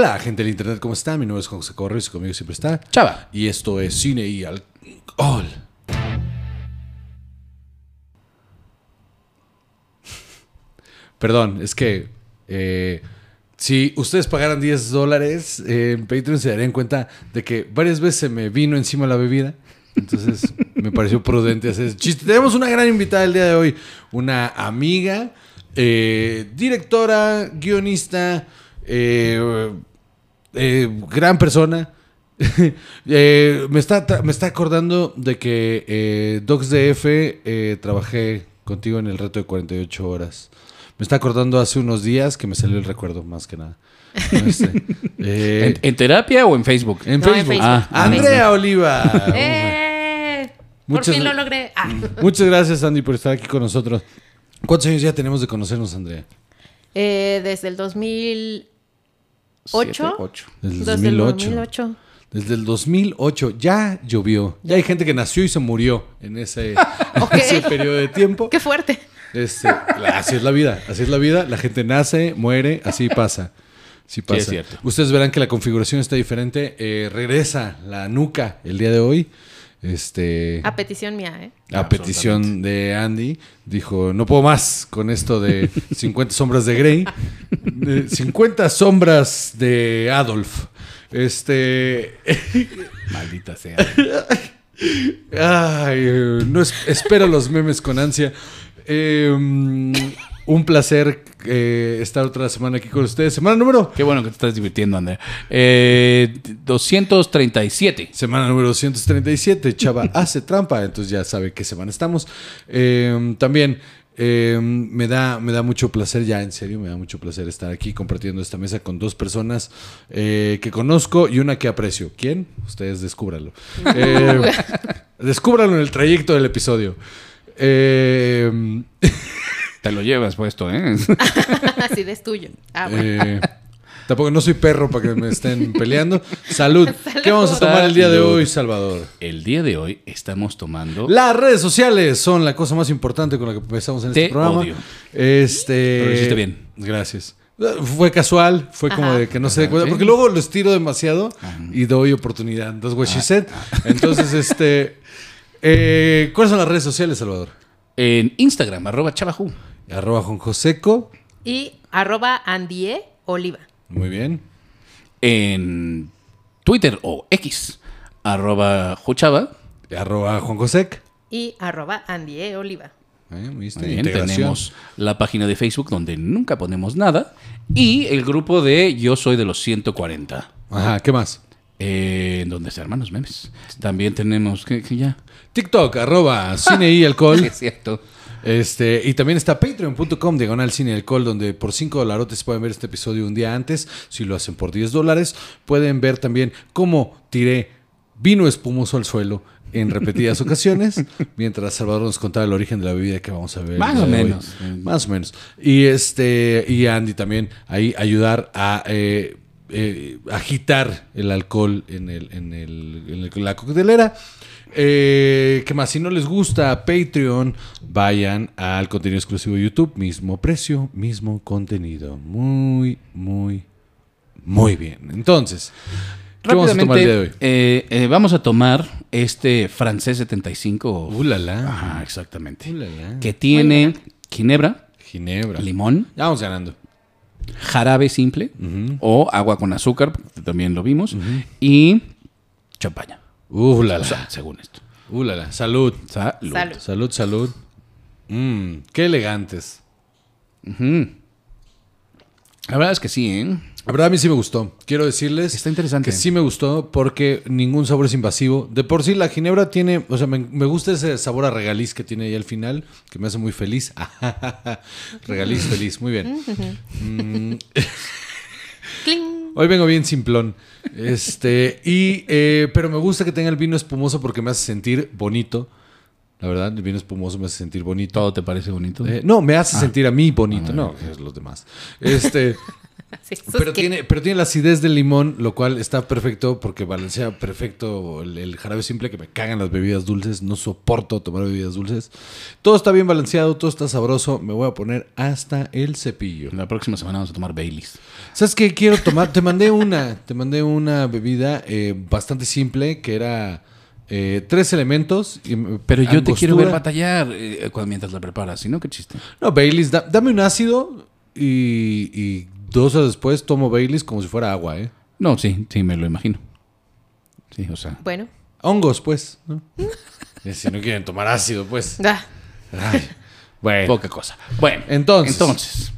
Hola, gente del internet, ¿cómo están? Mi nombre es José Corres y conmigo siempre está Chava. Y esto es Cine y Alcohol. Perdón, es que eh, si ustedes pagaran 10 dólares eh, en Patreon se darían cuenta de que varias veces se me vino encima la bebida. Entonces me pareció prudente hacer ese chiste. Tenemos una gran invitada el día de hoy, una amiga, eh, directora, guionista, eh, eh, gran persona. Eh, me, está, me está acordando de que eh, DocsDF eh, trabajé contigo en el reto de 48 horas. Me está acordando hace unos días que me salió el recuerdo, más que nada. Este, eh, ¿En, en terapia o en Facebook? en No, en Facebook. Ah, Andrea Oliva. ¡Eh! Por Muchas- fin lo logré. Ah. Muchas gracias, Andy, por estar aquí con nosotros. ¿Cuántos años ya tenemos de conocernos, Andrea? Eh, desde el 2008. Siete, ocho. Desde el Desde el 2008. 2008. Desde el 2008 ya llovió. Ya hay gente que nació y se murió en ese, en Ok. ese periodo de tiempo. ¡Qué fuerte! Este, así es la vida, así es la vida. La gente nace, muere, así pasa. Pasa. es cierto. Ustedes verán que la configuración está diferente. Eh, regresa la nuca el día de hoy. Este, A petición mía, ¿eh? a petición de Andy, dijo, no puedo más con esto de 50 sombras de Grey. De 50 sombras de Adolf. Este... Maldita sea. Ay, no es- espero los memes con ansia. Eh, un placer eh, estar otra semana aquí con ustedes. Semana número... Qué bueno que te estás divirtiendo, Andrea. Eh, 237. Semana número 237, Chava hace trampa, entonces ya sabe qué semana estamos. Eh, también eh, me, da, me da mucho placer, ya en serio, me da mucho placer estar aquí compartiendo esta mesa con dos personas que conozco y una que aprecio. ¿Quién? Ustedes descúbranlo. Eh, descúbranlo en el trayecto del episodio. Eh, Te lo llevas puesto, ¿eh? Así de es tuyo. Ah, bueno. eh, tampoco no soy perro para que me estén peleando. Salud. Salud. ¿Qué vamos a tomar el día de hoy, Salvador? El día de hoy estamos tomando... Las redes sociales son la cosa más importante con la que empezamos en Te este programa. odio. Este, Pero lo hiciste bien. Gracias. Fue casual, fue como Ajá. de que no se dé Ajá, cuenta, sí. porque luego lo estiro demasiado Ajá. y doy oportunidad. That's what she said. Entonces, este, eh, ¿cuáles son las redes sociales, Salvador? En Instagram, arroba chavajú. Arroba Joseco. Y arroba Andie Oliva. Muy bien. En Twitter o X, arroba juchava. Arroba Juan Josec. Y arroba Andie Oliva. Eh, bien, tenemos la página de Facebook donde nunca ponemos nada. Y el grupo de Yo Soy de los 140. Ajá, ¿qué más? eh, donde se arman los memes. También tenemos que, que ya. TikTok, arroba cine y alcohol. Es cierto. Este, y también está patreon.com, diagonal cine alcohol, donde por 5 dolarotes pueden ver este episodio un día antes. Si lo hacen por 10 dólares, pueden ver también cómo tiré vino espumoso al suelo en repetidas ocasiones, mientras Salvador nos contaba el origen de la bebida que vamos a ver. Más o hoy. menos. Más o menos. Y este, y Andy también ahí ayudar a eh, eh, agitar el alcohol en, el, en, el- en la coctelera. Eh, ¿Qué más? Si no les gusta Patreon, vayan al contenido exclusivo de YouTube. Mismo precio, mismo contenido. Muy, muy, muy bien. Entonces, ¿qué vamos a tomar el día de hoy? eh, eh, vamos a tomar este francés 75. Uh, la, la. Ajá, exactamente. Uh. Que tiene ginebra, Ginebra. limón, Ya vamos ganando. jarabe simple o agua con azúcar, que también lo vimos, y champaña. Uh, la, O la. sea, según esto. Uh, la, la. Salud. Salud. Salud. Salud, salud. Mm, qué elegantes. Ujú. La verdad es que sí, ¿eh? La verdad a mí sí me gustó. Quiero decirles Está interesante. que sí me gustó porque ningún sabor es invasivo. De por sí la ginebra tiene, o sea, me, me gusta ese sabor a regaliz que tiene ahí al final, que me hace muy feliz. regaliz feliz, muy bien. Mm, ¡Cling! Hoy vengo bien simplón. Este, y, eh, pero me gusta que tenga el vino espumoso porque me hace sentir bonito. La verdad, el vino espumoso me hace sentir bonito. ¿Todo te parece bonito? Eh, no, me hace sentir a mí bonito, no, es los demás. Este, Pero que- tiene, pero tiene la acidez del limón, lo cual está perfecto porque balancea perfecto el, el jarabe simple que me cagan las bebidas dulces. No soporto tomar bebidas dulces. Todo está bien balanceado, todo está sabroso. Me voy a poner hasta el cepillo. La próxima semana vamos a tomar Baileys. ¿Sabes qué quiero tomar? Te mandé una, te mandé una bebida eh, bastante simple que era eh, tres elementos. y, Pero yo te quiero ver batallar eh, cuando- mientras la preparas. Si no, qué chiste. No, Baileys, da- dame un ácido y, y dos horas después tomo Baileys como si fuera agua, ¿eh? No, sí, sí, me lo imagino. Sí, o sea. Bueno. Hongos, pues. ¿no? Si no quieren tomar ácido, pues. Ah, Ay, bueno. Poca cosa. Bueno, Entonces. entonces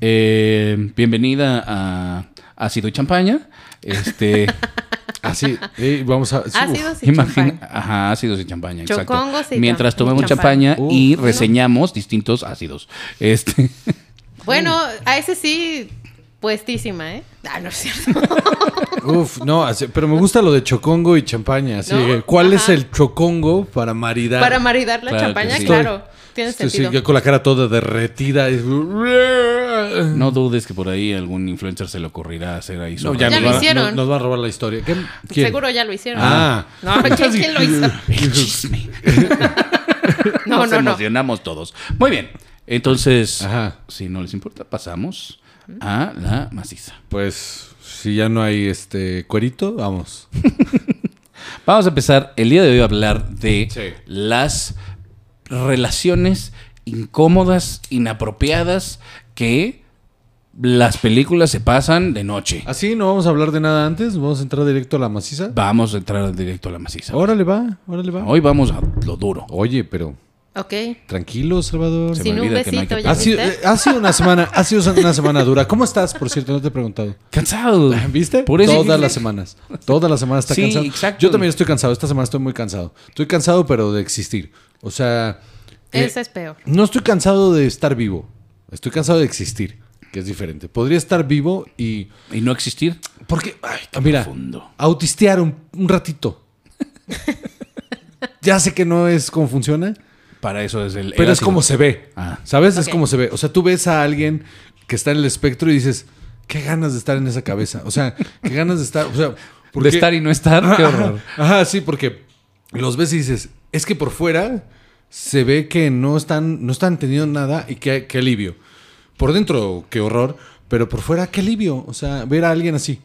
eh, bienvenida a Ácido y Champaña. Este, Así, eh, vamos a. ácidos y imagina, champán. ajá, ácidos y champaña, exacto. Chocongos y Mientras tomamos champaña. champaña y reseñamos distintos ácidos. Este, Bueno, a ese sí, puestísima, ¿eh? Ah, no es cierto. Uf, no, así- pero me gusta lo de chocongo y champaña. Así, ¿No? que, ¿Cuál es el chocongo para maridar? Para maridar la Claro que champaña, sí. claro. Tiene Estoy- sí, sentido. yo con la cara toda derretida. y- no dudes que por ahí algún influencer se le ocurrirá hacer ahí su No, ya, Ya nos, lo van a, hicieron. nos, nos van a robar la historia. ¿Qué- quién? Seguro ya lo hicieron. Ah. No, ¿quién, quién lo hizo? El chisme. No, Nos no, no. emocionamos todos. Muy bien. Entonces, Ajá. si no les importa, pasamos a la maciza. Pues, si ya no hay este cuerito, vamos. Vamos a empezar el día de hoy a hablar de Sí. las relaciones incómodas, inapropiadas que las películas se pasan de noche. Así, no vamos a hablar de nada antes. Vamos a entrar directo a la maciza. Vamos a entrar directo a la maciza. Órale, va, órale, va. Hoy vamos a lo duro. Oye, pero Ok. tranquilo, Salvador. Se me Sin un olvida que no hay besito, que- ¿ya Ha sido, viste? eh, ha sido una semana, ha sido una semana dura. ¿Cómo estás? Por cierto, no te he preguntado. Cansado. ¿Viste? Por eso- Todas las semanas. Todas las semanas está Sí, cansado. exacto. Yo también estoy cansado. Esta semana estoy muy cansado. Estoy cansado, pero de existir. O sea, eh, Ese es peor. no estoy cansado de estar vivo. Estoy cansado de existir, que es diferente. Podría estar vivo y... Y no existir. Porque, ay, mira, profundo. autistear un, un ratito. ya sé que no es como funciona, Para eso es el. pero el es como se ve. Ah. ¿Sabes? Es como se ve. O sea, tú ves a alguien que está en el espectro y dices, qué ganas de estar en esa cabeza. O sea, qué ganas de estar. O sea, De estar y no estar. Qué horror. Ajá, ajá, sí, porque los ves y dices, es que por fuera se ve que no están, no están teniendo nada y qué, qué alivio. Por dentro, qué horror, pero por fuera, qué alivio. O sea, ver a alguien así.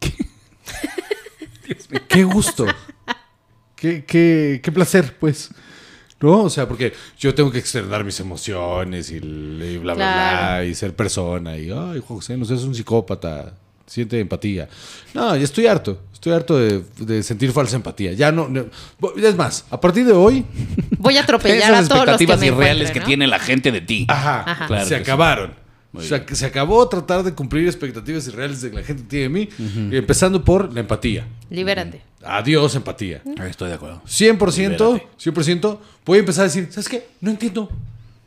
Qué gusto. Qué, qué, qué placer, pues. ¿No? O sea, porque yo tengo que externar mis emociones y, y bla, bla, Claro. bla, y ser persona. Y, ay, José, no seas un psicópata. Siente empatía. No, ya estoy harto. Estoy harto de, de sentir falsa empatía. Ya no, no- Es más, a partir de hoy, Voy a atropellar Esas a todos los que expectativas me irreales que ¿no? tiene la gente de ti. ajá, Ajá. Claro se sí. acabaron. Muy O sea, que se acabó tratar de cumplir expectativas irreales de que la gente tiene de mí, y empezando por la empatía. Libérate. Adiós, empatía. Ah, Estoy de acuerdo. 100%, Libérate. 100%, voy a empezar a decir, ¿sabes qué? No entiendo.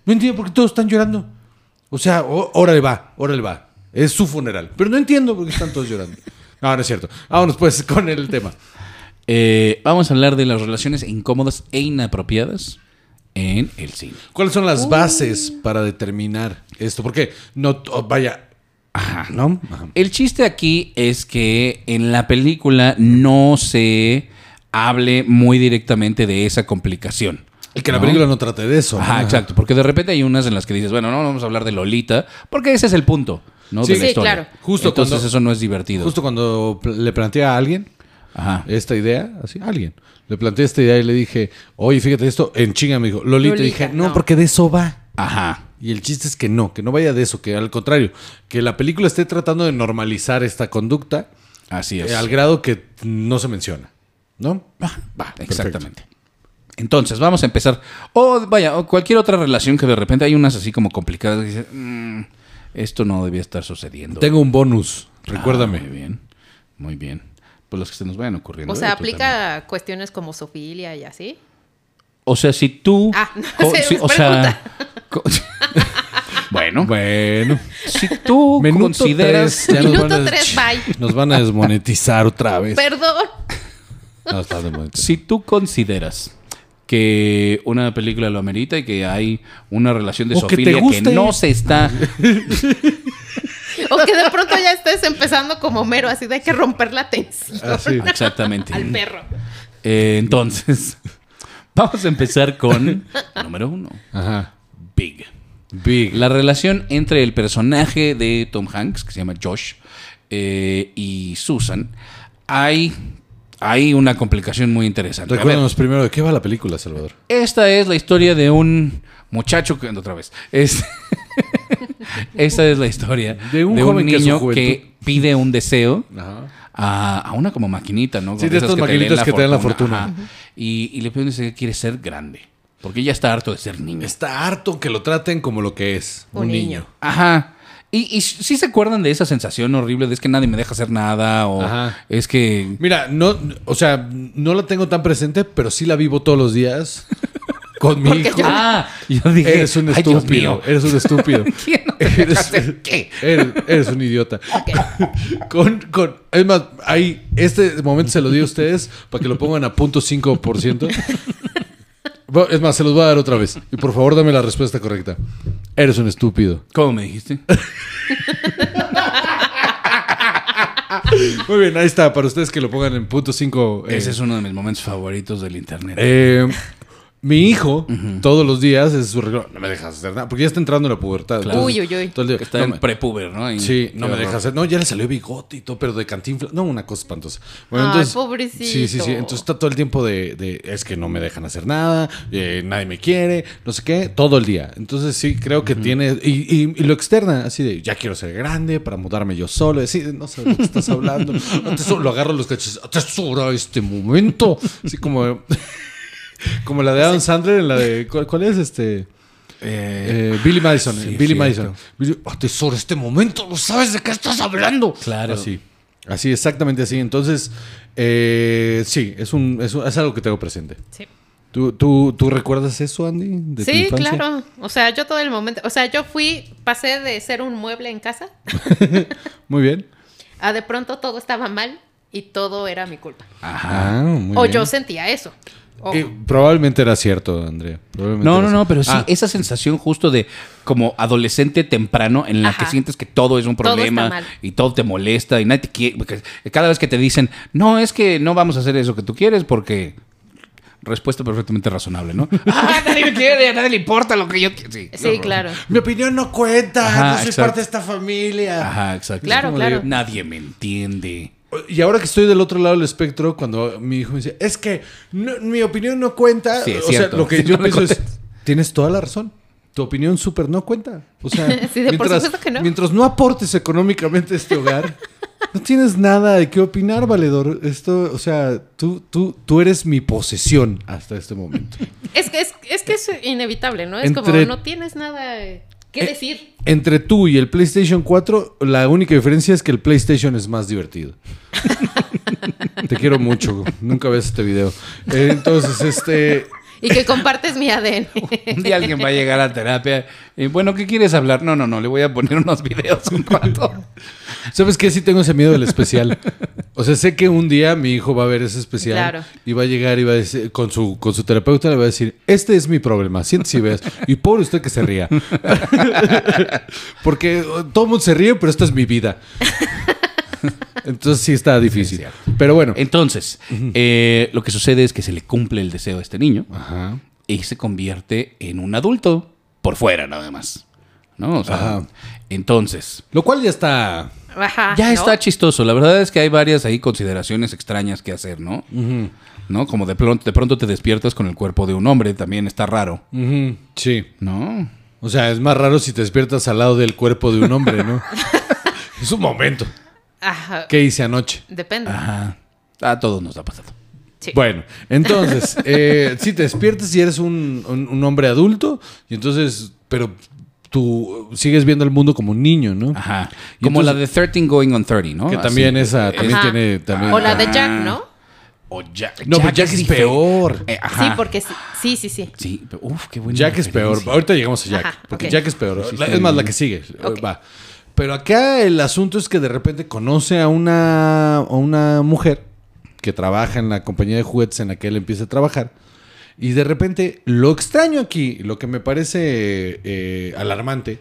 No entiendo por qué todos están llorando. O sea, ó- órale va, órale va. Es su funeral. Pero no entiendo por qué están todos llorando. No, no es cierto. Vámonos pues con el tema. Eh, vamos a hablar de las relaciones incómodas e inapropiadas en el cine. ¿Cuáles son las bases para determinar esto? Porque no, t- oh, vaya, Ajá. ¿no? Ajá. El chiste aquí es que en la película no se hable muy directamente de esa complicación. Y que la película no trate de eso. Ajá, exacto. Porque de repente hay unas en las que dices, bueno, no vamos a hablar de Lolita, porque ese es el punto, ¿no? Sí. de la Sí, historia. claro. Justo Entonces cuando- eso no es divertido. Justo cuando le planteé a alguien Ajá. esta idea, así, alguien, le planteé esta idea y le dije, oye, fíjate esto, en chinga me dijo, Lolita, Lolita, dije, no, no. porque de eso va. Ajá. Y el chiste es que no, que no vaya de eso, que al contrario, que la película esté tratando de normalizar esta conducta Así es. eh, al grado que no se menciona. ¿No? Va, Va, exactamente. Entonces, vamos a empezar. O vaya, o cualquier otra relación que de repente hay unas así como complicadas. Que dices, "Mm, esto no debía estar sucediendo. Tengo un bonus, Ah, recuérdame. muy bien, muy bien. Pues los que se nos vayan ocurriendo. O sea, ¿eh? También. aplica cuestiones como sofilia y así. O sea, si tú. Ah, no si- o sea. bueno, Bueno, si tú minuto consideras. tres, ya nos Minuto van a- tres, bye. Nos van a desmonetizar otra vez. Perdón. No, está desmonetizado. Si tú consideras que una película lo amerita y que hay una relación de O que no se está. O que de pronto ya estés empezando como mero, así de hay que romper la tensión Ah, sí. Exactamente. al perro. Eh, entonces, vamos a empezar con número uno: Ajá. Big. Big. La relación entre el personaje de Tom Hanks, que se llama Josh, eh, y Susan, hay, hay una complicación muy interesante. Recuérdanos primero de qué va la película, Salvador. esta es la historia de un muchacho que otra vez. Es, esta es la historia De un joven que niño juventud- que pide un deseo Ajá. A, a una como maquinita, ¿no? Sí, de estas maquinitas que te dan la fortuna. Ajá. Y, y le pide un deseo que quiere ser grande. Porque ella está harto de ser niño. Está harto que lo traten como lo que es. Un, Un niño. niño. Ajá. Y, y sí se acuerdan de esa sensación horrible de es que nadie me deja hacer nada o Ajá. es que... Mira, no, o sea, no la tengo tan presente, pero sí la vivo todos los días con mi hijo. yo- Ah, yo dije, Eres un "Ay, Dios estúpido. mío". Eres un estúpido. ¿Quién hacer qué? Eres, eres un idiota. Con, con, es más, ahí, este momento se lo di a ustedes para que lo pongan a punto 5%. Bueno, Es más, se los voy a dar otra vez. Y por favor, dame la respuesta correcta. Eres un estúpido. ¿Cómo me dijiste? Muy bien, ahí está. Para ustedes que lo pongan en punto 5. Ese es uno de mis momentos favoritos del internet. Eh, mi hijo, todos los días, es su regalo. No me dejas hacer nada. Porque ya está entrando en la pubertad. Claro. entonces, Uy, uy, uy. todo el día, que está no en me- prepuber, ¿no? Y- Sí, no me horror. deja hacer. No, ya le salió bigote y todo, pero de cantinfla. No, una cosa espantosa. Bueno, Ay, entonces, pobrecito. Sí, sí, sí. Entonces está todo el tiempo de, de, es que no me dejan hacer nada, eh, nadie me quiere, no sé qué, todo el día. Entonces sí, creo que tiene. Y, y- y lo externa, así de, ya quiero ser grande para mudarme yo solo. y Así, no sé de qué estás hablando. Lo agarro los cachos. Atesora este momento. Así como. Como la de Adam Sandler en la de. ¿Cuál, cuál es este? Eh, Eh, Billy Madison. sí, eh, Billy cierto. Madison. Billy- Atesora este momento, no sabes de qué estás hablando. Claro. Así. Así, exactamente así. Entonces, eh, sí, es, un, es, un- es algo que tengo presente. Sí. ¿Tú, tú, tú recuerdas eso, Andy? De Sí, claro. O sea, yo todo el momento, o sea, yo fui, pasé de ser un mueble en casa Muy bien. a de pronto todo estaba mal y todo era mi culpa. Ajá. Muy o bien. yo sentía eso. O- Eh, probablemente era cierto, Andrea. Probablemente No, no, no, pero sí, Ah, esa sensación justo de como adolescente temprano en la Ajá. que sientes que todo es un problema y todo te molesta y nadie te quiere. porque Cada vez que te dicen, no, es que no vamos a hacer eso que tú quieres porque. Respuesta perfectamente razonable, ¿no? ah, nadie me quiere, a nadie le importa lo que yo quiero. Sí, sí, claro. Mi opinión no cuenta. Ajá, no soy exacto. parte de esta familia. Ajá, exacto. Claro, Nadie me entiende. Y ahora que estoy del otro lado del espectro, cuando mi hijo me dice, es que no- mi opinión no cuenta. Sí, es o sea, cierto. lo que Sí, yo no pienso es, tienes toda la razón. Tu opinión súper no cuenta. O sea, Sí, de por mientras, supuesto que no. mientras no aportes económicamente a este hogar, no tienes nada de qué opinar, valedor. Esto, o sea, tú, tú, tú eres mi posesión hasta este momento. Es que es, es que es inevitable, ¿no? Es como no tienes nada eh, que Eh, decir. Entre tú y el PlayStation 4, la única diferencia es que el PlayStation es más divertido. Te quiero mucho. Nunca ves este video. Entonces, este. Y que compartes mi ADN. Un día alguien va a llegar a terapia. y, bueno, ¿qué quieres hablar? No, no, no, le voy a poner unos videos un rato. ¿Sabes qué? Sí tengo ese miedo del especial. O sea, sé que un día mi hijo va a ver ese especial Claro. y va a llegar y va a decir, con su, con su terapeuta le va a decir, este es mi problema, siéntese y ves. Y pobre usted que se ría. Porque uh, todo el mundo se ríe, pero esta es mi vida. Entonces sí está difícil. Pero bueno. Entonces, eh, lo que sucede es que se le cumple el deseo a este niño Ajá. y se convierte en un adulto por fuera nada más. ¿No? O sea, Ajá. entonces, Lo cual ya está... Ajá. ya ¿no? está chistoso. La verdad es que hay varias ahí consideraciones extrañas que hacer, ¿no? ¿No? Como de pronto, de pronto te despiertas con el cuerpo de un hombre, también está raro, Ujú, Sí. ¿no? O sea, es más raro si te despiertas al lado del cuerpo de un hombre, ¿no? es un momento. Ajá. ¿Qué hice anoche? Depende. Ajá. A todos nos ha pasado. Sí. Bueno, entonces, eh, si te despiertas y eres un, un- un hombre adulto, y entonces, pero tú sigues viendo el mundo como un niño, ¿no? Ajá. Y Como entonces- la de 13 Going on 30, ¿no? Que Así. también esa, también Ajá. tiene... También, O la de. Jack, ¿no? O Jack. No, pero Jack es peor. Eh, ajá. Sí, porque sí. Sí, sí, sí. Sí, pero, uf, qué buena Jack es peor. Ahorita llegamos a Jack. Ajá, porque. Jack es peor. La- es más, la que sigue. Va. Pero acá el asunto es que de repente conoce a una, a una mujer que trabaja en la compañía de juguetes en la que él empieza a trabajar. Y de repente, lo extraño aquí, lo que me parece eh, alarmante,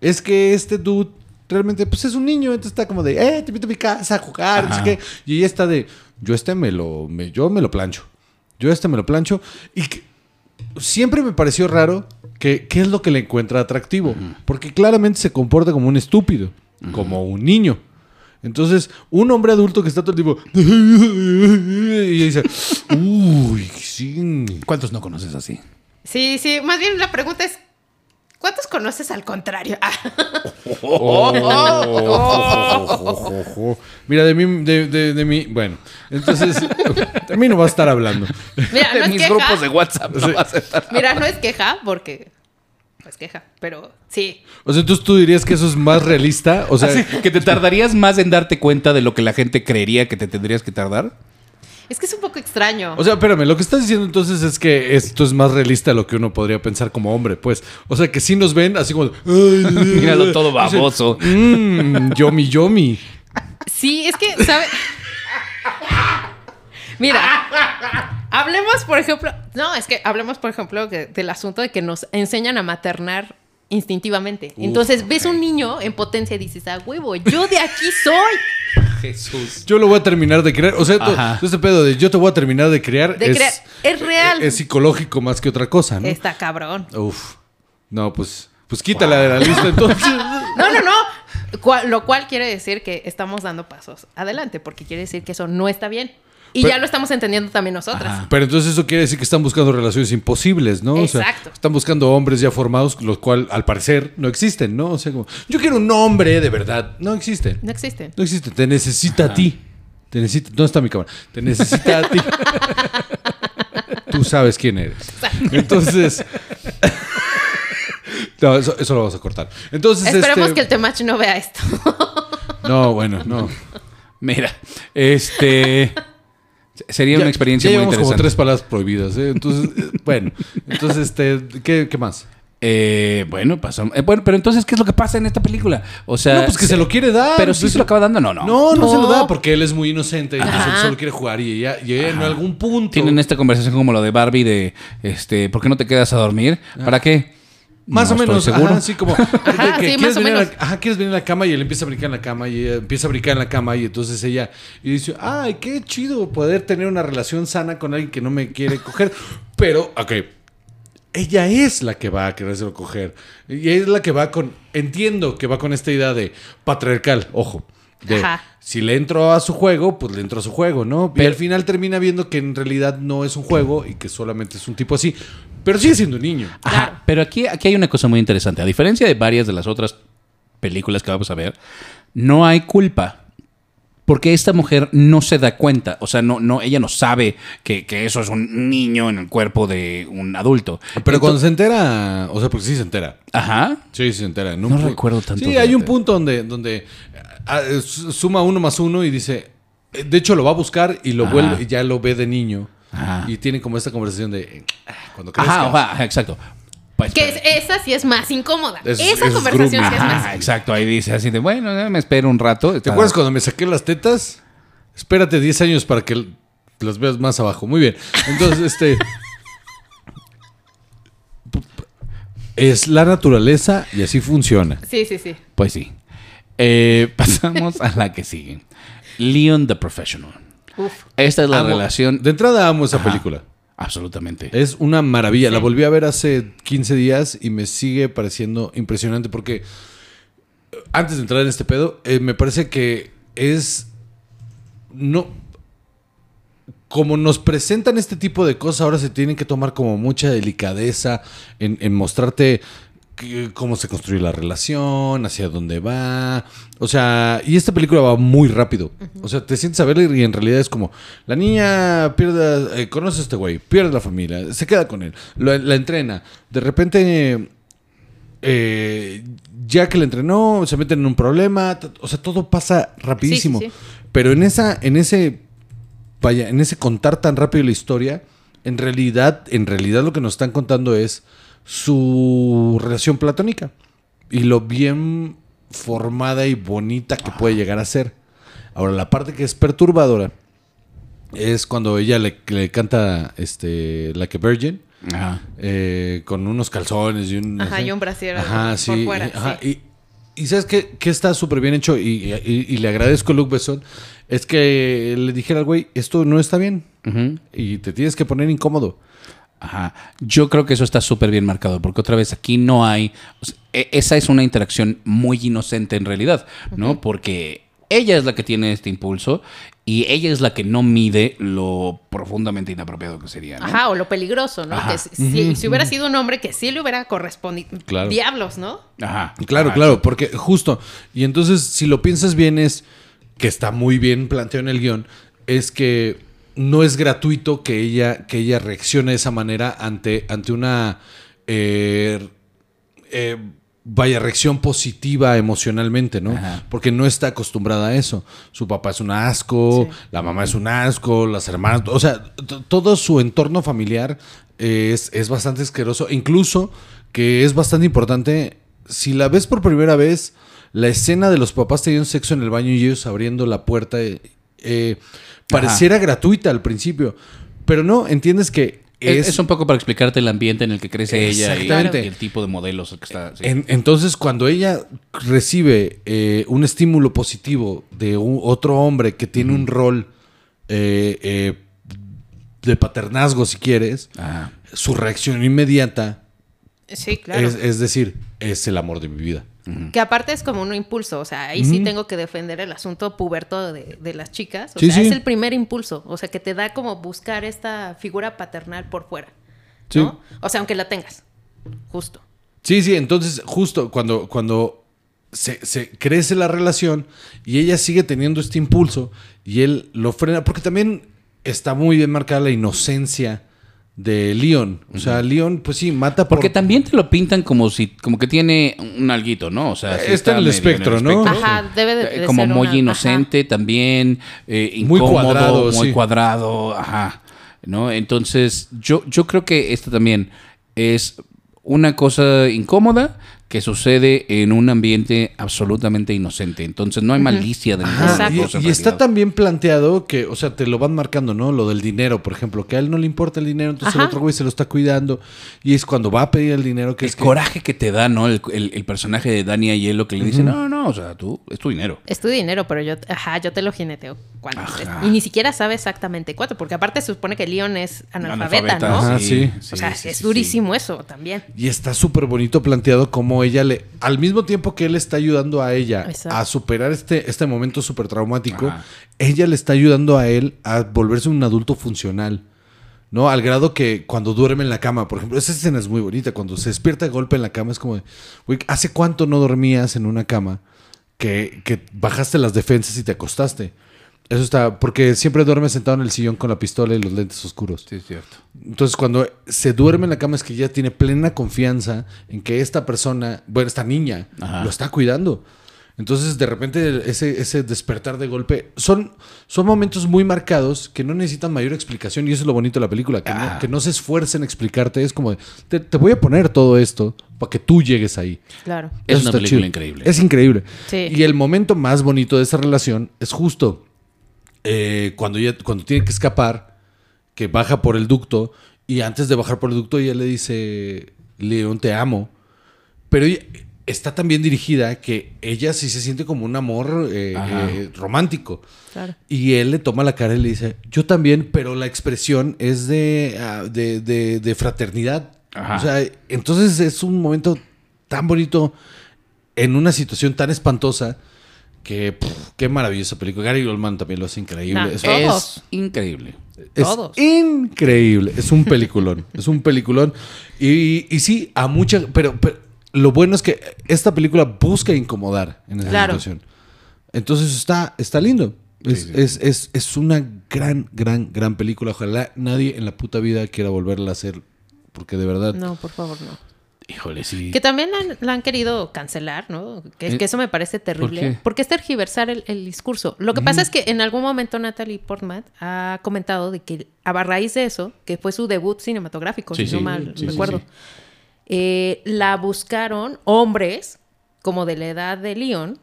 es que este dude realmente pues es un niño, entonces está como de, eh, te invito a mi casa a jugar, no sé qué. Y ella está de, yo este me lo, me- yo me lo plancho. Yo este me lo plancho. Y que siempre me pareció raro que qué es lo que le encuentra atractivo. Porque claramente se comporta como un estúpido, como un niño. Entonces, un hombre adulto que está todo el tiempo. Y dice, uy, sí. ¿Cuántos no conoces así? Sí, sí. Más bien la pregunta es: ¿cuántos conoces al contrario? Ah. Mira, de mí, de, de, de mí, bueno, entonces, de mí no va a estar hablando. Mira, no de es mis queja. grupos de WhatsApp. no vas a estar- Mira, no es queja porque. Pues queja, pero sí. O sea, entonces tú dirías que eso es más realista. O sea, Así que te tardarías más en darte cuenta de lo que la gente creería que te tendrías que tardar. Es que es un poco extraño. O sea, espérame, lo que estás diciendo entonces es que esto es más realista de lo que uno podría pensar como hombre, pues. O sea, que sí nos ven así como... Míralo todo baboso. Mmm, yomi, yomi. Sí, es que, ¿sabe? Mira, hablemos, por ejemplo, no, es que hablemos, por ejemplo, que- del asunto de que nos enseñan a maternar instintivamente. Entonces, ves un niño en potencia y dices, ah, huevo, yo de aquí soy. Jesús. Yo lo voy a terminar de crear. O sea, todo este pedo de yo te voy a terminar de crear De es. Es real. Es psicológico más que otra cosa, ¿no? Está cabrón. Uf. No, pues, pues quítala de la lista entonces. No, no, no. Cual- lo cual quiere decir que estamos dando pasos adelante, porque quiere decir que eso no está bien. Y Pero- ya lo estamos entendiendo también nosotras. Ajá. Pero entonces eso quiere decir que están buscando relaciones imposibles, ¿no? O sea, Exacto. están buscando hombres ya formados, los cuales al parecer no existen, ¿no? O sea, como, yo quiero un hombre de verdad. No existe. No existen. No existe. Te necesita a ti. Te necesita. ¿Dónde está mi cámara? Te necesita a ti. Tú sabes quién eres. Entonces. No, eso, eso lo vamos a cortar. Entonces, Esperemos este- que el Temach no vea esto. No, bueno, no. Mira, este. Sería Ya- una experiencia ya muy llevamos como interesante. tres palabras prohibidas, ¿eh? Entonces, eh, bueno. Entonces, este, ¿qué, qué más? Eh, bueno, pasó. eh, bueno, pero entonces, ¿qué es lo que pasa en esta película? O sea. No, pues que se lo quiere dar. Pero sí Pues, se lo acaba dando, no, no. No, no, se lo da porque él es muy inocente y entonces solo quiere jugar y ella, y ella en algún punto. Tienen esta conversación como lo de Barbie de, este, ¿por qué no te quedas a dormir? ¿Para qué? Más No o menos, ajá, como. que sí, quieres más o venir a la- menos. ajá, quieres venir a la cama y él empieza a brincar en la cama y ella empieza a brincar en la cama y entonces ella. Y dice, ay, qué chido poder tener una relación sana con alguien que no me quiere coger. Pero, ok. Ella es la que va a querérselo coger. Y es la que va con. Entiendo que va con esta idea de patriarcal, ojo. De Ajá. si le entro a su juego, pues le entro a su juego, ¿no? y al final termina viendo que en realidad no es un juego y que solamente es un tipo así. Pero sigue siendo un niño. Ajá, Claro. pero aquí, aquí hay una cosa muy interesante. A diferencia de varias de las otras películas que vamos a ver, no hay culpa. Porque esta mujer no se da cuenta. O sea, no, no, ella no sabe que, que eso es un niño en el cuerpo de un adulto. Pero cuando se entera, o sea, porque sí se entera. Ajá. Sí, sí se entera. En No recuerdo tanto, Sí, hay un punto donde, donde ah, su- suma uno más uno y dice, eh, de hecho lo va a buscar y lo Ajá. vuelve, y ya lo ve de niño. Ajá. Y tiene como esta conversación de, ah, cuando crezcas. Ajá, exacto. Pues, Que es- esa sí es más incómoda. Es- esa es conversación sí es más Ajá, exacto. Ahí dice así de, bueno, eh, me espero un rato. ¿Te acuerdas cuando me saqué las tetas? Espérate 10 años para que las veas más abajo. Muy bien. Entonces, este... Es la naturaleza y así funciona. Sí, sí, sí. Pues sí. Eh, pasamos a la que sigue. Leon the Professional. Uf. Esta es la Amo- relación... De entrada amo esa Ajá. película. Absolutamente. Es una maravilla. La volví a ver hace 15 días y me sigue pareciendo impresionante porque eh, antes de entrar en este pedo, eh, me parece que es no como nos presentan este tipo de cosas, ahora se tienen que tomar como mucha delicadeza en, en mostrarte cómo se construye la relación, hacia dónde va. O sea, y esta película va muy rápido. O sea, te sientes a verla y en realidad es como, la niña pierde, eh, conoce a este güey, pierde la familia, se queda con él, lo- la entrena. De repente, eh, ya que la entrenó, se meten en un problema. O sea, todo pasa rapidísimo. Sí, sí, Pero en esa, en ese, vaya, en ese contar tan rápido la historia, en realidad, en realidad lo que nos están contando es su relación platónica y lo bien formada y bonita que puede llegar a ser. Ahora, la parte que es perturbadora es cuando ella le, le canta este Like a Virgin. Ajá. eh, con unos calzones y un... Ajá, así. y un brasier Ajá, por sí. fuera, ajá, sí. Y, y ¿sabes qué está súper bien hecho? Y, y- y le agradezco a Luke Besson. Es que le dijera al güey, esto no está bien. Y te tienes que poner incómodo. Ajá. Yo creo que eso está súper bien marcado, porque otra vez aquí no hay. o sea, e- esa es una interacción muy inocente en realidad, ¿no? Porque ella es la que tiene este impulso y ella es la que no mide lo profundamente inapropiado que sería. ¿no? Ajá, o lo peligroso, ¿no? Ajá. Que si, si- si hubiera sido un hombre que sí le hubiera correspondido. Claro. Diablos, ¿no? Ajá. Claro, Ajá. claro, porque justo. Y entonces, si lo piensas bien, es que está muy bien planteado en el guion, es que no es gratuito que ella, que ella reaccione de esa manera ante, ante una eh, eh, vaya reacción positiva emocionalmente, ¿no? Ajá. Porque no está acostumbrada a eso. Su papá es un asco, Sí. la mamá es un asco, las hermanas, o sea, todo su entorno familiar eh, es, es bastante asqueroso, incluso que es bastante importante, si la ves por primera vez, la escena de los papás teniendo sexo en el baño y ellos abriendo la puerta, eh, pareciera gratuita al principio, pero no, entiendes que Es, es, un poco para explicarte el ambiente en el que crece ella y, el tipo de modelos que está. sí. En- entonces, cuando ella recibe eh, un estímulo positivo de un- otro hombre que tiene un rol eh, eh, de paternazgo, si quieres, Ajá. su reacción inmediata Sí, claro. es, es decir, es el amor de mi vida. Que aparte es como un impulso, o sea, ahí sí tengo que defender el asunto puberto de, de las chicas. O Sí, sea, sí. es el primer impulso, o sea, que te da como buscar esta figura paternal por fuera. Sí. ¿no? O sea, aunque la tengas, justo. Sí, sí, entonces justo cuando, cuando se, se crece la relación y ella sigue teniendo este impulso y él lo frena, porque también está muy bien marcada la inocencia de Leon. O sea, Leon, pues sí, mata por... Porque también te lo pintan como si, como que tiene un alguito, ¿no? O sea, sí Está en el espectro, ¿no? Ajá, debe de, de como ser muy una- inocente también, eh, Muy incómodo, cuadrado, muy sí. cuadrado, ajá, ¿no? Entonces, yo, yo creo que esta también es una cosa incómoda que sucede en un ambiente absolutamente inocente. Entonces, no hay malicia de ninguna y, y está bien planteado que, o sea, te lo van marcando, ¿no? Lo del dinero, por ejemplo, que a él no le importa el dinero, entonces el otro güey se lo está cuidando. Y es cuando va a pedir el dinero que el es coraje que te da, ¿no? El, el- el personaje de Dani Aiello que le dice, no, no, o sea, tú, es tu dinero. Es tu dinero, pero yo, ajá, yo te lo jineteo estés. Y ni siquiera sabe exactamente cuánto, porque aparte se supone que Leon es analfabeta, Analfabeta, ¿no? Ajá, sí. o sea, sí, es sí, durísimo eso también. Y está súper bonito planteado ella le, al mismo tiempo que él está ayudando a ella Exacto. a superar este, este momento súper traumático, Ajá. ella le está ayudando a él a volverse un adulto funcional. ¿No? Al grado que cuando duerme en la cama, por ejemplo, esa escena es muy bonita. Cuando se despierta de golpe en la cama, es como, de, güey, ¿hace cuánto no dormías en una cama que, que bajaste las defensas y te acostaste? Eso está, porque siempre duermes sentado en el sillón con la pistola y los lentes oscuros. Sí, es cierto. Entonces, cuando se duerme en la cama es que ya tiene plena confianza en que esta persona, bueno, esta niña, Ajá. lo está cuidando. Entonces, de repente, ese, ese despertar de golpe son, son momentos muy marcados que no necesitan mayor explicación. Y eso es lo bonito de la película, que, Ah. no, que no se esfuercen en explicarte. Es como, de, te, te voy a poner todo esto para que tú llegues ahí. Claro. Es una película chido. increíble. Es increíble. Sí. Y el momento más bonito de esa relación es justo eh, cuando, ella, cuando tiene que escapar, que baja por el ducto y antes de bajar por el ducto ella le dice, León, te amo. Pero ella está tan bien dirigida que ella sí se siente como un amor eh, eh, romántico. Claro. Y él le toma la cara y le dice, yo también, pero la expresión es de, ah, de, de- de fraternidad. Ajá. O sea, entonces es un momento tan bonito en una situación tan espantosa que pff, qué maravillosa película. Gary Oldman también lo hace increíble. Nah, es, Todos. Es increíble. es todos. increíble. Es un peliculón. es un peliculón. Y, y sí, a mucha... Pero, pero lo bueno es que esta película busca incomodar en esa Claro. situación. Entonces está, está lindo. Es, Sí, sí. Es, es- es una gran, gran, gran película. Ojalá nadie en la puta vida quiera volverla a hacer. Porque de verdad... No, por favor, no. Híjole, sí. Que también la han, la han querido cancelar, ¿no? Que, Eh, que eso me parece terrible. qué? Porque es tergiversar el, el discurso. Lo que pasa es que en algún momento Natalie Portman ha comentado de que a raíz de eso, que fue su debut cinematográfico, Sí, si no mal sí, recuerdo, eh, la buscaron hombres como de la edad de Leon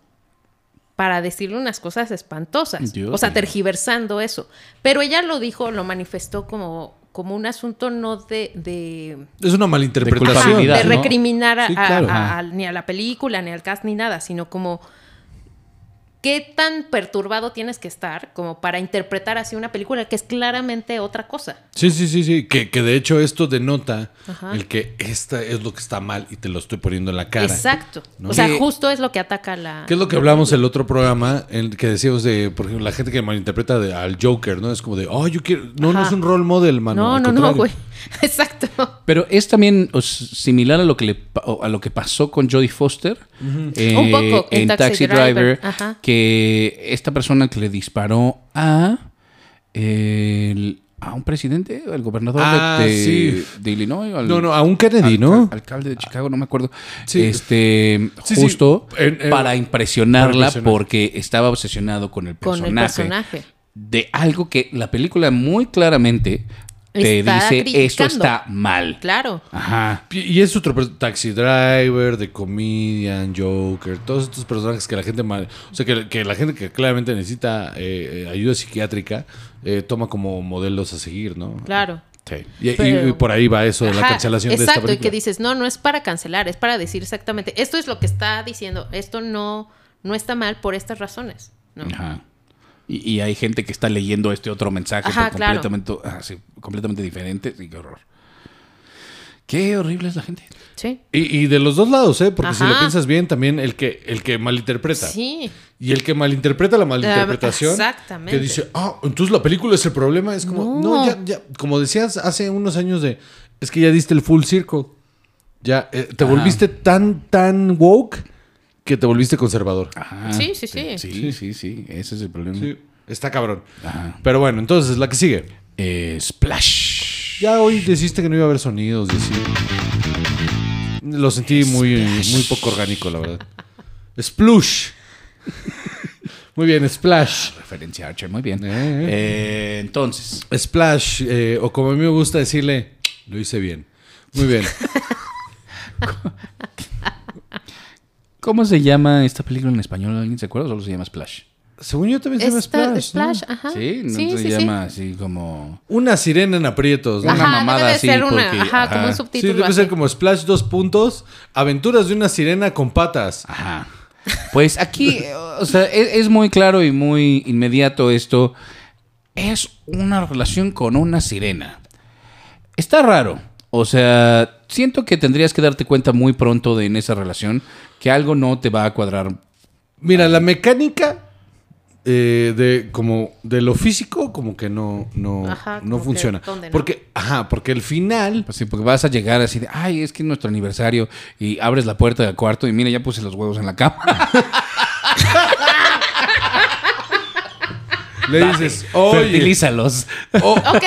para decirle unas cosas espantosas. Dios o sea, tergiversando eso. Pero ella lo dijo, lo manifestó como, como un asunto no de, de, Es una De malinterpretación. de ¿no? recriminar a- Sí, a- claro. a- a- ni a la película, ni al cast, ni nada, sino como qué tan perturbado tienes que estar como para interpretar así una película que es claramente otra cosa. Sí, sí, sí, sí. Que, que de hecho esto denota Ajá. el que esta es lo que está mal y te lo estoy poniendo en la cara. Exacto. ¿no? O sea, justo es lo que ataca la... ¿Qué es lo que hablamos el otro programa? En que decíamos de, por ejemplo, la gente que malinterpreta de- al Joker, ¿no? Es como de, oh, yo quiero. No, no es un role model, mano. No, al no, no, güey. Exacto. Pero es también similar a lo que le a lo que pasó con Jodie Foster eh, Un poco, en en Taxi Taxi, Driver. Driver, Ajá. Que esta persona que le disparó a el- a un presidente, al gobernador de- Ah, de, sí. de Illinois, al- No, no, a un Kennedy, ¿no? alcalde de Chicago, no me acuerdo. Sí. Este, Sí, sí. justo En- en- para impresionarla para porque estaba obsesionado con el Con personaje. el personaje. De algo que la película muy claramente te Está dice esto está mal. Claro. Ajá. Y es otro taxi driver, de comedian, Joker, todos estos personajes que la gente mal, o sea que, que la gente que claramente necesita eh, eh, ayuda psiquiátrica eh, toma como modelos a seguir, ¿no? Claro. Sí. Y, y- Pero- y por ahí va eso de la Ajá, cancelación de esta Exacto, y película. que dices, no, no es para cancelar, es para decir exactamente, esto es lo que está diciendo, esto no, no está mal por estas razones. ¿no? Ajá. Y, y hay gente que está leyendo este otro mensaje Ajá, por claro. completamente, ah, completamente diferente. Sí, qué horror. Qué horrible es la gente. Sí. Y, y de los dos lados, ¿eh? Porque si lo piensas bien, también el que, el que malinterpreta. Sí. Y el que malinterpreta la malinterpretación. exactamente. Que dice, ah, entonces la película es el problema. Es como, no, No. ya, ya. Como decías hace unos años de, es que ya diste el full circle. Ya, eh, te Ajá. volviste tan, tan woke que te volviste conservador. Ajá. Sí, sí, sí. Sí, sí, sí. Ese es el problema. Sí, está cabrón. Ajá. Pero bueno, entonces, la que sigue. Eh, Splash. Ya hoy deciste que no iba a haber sonidos y así. Lo sentí muy, muy poco orgánico, la verdad. Splush. Muy bien, Splash. Referencia a Archer, muy bien. Eh. Eh, entonces, Splash, eh, o como a mí me gusta decirle, lo hice bien. Muy bien. ¿cómo se llama esta película en español? ¿Alguien se acuerda? Solo se llama Splash. Según yo también se llama Esta- Splash. ¿no? Splash, ajá. Sí, no sí, se sí, sí. llama así como. Una sirena en aprietos. ¿no? Una mamada debe de así, ser una, porque- ajá, ajá. como un Sí, subtítulo. debe así. ser como Splash dos puntos. Aventuras de una sirena con patas. Ajá. Pues aquí, o sea, es, es muy claro y muy inmediato esto. Es una relación con una sirena. Está raro. O sea, siento que tendrías que darte cuenta muy pronto de en esa relación que algo no te va a cuadrar. Mira, la mecánica eh, de como de lo físico como que no no, Ajá, no que, funciona. Porque ajá, porque el final Pues sí, porque vas a llegar así de, ay, es que es nuestro aniversario y abres la puerta del cuarto y mira, ya puse los huevos en la cama. le dices, "Oye, Fertilízalos. oh, Ok.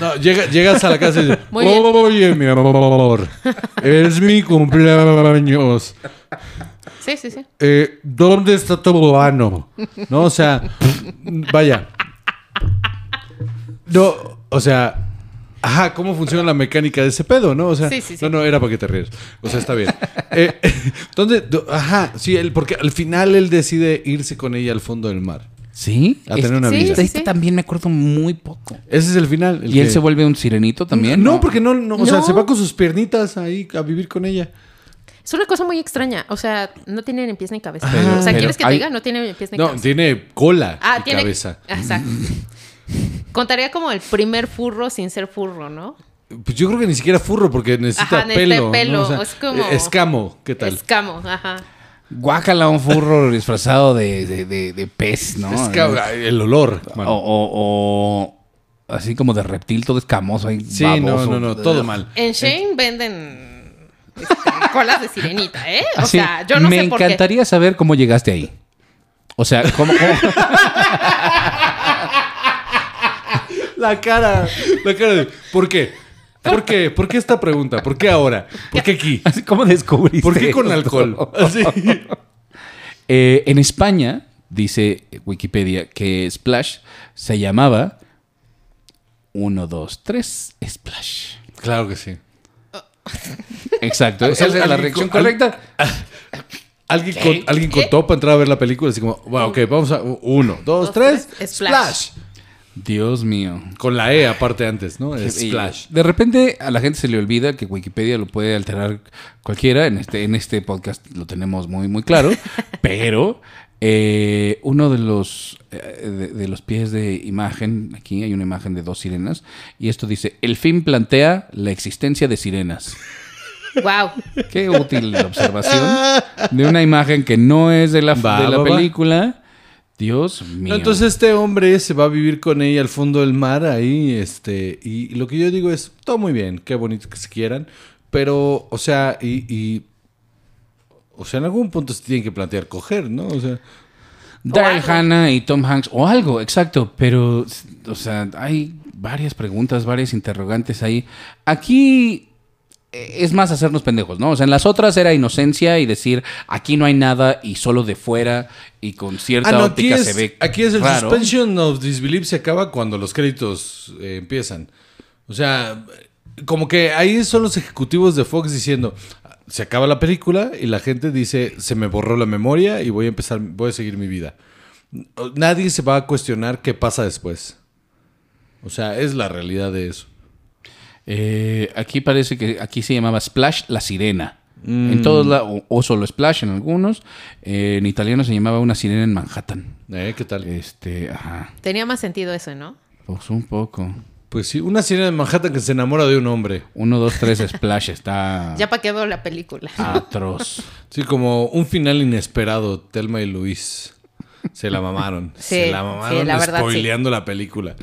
No, llega- llegas a la casa y dices, Muy bien. oye, mi amor, es mi cumpleaños. Sí, sí, sí. Eh, ¿Dónde está tu bobano? No, o sea, vaya. No, o sea, ajá, ¿cómo funciona la mecánica de ese pedo, no? O sea, Sí, sí, sí. no, no, era para que te rías. O sea, está bien. Eh, Ajá, sí, él, porque al final él decide irse con ella al fondo del mar. ¿Sí? A tener una Sí, vida. Este sí. también me acuerdo muy poco. Ese es el final. el ¿Y él se vuelve un sirenito también? No, porque no, no, o sea, No. se va con sus piernitas ahí a vivir con ella. Es una cosa muy extraña. O sea, no tiene ni pies ni cabeza. Pero- o sea, pero ¿quieres que hay- te diga? No tiene ni pies ni No, cabeza. tiene cola Ah, y tiene. cabeza. Exacto. Contaría como el primer furro sin ser furro, ¿no? Pues yo creo que ni siquiera furro porque necesita Ajá, necesita pelo. pelo, ¿no? O sea, es como- Escamo, ¿qué tal? Escamo, ajá. Guácala un furro disfrazado de, de, de- de pez, ¿no? Escamo, el olor. O, o- o así como de reptil todo escamoso ahí. sí, no, baboso. no, no, todo mal. En Shane venden este, colas de sirenita, ¿eh? O Así, sea, yo no me sé por qué. encantaría saber cómo llegaste ahí. O sea, ¿cómo, cómo- La cara, la cara de. ¿Por qué? ¿Por qué? ¿Por qué esta pregunta? ¿Por qué ahora? ¿Por qué aquí? así, cómo descubriste? ¿Por qué con esto? alcohol? Así. Eh, en España, dice Wikipedia, que Splash se llamaba 1, 2, 3, Splash. Claro que sí. Exacto, esa es la reacción correcta. Alguien, con, alguien contó para entrar a ver la película. Así como, bueno, ok, vamos a. Uno, dos, tres, Splash. Dios mío. Con la E aparte antes, ¿no? Es Splash. De repente a la gente se le olvida que Wikipedia lo puede alterar cualquiera. En este, en este podcast lo tenemos muy, muy claro. pero eh, uno de los, eh, de, de los pies de imagen, aquí hay una imagen de dos sirenas, y esto dice, el film plantea la existencia de sirenas. Wow. Qué útil la observación de una imagen que no es de la, Va, de la va, va. Dios mío. No, entonces este hombre se va a vivir con ella al fondo del mar ahí, este, y, lo que yo digo es, todo muy bien, qué bonito que se quieran, pero, o sea, y, y- o sea, en algún punto se tienen que plantear coger, ¿no? O sea, Daryl. Hannah y Tom Hanks, o algo, exacto, pero, o sea, hay varias preguntas, varias interrogantes ahí. Aquí es más hacernos pendejos, ¿no? O sea, en las otras era inocencia y decir, aquí no hay nada y solo de fuera y con cierta Ah, no, óptica es, se ve aquí es el raro. suspension of disbelief se acaba cuando los créditos eh, empiezan. O sea, como que ahí son los ejecutivos de Fox diciendo, se acaba la película y la gente dice, se me borró la memoria y voy a empezar, voy a seguir mi vida. Nadie se va a cuestionar qué pasa después. O sea, es la realidad de eso. Eh, aquí parece que aquí se llamaba Splash la sirena. Mm. En todos lados, o, o solo Splash en algunos. Eh, en italiano se llamaba una sirena en Manhattan. ¿Eh? ¿Qué tal? Este, ajá. Tenía más sentido eso, ¿no? Pues un poco. Pues sí, una sirena de Manhattan que se enamora de un hombre. Uno, dos, tres, Splash está Ya para qué veo la película. atroz. Sí, como un final inesperado, Telma y Luis. Se la mamaron. Sí, se la mamaron sí, la verdad, sí. spoileando la película.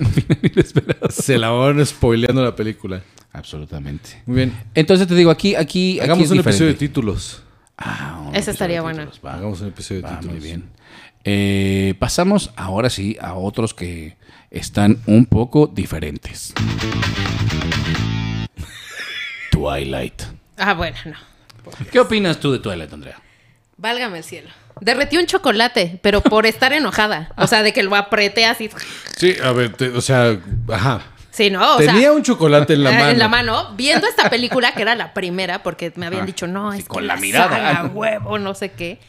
se la mamaron spoileando la película. Absolutamente. Muy bien. Entonces te digo, aquí, aquí, aquí Hagamos es un diferente. episodio de títulos. Ah, Esa estaría buena. va. Hagamos un episodio de Va, títulos. muy bien. Eh, pasamos ahora sí a otros que están un poco diferentes. Twilight. Ah, bueno, no. ¿Qué opinas tú de Twilight, Andrea? Válgame el cielo. Derretí un chocolate, pero por estar enojada. O sea, de que lo apreté así. Sí, a ver, te- o sea, ajá. Sí, no, o Tenía sea. un chocolate en la eh, mano. En la mano, viendo esta película, que era la primera, porque me habían Ah, dicho, no, sí, es con que la mirada. saga, huevo, no sé qué.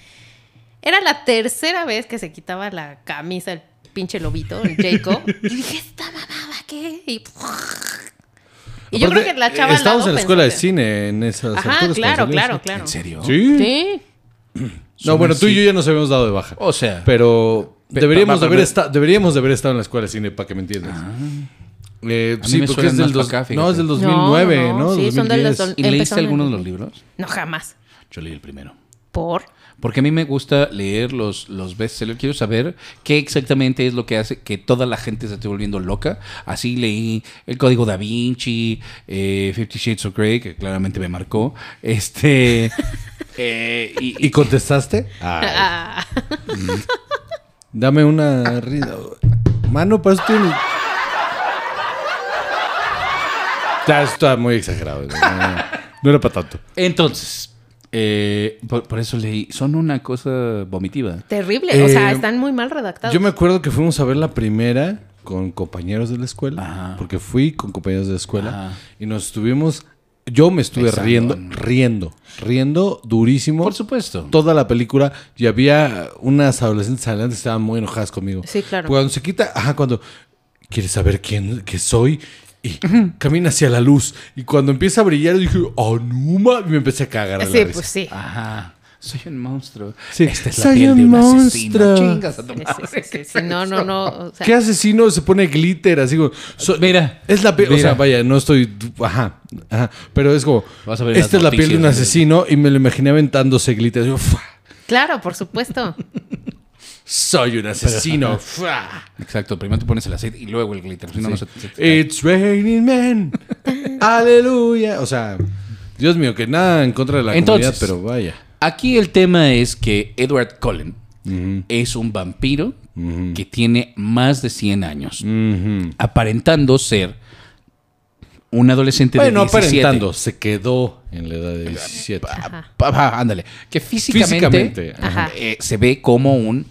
Era la tercera vez que se quitaba la camisa el pinche lobito, el Jacob. y dije, ¿esta mamada qué? Y, y yo creo que la chava al Estábamos lado en la escuela de cine en esas Ajá, alturas, claro, claro, claro. ¿En serio? Sí. Sí. No, bueno, tú y yo ya nos habíamos dado de baja. O sea, Pero Pe- deberíamos, de haber esta- deberíamos de haber estado en la escuela de cine para que me entiendas. Eh, A mí sí, me porque suenan es del, más pa' dos- acá, fíjate. no, es del No, 2009, ¿no? no, no. Sí, son del 2010. dos- ¿y leíste Empezaron en alguno de los libros? No, jamás. Yo leí el primero. ¿Por? Porque a mí me gusta leer los, los bestsellers. Quiero saber qué exactamente es lo que hace que toda la gente se esté volviendo loca. Así leí El Código Da Vinci, eh, Fifty Shades of Grey, que claramente me marcó. Este. eh, y, ¿Y contestaste? Ah, dame una rida. Mano, para tiene... Ya, está muy exagerado. No, no, no era para tanto. entonces, eh, por, por eso leí. Son una cosa vomitiva. terrible. O sea, Eh, están muy mal redactados. Yo me acuerdo que fuimos a ver la primera con compañeros de la escuela. Ajá. Porque fui con compañeros de la escuela. Ajá. Y nos estuvimos... Yo me estuve Pensando riendo, en- riendo, riendo durísimo. Por supuesto. toda la película y había unas adolescentes adelante que estaban muy enojadas conmigo. Sí, claro. Cuando se quita, ajá, cuando quieres saber quién que soy y camina hacia la luz y cuando empieza a brillar dije, "Oh, no, ma", y me empecé a cagar a la Sí, risa. pues sí. Ajá. Soy un monstruo. Sí, Esta es la soy piel de un asesino. Chingas a tu madre. sí, sí, sí, sí. No, no, no. o sea, ¿Qué asesino se pone glitter así como so- Mira, es la piel, o mira. sea, vaya, no estoy ajá, ajá, pero es como Vas a ver esta es la piel de un noticias asesino y me lo imaginé aventándose glitter. Yo, "Fua, Claro, por supuesto. soy un asesino. Fua. Exacto, primero te pones el aceite y luego el glitter. Si no, no se- se cae. It's raining men. Aleluya. O sea, Dios mío, que nada en contra de la Entonces- comunidad, pero vaya. Aquí el tema es que Edward Cullen es un vampiro que tiene más de 100 años, aparentando ser un adolescente Bueno, de 17. aparentando, se quedó en la edad de 17. Ajá. Ajá, ándale. Que físicamente, eh, se ve como un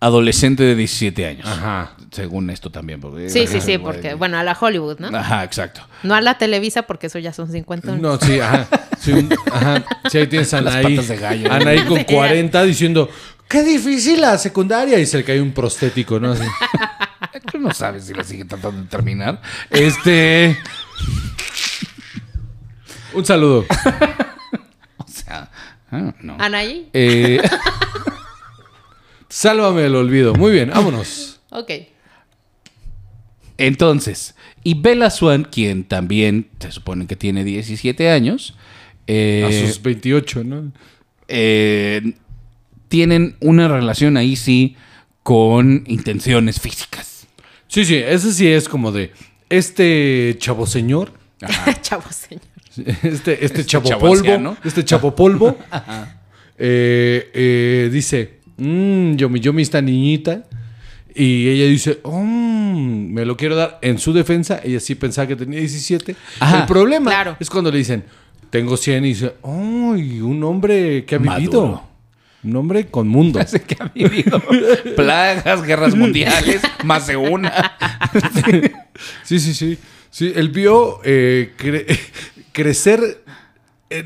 adolescente de 17 años. Ajá. Según esto también. Porque, Sí, sí, sí, porque, bueno, a la Hollywood, ¿no? Ajá, exacto. No a la Televisa, porque eso ya son 50 años. No, sí, ajá. Sí, un- ajá. Sí, ahí tienes a Las Anaí. patas de gallo. Anaí con Sí. 40 diciendo, qué difícil la secundaria. Y se le cae un prostético, ¿no? Así. Tú no sabes si la sigue tratando de terminar. Este. Un saludo. O sea. ah, no. Anaí. Eh, Sálvame del olvido. Muy bien, vámonos. Ok. entonces, y Bella Swan, quien también se supone que tiene 17 años, eh, A sus 28, ¿no? eh, tienen una relación ahí sí con intenciones físicas. Sí, sí, ese sí es como de este chavo señor, Chavo señor. este, este chavo chavo polvo, anciano. este chavo polvo, eh, eh, dice, mmm, Yomi Yomi esta niñita, y ella dice, oh, me lo quiero dar. En su defensa, ella sí pensaba que tenía 17. Ajá. El problema Claro. es cuando le dicen, tengo 100, y dice, oh, un hombre que ha vivido. Un hombre con mundo. Parece que ha vivido plagas, guerras mundiales, más de una. Sí, sí, sí. Sí, él vio eh, cre- crecer,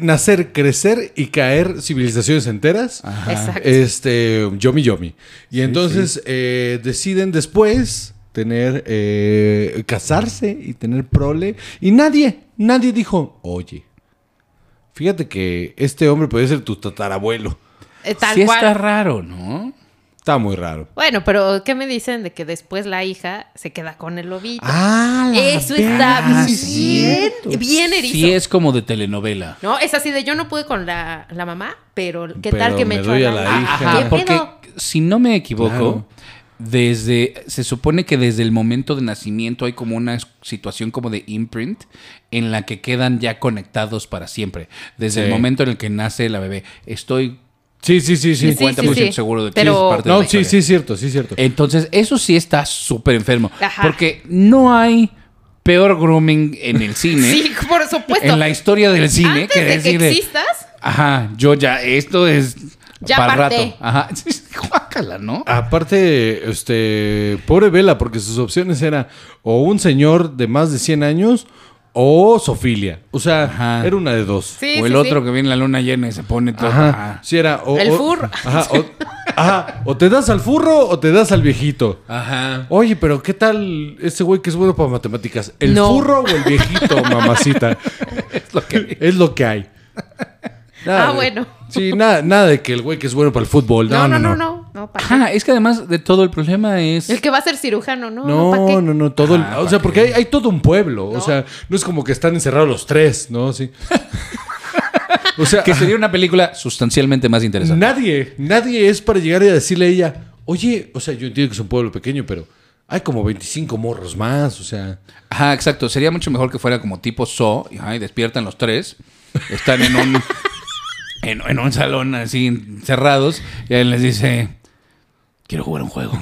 nacer, crecer y caer civilizaciones enteras. Exacto. Este, Yomi Yomi. Y entonces eh, deciden después tener, eh, casarse y tener prole. Y nadie, nadie dijo, oye, fíjate que este hombre puede ser tu tatarabuelo. Eh, Tal sí cual. está raro, ¿no? Está muy raro. Bueno, pero ¿qué me dicen de que después la hija se queda con el lobito? Ah, la Eso está verga, bien, bien erizo. Sí es como de telenovela. No, es así de yo no pude con la, la mamá, pero ¿qué Pero tal que me, me echó doy a la, la hija? hija. Ajá, ¿Qué porque pedo? si no me equivoco, Claro. desde se supone que desde el momento de nacimiento hay como una situación como de imprint en la que quedan ya conectados para siempre. Desde Sí. el momento en el que nace la bebé. Estoy Sí, sí, sí, sí. Sí, sí, 50% sí. seguro de que Pero- es parte de No, la sí, historia. sí, cierto, sí, es cierto. Entonces, eso sí está súper enfermo. Ajá. Porque no hay peor grooming en el cine. Sí, por supuesto. En la historia del cine. Antes que de que decir de, existas, Ajá, yo ya, esto es Ya para rato. Ajá, guácala, ¿no? Aparte, este, pobre Vela, porque sus opciones eran o un señor de más de 100 años o Sofilia. O sea, Ajá. era una de dos. sí, o el sí, otro sí. que viene en la luna llena y se pone todo. Ajá. Ajá. Sí, era. O, El furro. Ajá o, ajá, o te das al furro o te das al viejito. Ajá. Oye, pero ¿qué tal ese güey que es bueno para matemáticas? ¿El No. furro o el viejito, mamacita? Es lo que. es lo que hay. Nada Ah, de- bueno. Sí, nada, nada de que el güey que es bueno para el fútbol. No, no, no, no. no, ¿para qué? Ajá, es que además de todo el problema es. El que va a ser cirujano, ¿no? No, ¿para No, qué? no, no, todo el- Ah, o ¿para sea, porque hay, hay todo un pueblo, o No. sea, no es como que están encerrados los tres, ¿no? Sí. o sea, Que sería una película sustancialmente más interesante. nadie, nadie es para llegar y decirle a ella, oye, o sea, yo entiendo que es un pueblo pequeño, pero hay como 25 morros más, o sea, Ajá, exacto. Sería mucho mejor que fuera como tipo So, y, ajá, y despiertan los tres. Están en un. en, en un salón así encerrados. Y él les dice: Quiero jugar un juego.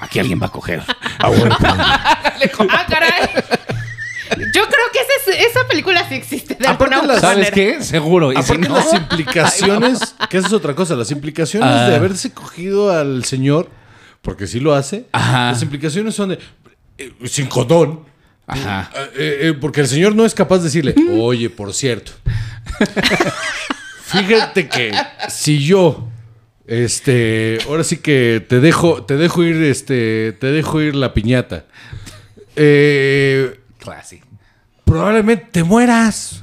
Aquí alguien va a coger. Ah, caray. Yo creo que ese esa película sí existe de Aparte alguna las- ¿Sabes manera. qué? Seguro. Y si aparte no- las implicaciones, que esa es otra cosa, las implicaciones Ah. de haberse cogido al señor, porque sí lo hace, Ajá. las implicaciones son de, eh, sin condón, Ajá. Eh, eh, porque el señor no es capaz de decirle, oye, por cierto, fíjate que si yo, este, ahora sí que te dejo, te dejo ir, este, te dejo ir la piñata, eh, Classy. probablemente te mueras.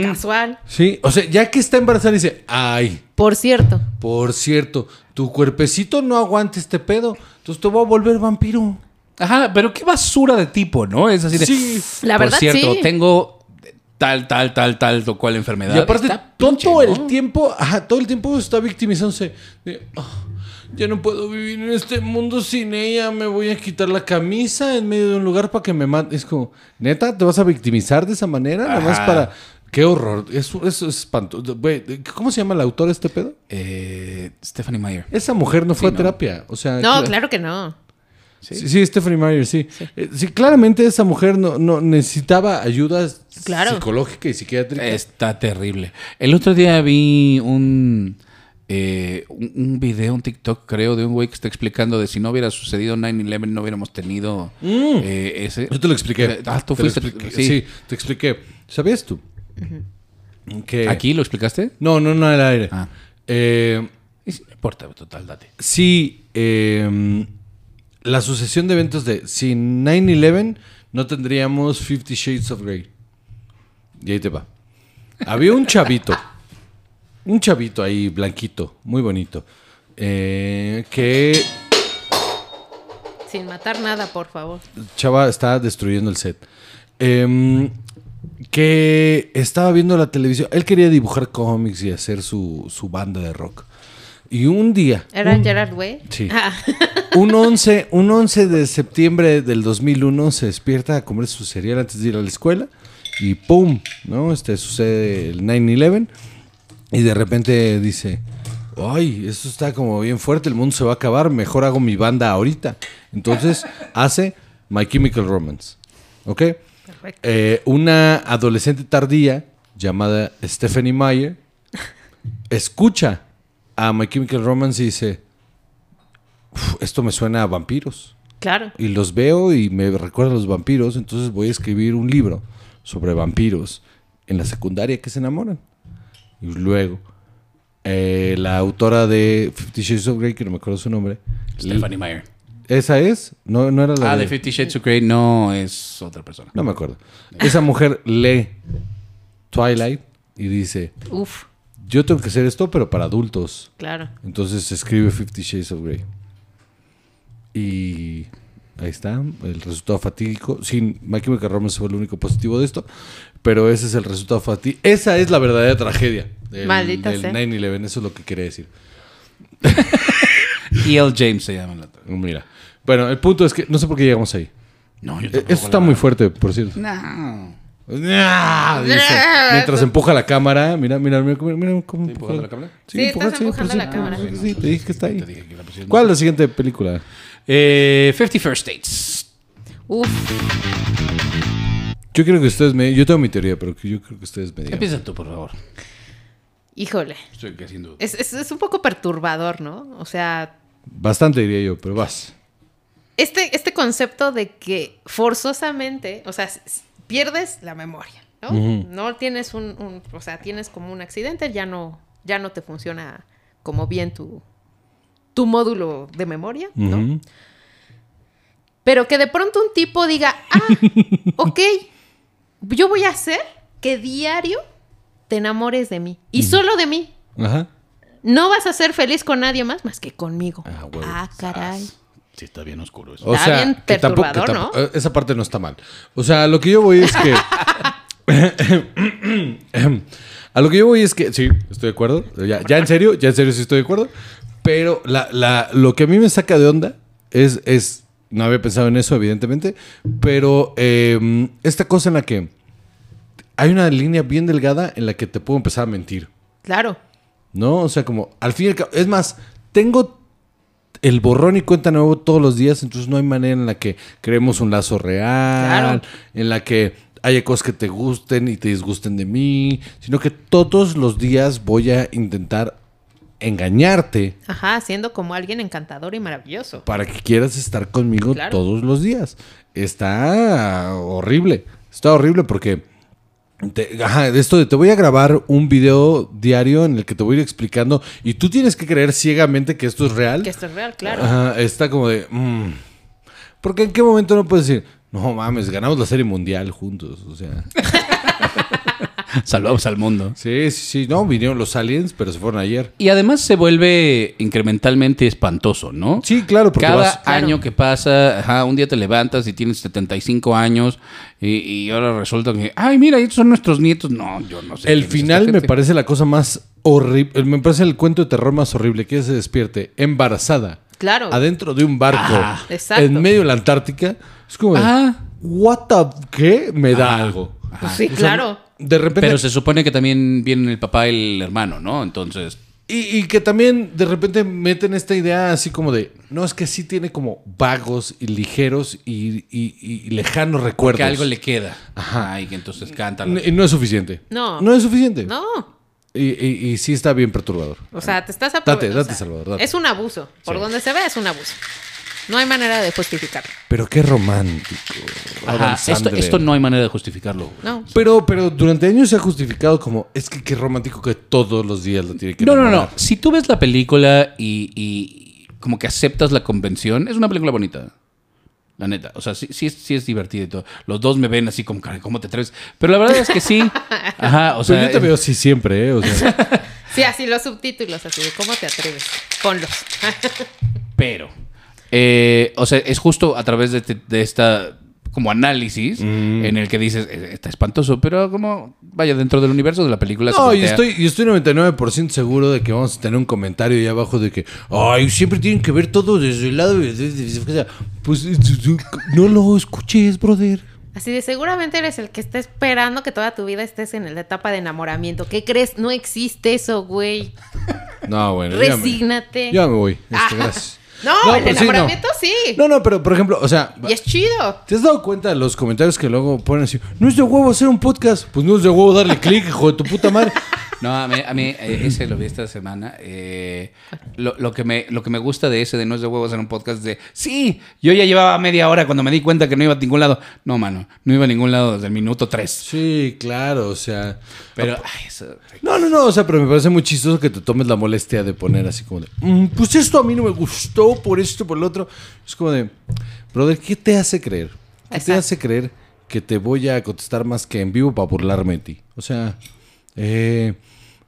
Casual. Sí, o sea, ya que está embarazada dice, ay, Por cierto. por cierto, tu cuerpecito no aguanta este pedo, entonces te voy a volver vampiro. Ajá, pero qué basura de tipo, ¿no? Es así de. Sí. La Por verdad, cierto, sí. tengo tal, tal, tal, tal, o cual enfermedad. Y aparte, pinche, el ¿no? tiempo, ajá, todo el tiempo está victimizándose. de, "Ah, ya no puedo vivir en este mundo sin ella, me voy a quitar la camisa en medio de un lugar para que me mate. Es como, neta, ¿te vas a victimizar de esa manera? Nada más para... Qué horror, eso, eso es espantoso. ¿Cómo se llama el autor de este pedo? Eh, Stephanie Meyer. Esa mujer no fue Sí, a ¿no? terapia. O sea, No, cla- claro que no. Sí, sí, Stephanie Meyer, sí. Eh, Sí, claramente esa mujer no, no necesitaba ayuda Claro. psicológica y psiquiátrica. Está terrible. El otro día vi un eh, un, un video, un TikTok, creo, de un güey que está explicando de si no hubiera sucedido 9-11, no hubiéramos tenido eh, ese. Yo te lo expliqué. Ah, tú Te lo fuiste. expliqué. sí. Sí. te expliqué. ¿Sabías tú? Que... ¿Aquí lo explicaste? No, no, no al aire. Ah. Eh, Y sí, no importa, total, date. sí, eh, la sucesión de eventos de sin 9-11 no tendríamos 50 Shades of Grey. Y ahí te va. Había un chavito, un chavito ahí blanquito, muy bonito, eh, que Sin matar nada, por favor. Chava está destruyendo el set. Em, que estaba viendo la televisión. Él quería dibujar cómics y hacer su, su banda de rock. Y un día, ¿Era Gerard Way? Sí. Ah, un 11, un 11 de septiembre del 2001, se despierta a comer su cereal antes de ir a la escuela. Y ¡pum! ¿no? Este, sucede el 9-11. Y de repente dice, ay, esto está como bien fuerte, el mundo se va a acabar, mejor hago mi banda ahorita. Entonces hace My Chemical Romance. ¿Ok? Perfecto. Eh, una adolescente tardía llamada Stephanie Meyer escucha a My Chemical Romance y dice, "Uf, esto me suena a vampiros. claro. Y los veo y me recuerda a los vampiros, entonces voy a escribir un libro sobre vampiros en la secundaria que se enamoran. Y luego, eh, la autora de Fifty Shades of Grey, que no me acuerdo su nombre, Stephanie Meyer. ¿esa es? No, no era la Ah, de Fifty Shades of Grey no es otra persona. No me acuerdo. Esa mujer lee Twilight y dice, Uf, yo tengo que hacer esto, pero para adultos. claro. Entonces escribe Fifty Shades of Grey. Y ahí está, el resultado fatídico. Sin My Chemical Romance fue el único positivo de esto, pero ese es el resultado fatídico. Esa es la verdadera tragedia del, Maldita del sea. 9-11, eso es lo que quería decir. E.L. James se llama la Mira, bueno, el punto es que no sé por qué llegamos ahí. No, yo Eh, Eso está la- muy fuerte, por cierto. No. ¡Ah! Dice, mientras empuja la cámara, mira, mira, mira, mira cómo ¿Estoy empujando la cámara? Sí, estás empuja, empujando por la cámara. Sí, sí, te dije que está ahí. Que ¿Cuál es la siguiente película? Eh, 50 First Dates. Uf, Yo creo que ustedes me... Yo tengo mi teoría, pero yo creo que ustedes me digan. Empieza tú, por favor. híjole. Estoy haciendo. Es, es, es un poco perturbador, ¿no? O sea, Bastante diría yo, pero vas. este, este concepto de que forzosamente, o sea, pierdes la memoria, ¿no? No tienes un, un- o sea, tienes como un accidente, ya no, ya no te funciona como bien tu, tu módulo de memoria, ¿no? Pero que de pronto un tipo diga, ah, ok, yo voy a hacer que diario te enamores de mí. Y solo de mí. Ajá. No vas a ser feliz con nadie más más que conmigo. Ah. Ah, caray. Sí, está bien oscuro eso. O Está sea, bien que tampoco- que perturbador, tampoco- eh, Esa parte no está mal. O sea, lo que yo voy es que... a lo que yo voy es que... Sí, estoy de acuerdo. Ya, ya en serio, ya en serio sí estoy de acuerdo. Pero la, la- lo que a mí me saca de onda es... es no había pensado en eso, evidentemente. Pero eh, esta cosa en la que... Hay una línea bien delgada en la que te puedo empezar a mentir. Claro. ¿No? O sea, como al fin y al cabo. Es más, tengo el borrón y cuenta nuevo todos los días, entonces no hay manera en la que creemos un lazo real, Claro. en la que haya cosas que te gusten y te disgusten de mí, sino que todos los días voy a intentar engañarte Ajá, siendo como alguien encantador y maravilloso. para que quieras estar conmigo Claro. todos los días. Está horrible. Está horrible porque. Te- ajá, de esto de te voy a grabar un video diario en el que te voy a ir explicando y tú tienes que creer ciegamente que esto es real. Que esto es real, claro. Ajá, está como de. mm. Porque en qué momento no puedes decir, no mames, ganamos la serie mundial juntos. O sea, Saludos al mundo. sí, sí, sí. No, vinieron los aliens, pero se fueron ayer. Y además se vuelve incrementalmente espantoso, ¿no? Sí, claro, porque Cada vas- Claro. año que pasa, ajá, un día te levantas y tienes 75 años y, y ahora resulta que, ay, mira, estos son nuestros nietos. No, yo no sé. El final me parece la cosa más horrible. Me parece el cuento de terror más horrible. Que ella se despierte embarazada. Claro. Adentro de un barco. Ah, exacto. En medio de la Antártica. Es como. Ah. ¿What the. ¿Qué? Me da algo. Pues sí, O sea, claro. De repente. Pero se supone que también vienen el papá y el hermano, ¿no? Entonces, Y, y que también de repente meten esta idea así como de. No, es que sí tiene como vagos y ligeros y, y- y lejanos recuerdos. porque algo le queda. Ajá. Y que entonces canta. N- Y no es suficiente. No. No es suficiente. No. Y, y- y sí está bien perturbador. O sea, te estás Date, date, Salvador, date. Es un abuso. Por Sí. donde se ve, es un abuso. No hay manera de justificarlo. Pero qué romántico. Ajá, esto, esto no hay manera de justificarlo. No. Pero, pero durante años se ha justificado como, es que qué romántico que todos los días lo tiene que No, no, no. enamorar". Si tú ves la película y, y como que aceptas la convención, es una película bonita. La neta. O sea, sí, sí, es, sí es divertida y todo. Los dos me ven así como, "Caray, ¿cómo te atreves? Pero la verdad es que sí. Ajá, o Pero sea. yo te veo así siempre, ¿eh? O sea, Sí, así los subtítulos, así de cómo te atreves. Ponlos. Pero, eh, o sea, es justo a través de, este- de esta como análisis Mm. en el que dices, "Eh, está espantoso, pero como, vaya, dentro del universo de la película. no, y estoy, y estoy 99% seguro de que vamos a tener un comentario ahí abajo de que, ay, siempre tienen que ver todo desde el lado de... Pues no lo escuches, brother. Así de seguramente eres el que está esperando que toda tu vida estés en la etapa de enamoramiento. ¿Qué crees? No existe eso, güey. No, bueno. ya me- Resígnate. Ya me voy. Este, Ah. gracias. No, No, el pues sí, no. enamoramiento sí. No, no, pero por ejemplo, o sea, Y es chido. ¿te has dado cuenta de los comentarios que luego ponen así? No es de huevo hacer un podcast. Pues no es de huevo darle clic, hijo de tu puta madre. No, a mí, a mí, eh, ese lo vi esta semana. eh, lo, lo que me, lo que me gusta de ese de No es de huevos en un podcast de, sí, yo ya llevaba media hora cuando me di cuenta que no iba a ningún lado. No, mano, no iba a ningún lado desde el minuto 3. Sí, claro, o sea. Pero, ay, eso... No, no, no, o sea, pero me parece muy chistoso que te tomes la molestia de poner así como de, "Mm, pues esto a mí no me gustó por esto, por lo otro. Es como de, brother, ¿qué te hace creer? ¿Qué te hace creer que te voy a contestar más que en vivo para burlarme de ti? O sea, eh,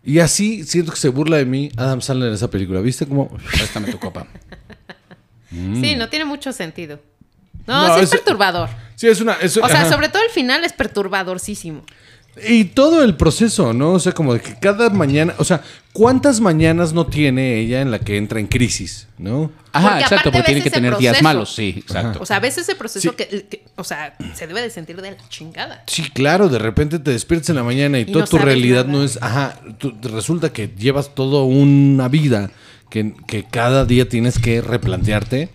y así siento que se burla de mí Adam Sandler en esa película. ¿Viste cómo? Préstame tu copa. Sí, no tiene mucho sentido. No, Mm. No, sí es, es- perturbador. Sí, es una... es- O sea, ajá. sobre todo el final es perturbadorcísimo. Y todo el proceso, ¿no? O sea, como de que cada mañana, o sea, ¿cuántas mañanas no tiene ella en la que entra en crisis, ¿no? Ajá, Porque exacto, porque tiene que tener días malos, sí, exacto. O sea, ves ese proceso Sí. que, que- o sea, se debe de sentir de la chingada. Sí, claro, de repente te despiertas en la mañana y, Y toda no tu realidad nada. no es, ajá, tú- resulta que llevas toda una vida que, que cada día tienes que replantearte.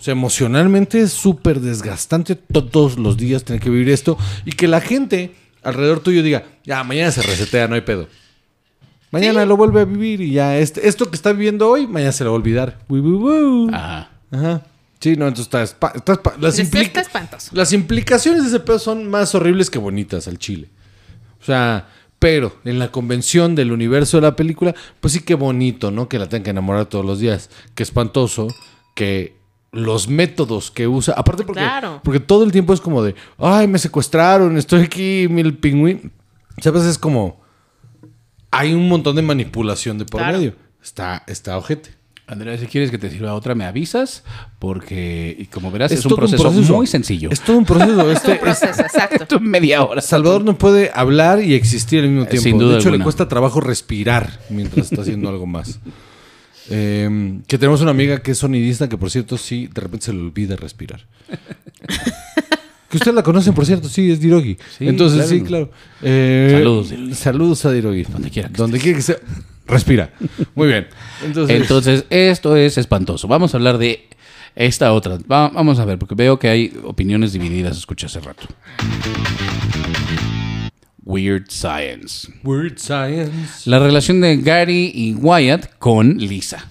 O sea, emocionalmente es súper desgastante todos los días tener que vivir esto y que la gente alrededor tuyo diga, ya, mañana se resetea, no hay pedo. Mañana Sí. lo vuelve a vivir y ya, este, esto que está viviendo hoy, mañana se lo va a olvidar. Wu. Ajá. Ajá. Sí, no, entonces está, espa- está espa- las, Les implica- está espantoso. las implicaciones de ese pedo son más horribles que bonitas al chile. O sea, pero en la convención del universo de la película, pues sí que bonito, ¿no? Que la tengan que enamorar todos los días. Que espantoso que los métodos que usa, aparte porque, Claro. porque todo el tiempo es como de, ay, me secuestraron, estoy aquí, mil pingüín. ¿Sabes? Es como, hay un montón de manipulación de por Claro. medio. Está, está ojete. Andrea, si quieres que te sirva otra, me avisas, porque, y como verás, es, un, todo proceso muy sencillo. Es todo un proceso. Este, Un proceso, exacto. Esto es media hora. Salvador no puede hablar y existir al mismo tiempo. Sin duda de hecho, alguna. le cuesta trabajo respirar mientras está haciendo algo más. Eh, que tenemos una amiga que es sonidista que, por cierto, sí, de repente se le olvida respirar. que usted la conocen, por cierto, sí, es Dirogi. Sí, Entonces, claro. sí, claro. Eh, Saludos, Dirogi. Saludos a Dirogi. Donde quiera que Donde quiera que sea. Respira. Muy bien. Entonces, Entonces, esto es espantoso. Vamos a hablar de esta otra. Va- vamos a ver, porque veo que hay opiniones divididas, escuché hace rato. Weird Science. Weird Science. La relación de Gary y Wyatt con Lisa.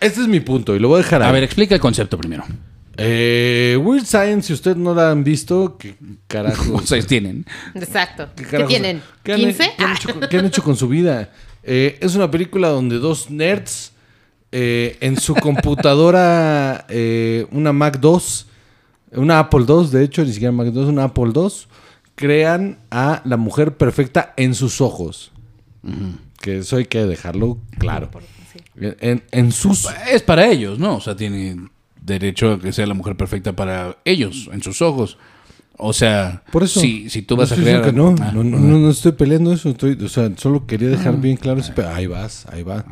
Este es mi punto y lo voy a dejar A ahí. ver, explica el concepto primero. Eh, Weird Science, si ustedes no la han visto, ¿qué carajo? Ustedes tienen. Exacto. ¿Qué, tienen? ¿Qué han, ¿15? qué han hecho, con- qué han hecho con su vida? Eh, es una película donde dos nerds eh, en su computadora, eh, una Mac 2, una Apple 2, de hecho, ni siquiera Mac 2, una Apple 2, crean a la mujer perfecta en sus ojos. Que eso hay que dejarlo claro. En, en sus... Es para ellos, ¿no? O sea, tiene derecho a que sea la mujer perfecta para ellos, en sus ojos. O sea, Por eso. si, si tú No vas a estoy crear... que no, Ah, no, no, no, no estoy peleando eso. Estoy, o sea, solo quería dejar bien claro ese pe- Ahí vas, ahí va.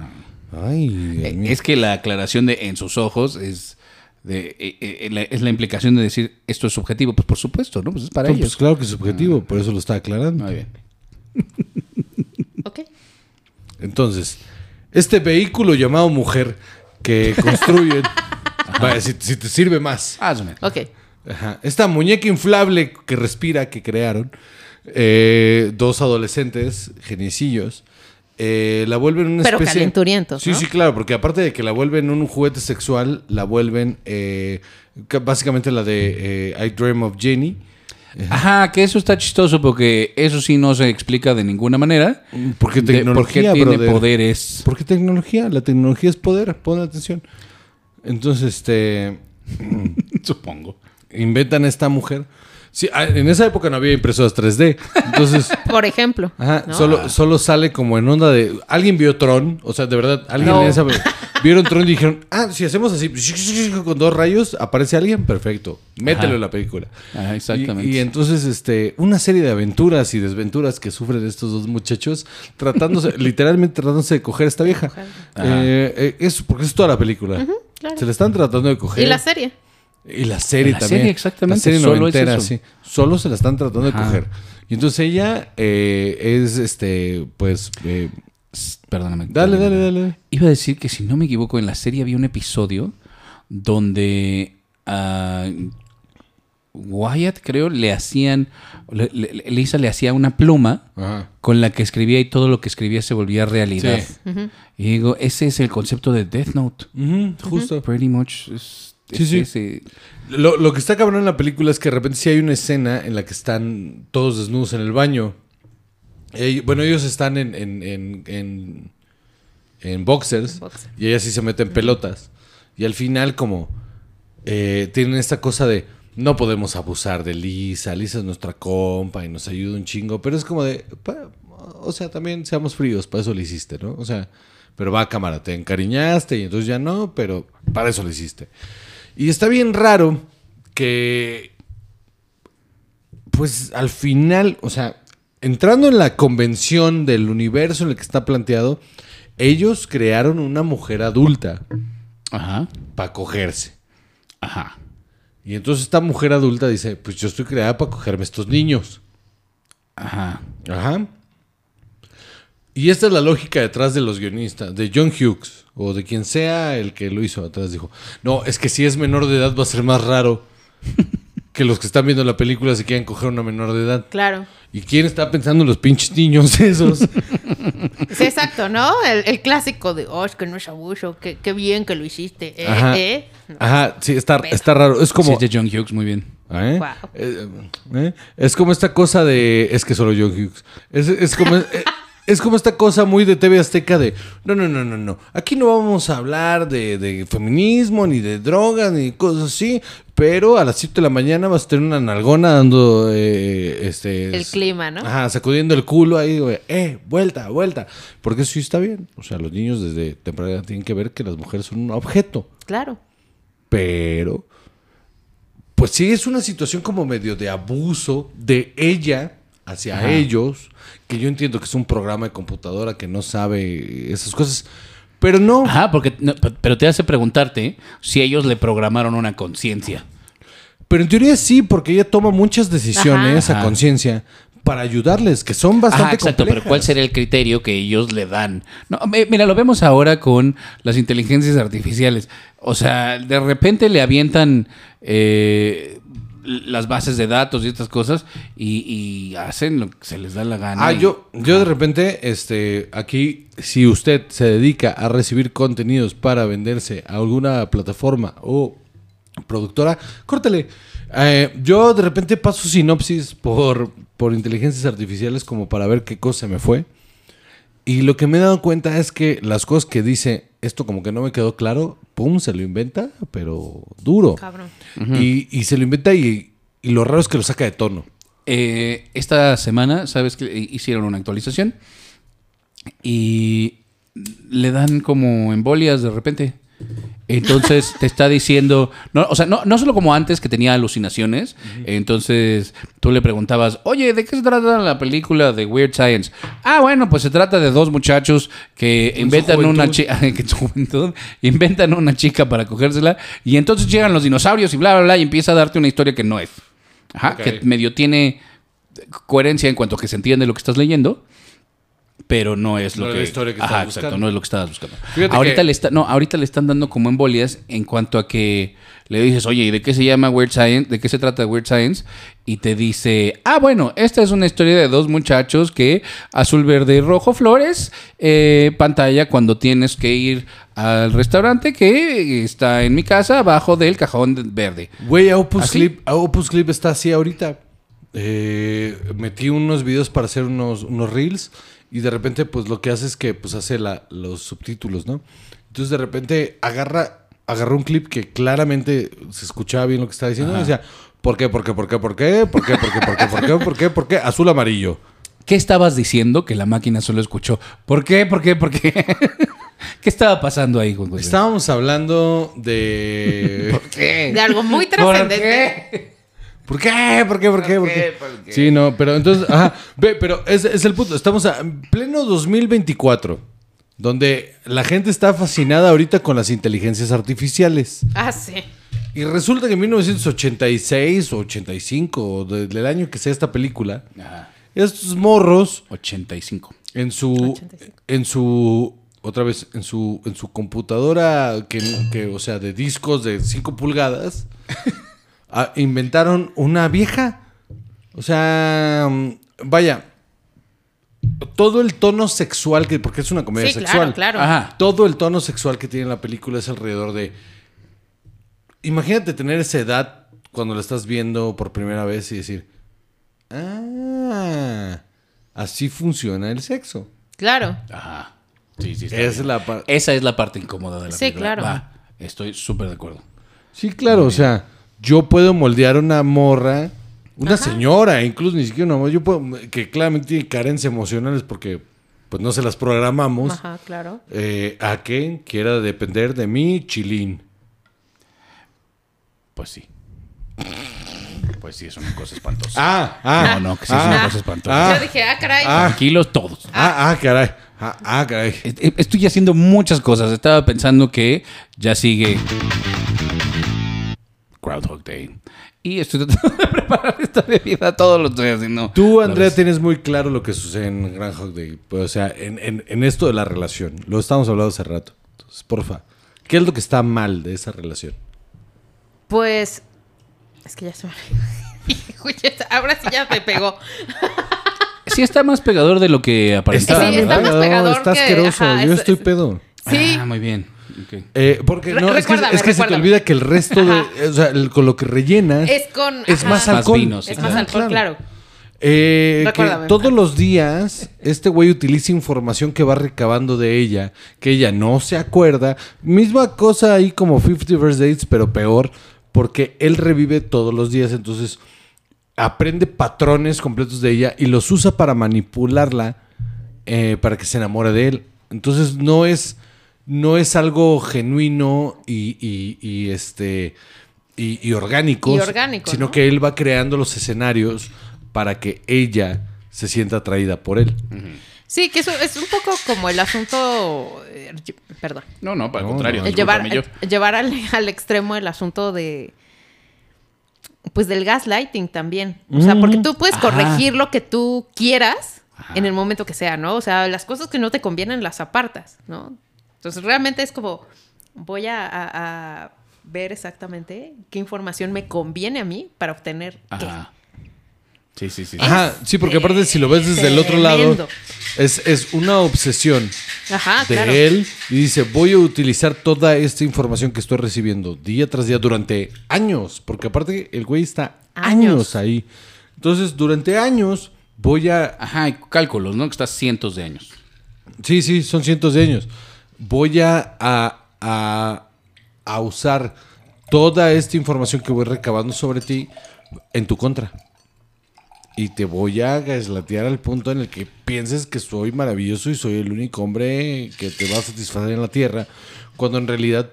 Ay, Eh. Es que la aclaración de en sus ojos es de eh, eh, la- es la implicación de decir esto es subjetivo. Pues por supuesto, ¿no? Pues es para Pues, ellos. claro que es subjetivo, por eso lo está aclarando. Muy bien. Ok. Entonces, este vehículo llamado mujer que construyen, vaya, si, si te sirve más, Hazme. Ok. Ajá, esta muñeca inflable que respira que crearon, eh, dos adolescentes, genicillos, eh, la vuelven una Pero especie... calenturientos, Sí, ¿no? sí, claro, porque aparte de que la vuelven un juguete sexual, la vuelven eh, ca- básicamente la de eh, I Dream of Jenny. Ajá, que eso está chistoso porque eso sí no se explica de ninguna manera. Porque De- tecnología, ¿Por qué tiene brother. poderes? Porque tecnología, la tecnología es poder, pon atención. Entonces, este, Supongo. inventan a esta mujer. Sí, ah, en esa época no había impresoras 3D. Entonces, Por ejemplo. ajá, ¿no? solo, solo sale como en onda de. Alguien vio Tron, o sea, de verdad, alguien No. en esa. Vieron Tron y dijeron, ah, si hacemos así, con dos rayos, aparece alguien, perfecto. Mételo Ajá. en la película. Ajá, exactamente. Y, y entonces, este, una serie de aventuras y desventuras que sufren estos dos muchachos, tratándose, literalmente tratándose de coger a esta vieja. Eh, eh, eso, porque es toda la película. claro. Se le están tratando de coger. Y la serie. Y la serie La también. serie, exactamente, La serie solo es noventera, eso. sí. Solo se la están tratando de coger. Y entonces ella eh, es, este, pues... eh, Perdóname. dale, dale, dale. Iba a decir que si no me equivoco, en la serie había un episodio donde a Wyatt, creo, le hacían. le- le- Lisa le hacía una pluma Ajá. con la que escribía y todo lo que escribía se volvía realidad. Sí. Y digo, ese es el concepto de Death Note. Justo. Pretty much. Es, Sí, sí. ese- Lo, lo que está cabrón en la película es que de repente sí hay una escena en la que están todos desnudos en el baño. Bueno, ellos están en, en, en, en, en boxers Boxer. y ella sí se mete en pelotas. Y al final como eh, tienen esta cosa de no podemos abusar de Lisa, Lisa es nuestra compa y nos ayuda un chingo, pero es como de, pa- o sea, también seamos fríos, para eso lo hiciste, ¿no? O sea, pero va cámara, te encariñaste y entonces ya no, pero para eso lo hiciste. Y está bien raro que, pues al final, o sea, entrando en la convención del universo en el que está planteado, ellos crearon una mujer adulta Ajá. para cogerse. Ajá. Y entonces esta mujer adulta dice, pues yo estoy creada para cogerme estos niños. Ajá. Ajá. Y esta es la lógica detrás de los guionistas, de John Hughes, o de quien sea el que lo hizo atrás. Dijo, no, es que si es menor de edad va a ser más raro que los que están viendo la película se quieran coger una menor de edad. Claro. ¿Y quién está pensando en los pinches niños esos? Sí, exacto, ¿no? El, el clásico de, oh, es que no es abuso, qué, qué bien que lo hiciste. ¿eh? Ajá. ¿eh? Ajá, sí, está, está raro. Es como... Sí, de John Hughes, muy bien. ¿Eh? Wow. Eh, eh, Es como esta cosa de. Es que solo John Hughes. Es, es como. Es como esta cosa muy de TV Azteca de, no, no, no, no, no. Aquí no vamos a hablar de, de feminismo, ni de drogas, ni cosas así. Pero a las 7 de la mañana vas a tener una nalgona dando, eh, este... El clima, ¿no? Ajá, sacudiendo el culo ahí, güey. Eh, vuelta, vuelta. Porque eso sí está bien. O sea, los niños desde temprana tienen que ver que las mujeres son un objeto. Claro. Pero, pues sí es una situación como medio de abuso de ella hacia Ajá. ellos, que yo entiendo que es un programa de computadora que no sabe esas cosas, pero no. Ajá, porque, no, pero te hace preguntarte si ellos le programaron una conciencia. Pero en teoría sí, porque ella toma muchas decisiones Ajá. a conciencia para ayudarles, que son bastante Ajá, exacto, pero. ¿cuál sería el criterio que ellos le dan? No, mira, lo vemos ahora con las inteligencias artificiales. O sea, de repente le avientan eh, las bases de datos y estas cosas y, y hacen lo que se les da la gana. Ah, y- yo, yo de repente, este, aquí, si usted se dedica a recibir contenidos para venderse a alguna plataforma o productora, córtele. Eh, yo de repente paso sinopsis por, por inteligencias artificiales como para ver qué cosa me fue. Y lo que me he dado cuenta es que las cosas que dice, esto como que no me quedó claro, pum, se lo inventa, pero duro. Cabrón. y, y se lo inventa y, y lo raro es que lo saca de tono. Eh, esta semana, ¿sabes que hicieron una actualización? Y le dan como embolias de repente. Entonces te está diciendo, no, o sea, no, no solo como antes que tenía alucinaciones, entonces tú le preguntabas, oye, ¿de qué se trata la película de Weird Science? Ah, bueno, pues se trata de dos muchachos que inventan una chica, que en su juventud inventan una chica para cogérsela y entonces llegan los dinosaurios y bla, bla, bla y empieza a darte una historia que no es. Ajá, que medio tiene coherencia en cuanto a que se entiende lo que estás leyendo. Pero no es lo No es que, la historia que Ajá, estabas exacto, buscando. no es lo que estabas buscando. Fíjate ahorita que- le está, no, ahorita le están dando como embolias en cuanto a que le dices, oye, ¿y de qué se llama Weird Science? ¿De qué se trata Weird Science? Y te dice, ah, bueno, esta es una historia de dos muchachos que azul, verde y rojo flores, eh, pantalla cuando tienes que ir al restaurante que está en mi casa abajo del cajón de- verde. Güey, Opus. Clip, Opus Clip está así ahorita. Eh, metí unos videos para hacer unos, unos reels y de repente pues lo que hace es que pues hace la- los subtítulos, ¿no? Entonces de repente agarra, agarra un clip que claramente se escuchaba bien lo que estaba diciendo y decía, ¿por qué, por qué, por qué, por qué, por qué, por qué, por qué, por qué, por qué, por qué, azul, amarillo? ¿Qué estabas diciendo que la máquina solo escuchó? ¿Por qué? ¿Por qué? ¿Por qué? ¿Qué estaba pasando ahí, Juan? Estábamos hablando de... ¿Qué? De algo muy ¿Por trascendente. ¿Por qué? ¿Por qué? ¿Por qué? ¿Por qué? qué? ¿Por qué? Sí, no, pero entonces, ajá, ve, pero es, es el punto. Estamos a- en pleno 2024, donde la gente está fascinada ahorita con las inteligencias artificiales. Ah, sí. Y resulta que en 1986 o 85, o de- del año que sea esta película, Ajá. estos morros 85. en su 85. en su otra vez en su en su computadora que, que, o sea de discos de 5 pulgadas inventaron una vieja o sea mm, vaya todo el tono sexual que porque es una comedia Sí, sexual claro, claro. Ajá. todo el tono sexual que tiene la película es alrededor de imagínate tener esa edad cuando la estás viendo por primera vez y decir ah así funciona el sexo Claro. Ajá. Sí, sí. está es la Esa es la parte incómoda de la Sí, película. claro. Va, estoy súper de acuerdo. Sí, claro, o sea, yo puedo moldear una morra, una señora, incluso ni siquiera una morra, yo puedo, que claramente tiene carencias emocionales porque pues no se las programamos, Ajá, claro. eh, a que quiera depender de mí, chilín. Pues sí. Pues sí, es una cosa espantosa. Ah, ah, no, no, que sí es ah, una cosa espantosa. ah, Yo dije, ah, caray. ah. Tranquilos todos. ah, ah, caray, ah, ah, caray. Estoy haciendo muchas cosas. Estaba pensando que ya sigue Groundhog Day. Y estoy tratando de preparar esta bebida todos los días. Y no, Tú, Andrea, tienes muy claro lo que sucede en Groundhog Day. Pues, o sea, en, en- en esto de la relación. Lo estamos hablando hace rato. Entonces, porfa, ¿qué es lo que está mal de esa relación? Pues. Es que ya se me. Ahora sí ya me pegó. Sí está más pegador de lo que aparentaba. Sí, está ¿verdad? más No, pegador Está que- asqueroso. ajá, Yo es- estoy es- pedo. Sí. Ah, muy bien. Eh, porque Re- no, es que, recuérdame, es que se te olvida que el resto de. O sea, el- con lo que rellenas. Es con. Es ajá. más Más alcohol. vino, sí, Es claro. más alcohol, claro. Eh, que todos los días este güey utiliza información que va recabando de ella, que ella no se acuerda. Misma cosa ahí como 50 First Dates, pero peor, porque él revive todos los días, entonces aprende patrones completos de ella y los usa para manipularla eh, para que se enamore de él. Entonces no es, no es algo genuino y, y- y, este y, y orgánico, Y orgánico, sino ¿no? que él va creando los escenarios para que ella se sienta atraída por él. Sí, que eso es un poco como el asunto. eh, Perdón. No, no, para el No, contrario. no. Llevar, discúlpame yo. el llevar al, al extremo el asunto de. Pues del gaslighting también. O sea, porque tú puedes Ajá. corregir lo que tú quieras en el momento que sea, ¿no? O sea, las cosas que no te convienen las apartas, ¿no? Entonces realmente es como. Voy a, a- a ver exactamente qué información me conviene a mí para obtener qué. Ajá. Sí, sí, sí. Ajá, sí, porque aparte si lo ves desde el otro lado, es, es una obsesión Ajá, de claro. él y dice, voy a utilizar toda esta información que estoy recibiendo día tras día durante años, porque aparte el güey está años, Años. ahí. Entonces, durante años voy a... Ajá, cálculos, ¿no? Que estás cientos de años. Sí, sí, son cientos de años. Voy a, a, a, a usar toda esta información que voy recabando sobre ti en tu contra. Y te voy a gaslatear al punto en el que pienses que soy maravilloso y soy el único hombre que te va a satisfacer en la tierra, cuando en realidad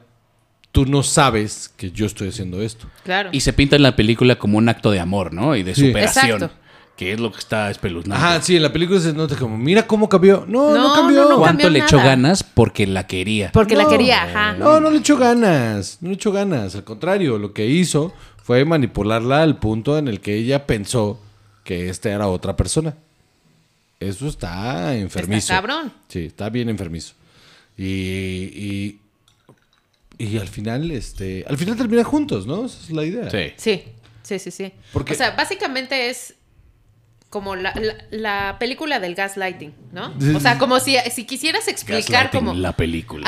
tú no sabes que yo estoy haciendo esto. Claro. Y se pinta en la película como un acto de amor, ¿no? Y de Sí. superación. Exacto. Que es lo que está espeluznante. Ajá, sí, en la película se nota como, mira cómo cambió. No, no, No, cambió. no, no ¿Cuánto cambió le echó ganas? Porque la quería. Porque la quería, ajá. No, no le echó ganas. No le echó ganas. Al contrario, lo que hizo fue manipularla al punto en el que ella pensó que esta era otra persona. Eso está enfermizo. Está cabrón. Sí, está bien enfermizo. Y, y, y al final, este, al final terminan juntos, ¿no? Esa es la idea. Sí. Sí, sí, sí, sí. Porque- O sea, básicamente es como la, la- la película del gaslighting, ¿no? O sea, como si, si quisieras explicar Gaslighting, como... la película.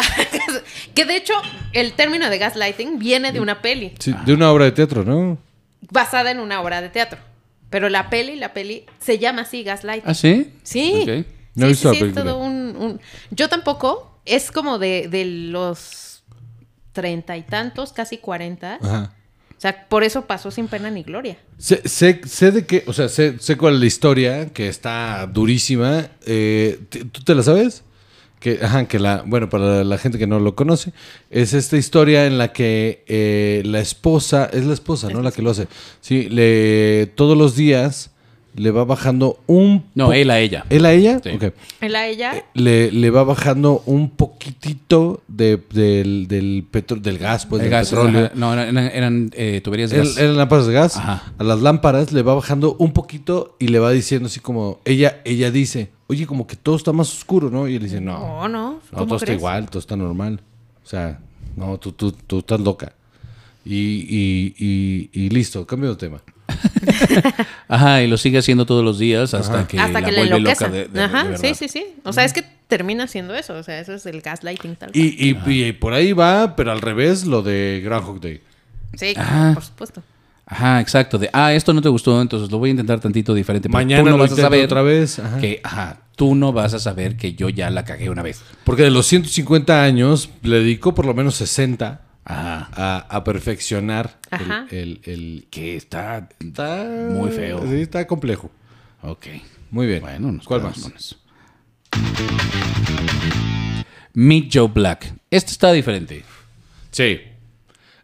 que de hecho, el término de gaslighting viene de una peli, Sí, de una obra de teatro, ¿no? basada en una obra de teatro. Pero la peli, la peli, se llama así, gaslighting. ¿Ah, sí? Sí. Ok. No he sí, visto la sí, sí, película. todo un, un- Yo tampoco. Es como de, de los treinta y tantos, casi cuarenta. Ajá. O sea, por eso pasó sin pena ni gloria. Sé, sé, sé de qué, o sea, sé, sé cuál es la historia, que está durísima. Eh, ¿t- ¿Tú te la sabes? Que, ajá, que la, bueno, para la gente que no lo conoce, es esta historia en la que eh, la esposa, es la esposa, ¿no? La que lo hace. Sí, le, todos los días le va bajando un... No, él a ella. ¿Él a ella? Sí. Él a ella. Le, le va bajando un poquitito de, del, del, petro- del gas, pues, El del gas, petróleo. ajá. No, eran, eran, eran, eh, tuberías de gas. Eran lámparas de gas. Ajá. A las lámparas le va bajando un poquito y le va diciendo así como, ella, ella dice, oye, como que todo está más oscuro, ¿no? Y él dice, no, No, no. no, ¿Cómo todo está igual, todo está normal. O sea, no, tú, tú, tú estás loca. Y, y, y, y listo, cambio de tema. Ajá, y lo sigue haciendo todos los días hasta que Hasta la que le vuelve loca de, de- Ajá, de sí, sí, sí. O sea, es que termina siendo eso. O sea, eso es el gaslighting tal cual. Y, y, y por ahí va, pero al revés, lo de Groundhog Day. Sí, Ajá. por supuesto. Ajá, exacto. De, ah, esto no te gustó, entonces lo voy a intentar tantito diferente. pero Mañana tú no lo vas a saber otra vez. Ajá. que, ajá, tú no vas a saber que yo ya la cagué una vez. Porque de los 150 años le dedicó por lo menos 60 Ajá. a, a perfeccionar el- Ajá. el, el- Que está Está Muy feo. Sí, está complejo. Ok. Muy bien. Bueno, nos ¿Cuál más? con eso. Meet Joe Black. Este está diferente. Sí.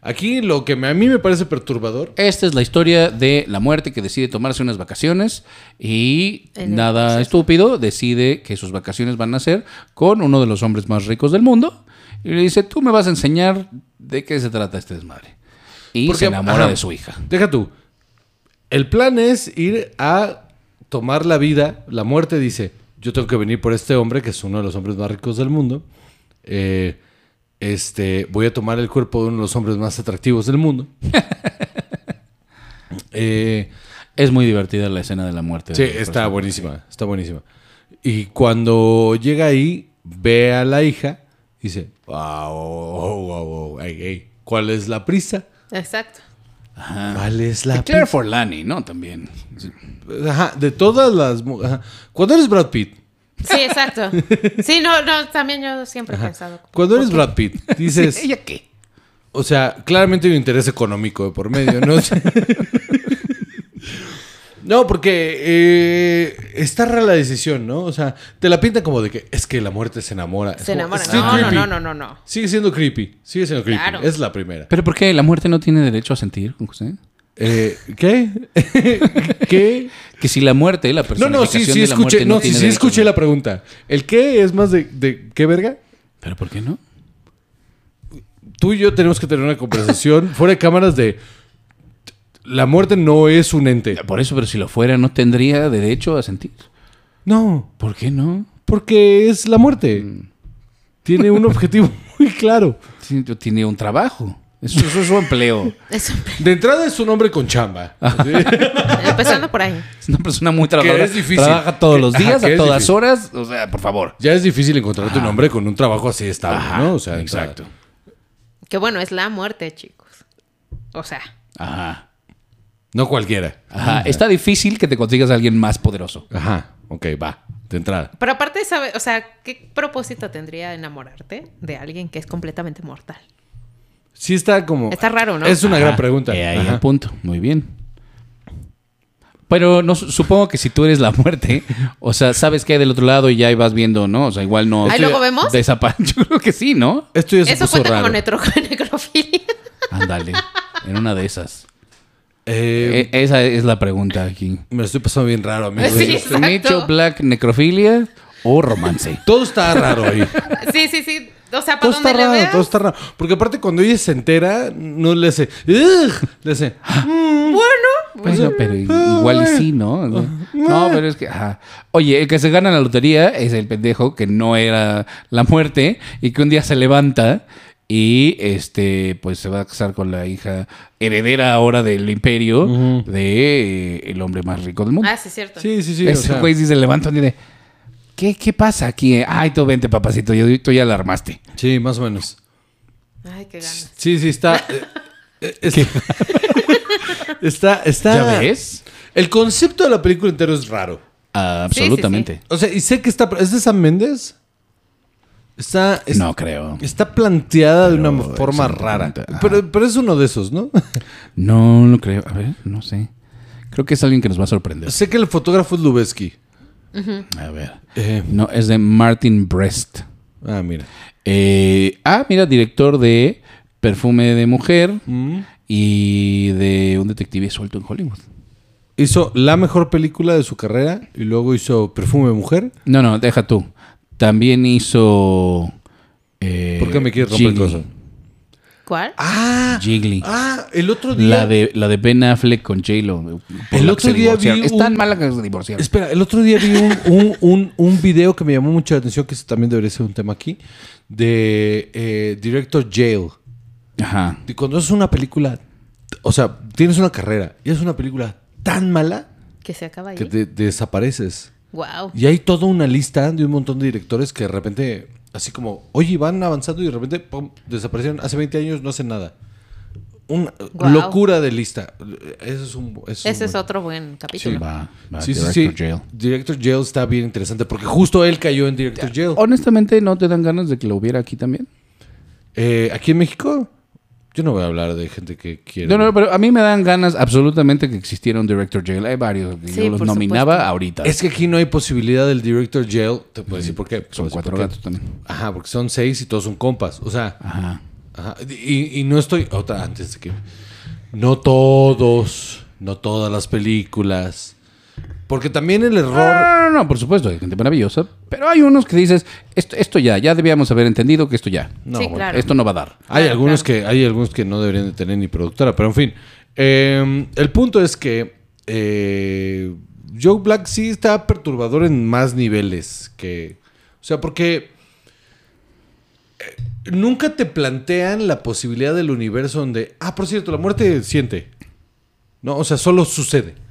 Aquí lo que me- a mí me parece perturbador. Esta es la historia de la muerte que decide tomarse unas vacaciones y nada proceso. estúpido decide que sus vacaciones van a ser con uno de los hombres más ricos del mundo y le dice, tú me vas a enseñar de qué se trata este desmadre. Y Porque- se enamora ajá. de su hija. Deja tú. El plan es ir a tomar la vida. La muerte dice: Yo tengo que venir por este hombre, que es uno de los hombres más ricos del mundo. Eh, este, voy a tomar el cuerpo de uno de los hombres más atractivos del mundo. Eh, Es muy divertida la escena de la muerte. Sí, está buenísima, está buenísima. Y cuando llega ahí, ve a la hija, dice, wow, wow, wow, wow, ey, ey, ¿cuál es la prisa? Exacto. ¿Cuál es la Claire prisa? Forlani, ¿no? También. Ajá, de todas las... ajá. Cuando eres Brad Pitt, Sí, exacto. Sí, no, no, también yo siempre he pensado. cuando eres Brad Pitt, dices, ¿Ella qué? o sea, claramente hay un interés económico de por medio, ¿no? No, porque eh, está rara la decisión, ¿no? O sea, te la pintan como de que es que la muerte se enamora. Es Se como- enamora. No, no, no, no, no, no. Sigue siendo creepy. Sigue siendo creepy. Claro. Es la primera. ¿Pero por qué? ¿La muerte no tiene derecho a sentir, José? Eh, ¿Qué? ¿Qué? Que si la muerte, la No, personificación no, sí, sí escuché, no, sí, sí escuché la pregunta. ¿El qué es más de, de qué verga? ¿Pero por qué no? Tú y yo tenemos que tener una conversación fuera de cámaras de la muerte no es un ente. Por eso, pero si lo fuera, no tendría derecho a sentir. No, ¿Por qué no? porque es la muerte. Tiene un objetivo muy claro. Tiene un trabajo. Eso, eso es su empleo. Eso, De entrada es un hombre con chamba. ¿sí? empezando por ahí. Es una persona muy trabajadora. es difícil. Trabaja todos Que- los días, a todas difícil. horas. O sea, por favor. Ya es difícil encontrarte un hombre con un trabajo así estable, Ajá, ¿no? O sea, exacto. Que bueno, es la muerte, chicos. O sea, Ajá. No cualquiera. Ajá. Está difícil que te consigas a alguien más poderoso. Ajá, ok, va, de entrada. pero aparte, ¿sabe? O sea, ¿qué propósito tendría enamorarte de alguien que es completamente mortal? Sí está como... Está raro, ¿no? Es una Ajá, gran pregunta. he ahí el punto. Muy bien. Pero no, supongo que si tú eres la muerte, o sea, sabes que hay del otro lado y ya ahí vas viendo, ¿no? O sea, igual no. Ahí luego vemos. Desapa- Yo creo que sí, ¿no? Esto ya se Eso puso cuenta raro. como necro- necrofilia. Ándale. En una de esas. Eh, E- esa es la pregunta aquí. me lo estoy pasando bien raro, amigo. Sí. Nicho, Black, necrofilia o romance. Todo está raro ahí. Sí, sí, sí. O sea, Todo para está donde le raro, veas. todo está raro. Porque aparte cuando ella se entera, no le hace... "Ugh", le hace... Bueno, Bueno, pero i- igual y sí, ¿no? No, pero es que. ajá. Oye, el que se gana la lotería es el pendejo que no era la muerte y que un día se levanta y este pues se va a casar con la hija heredera ahora del imperio de eh, el hombre más rico del mundo. Ah, sí, es cierto. Sí, sí, sí. o Ese sea, güey sí se levanta día de. ¿Qué, ¿Qué pasa aquí? Ay, tú vente, papacito. Yo, tú ya la armaste. sí, más o menos. Ay, qué ganas. Sí, sí, está. eh, eh, es- está, está. ¿Ya ves? El concepto de la película entero es raro. Ah, Sí, sí, absolutamente. O sea, y sé que está. ¿Es de San Méndez? Está. es- No creo. Está planteada de una forma rara. Pero, pero es uno de esos, ¿no? No, no creo. A ver, no sé. Creo que es alguien que nos va a sorprender. sé que el fotógrafo es Lubeski. A ver. Eh, No, es de Martin Brest. ah, mira. Eh, ah, mira, director de Perfume de Mujer Mm. y de Un Detective Suelto en Hollywood. Hizo la mejor película de su carrera y luego hizo Perfume de Mujer. No, no, deja tú. También hizo. eh, ¿Por qué me quieres romper el Jiggly. corazón? ¿Cuál? Ah, Jiggly. ah, el otro día. La de, la de Ben Affleck con J-Lo. por El otro día vi Es tan un- mala que se divorciaron. Espera, el otro día vi un, un, un, un video que me llamó mucho la atención, que también debería ser un tema aquí, de eh, Director Jail. Ajá. Y cuando es una película, o sea, tienes una carrera y es una película tan mala Que se acaba ahí. que te desapareces. Wow. Y hay toda una lista de un montón de directores que de repente, así como, oye, van avanzando y de repente, pum, desaparecieron. Hace 20 años no hacen nada. Una locura de lista. Eso es un... eso Ese es otro buen capítulo. Va, va, Sí, sí, Director sí. Jail. Director Jail está bien interesante porque justo él cayó en Director Jail. Honestamente, ¿no te dan ganas de que lo hubiera aquí también? Eh, Aquí en México, yo no voy a hablar de gente que quiere. No, no, pero a mí me dan ganas absolutamente que existiera un Director Jail. Hay varios Sí, yo los nominaba supuesto. ahorita. Es que aquí no hay posibilidad del Director Jail. Te puedo decir por qué. Son decir cuatro gatos también. Ajá, porque son seis y todos son compas. O sea, Ajá. ajá. Y, y no estoy. Otra, antes de que. No todos. No todas las películas. Porque también el error. No, no, no, por supuesto, hay gente maravillosa. Pero hay unos que dices, esto, esto ya, ya debíamos haber entendido que esto ya. No, sí, bueno, claro. Esto no va a dar. Hay Claro, algunos claro. que hay algunos que no deberían de tener ni productora, pero en fin. Eh, el punto es que eh, Joe Black sí está perturbador en más niveles que, o sea, porque eh, nunca te plantean la posibilidad del universo donde, ah, por cierto, la muerte siente, no, o sea, solo sucede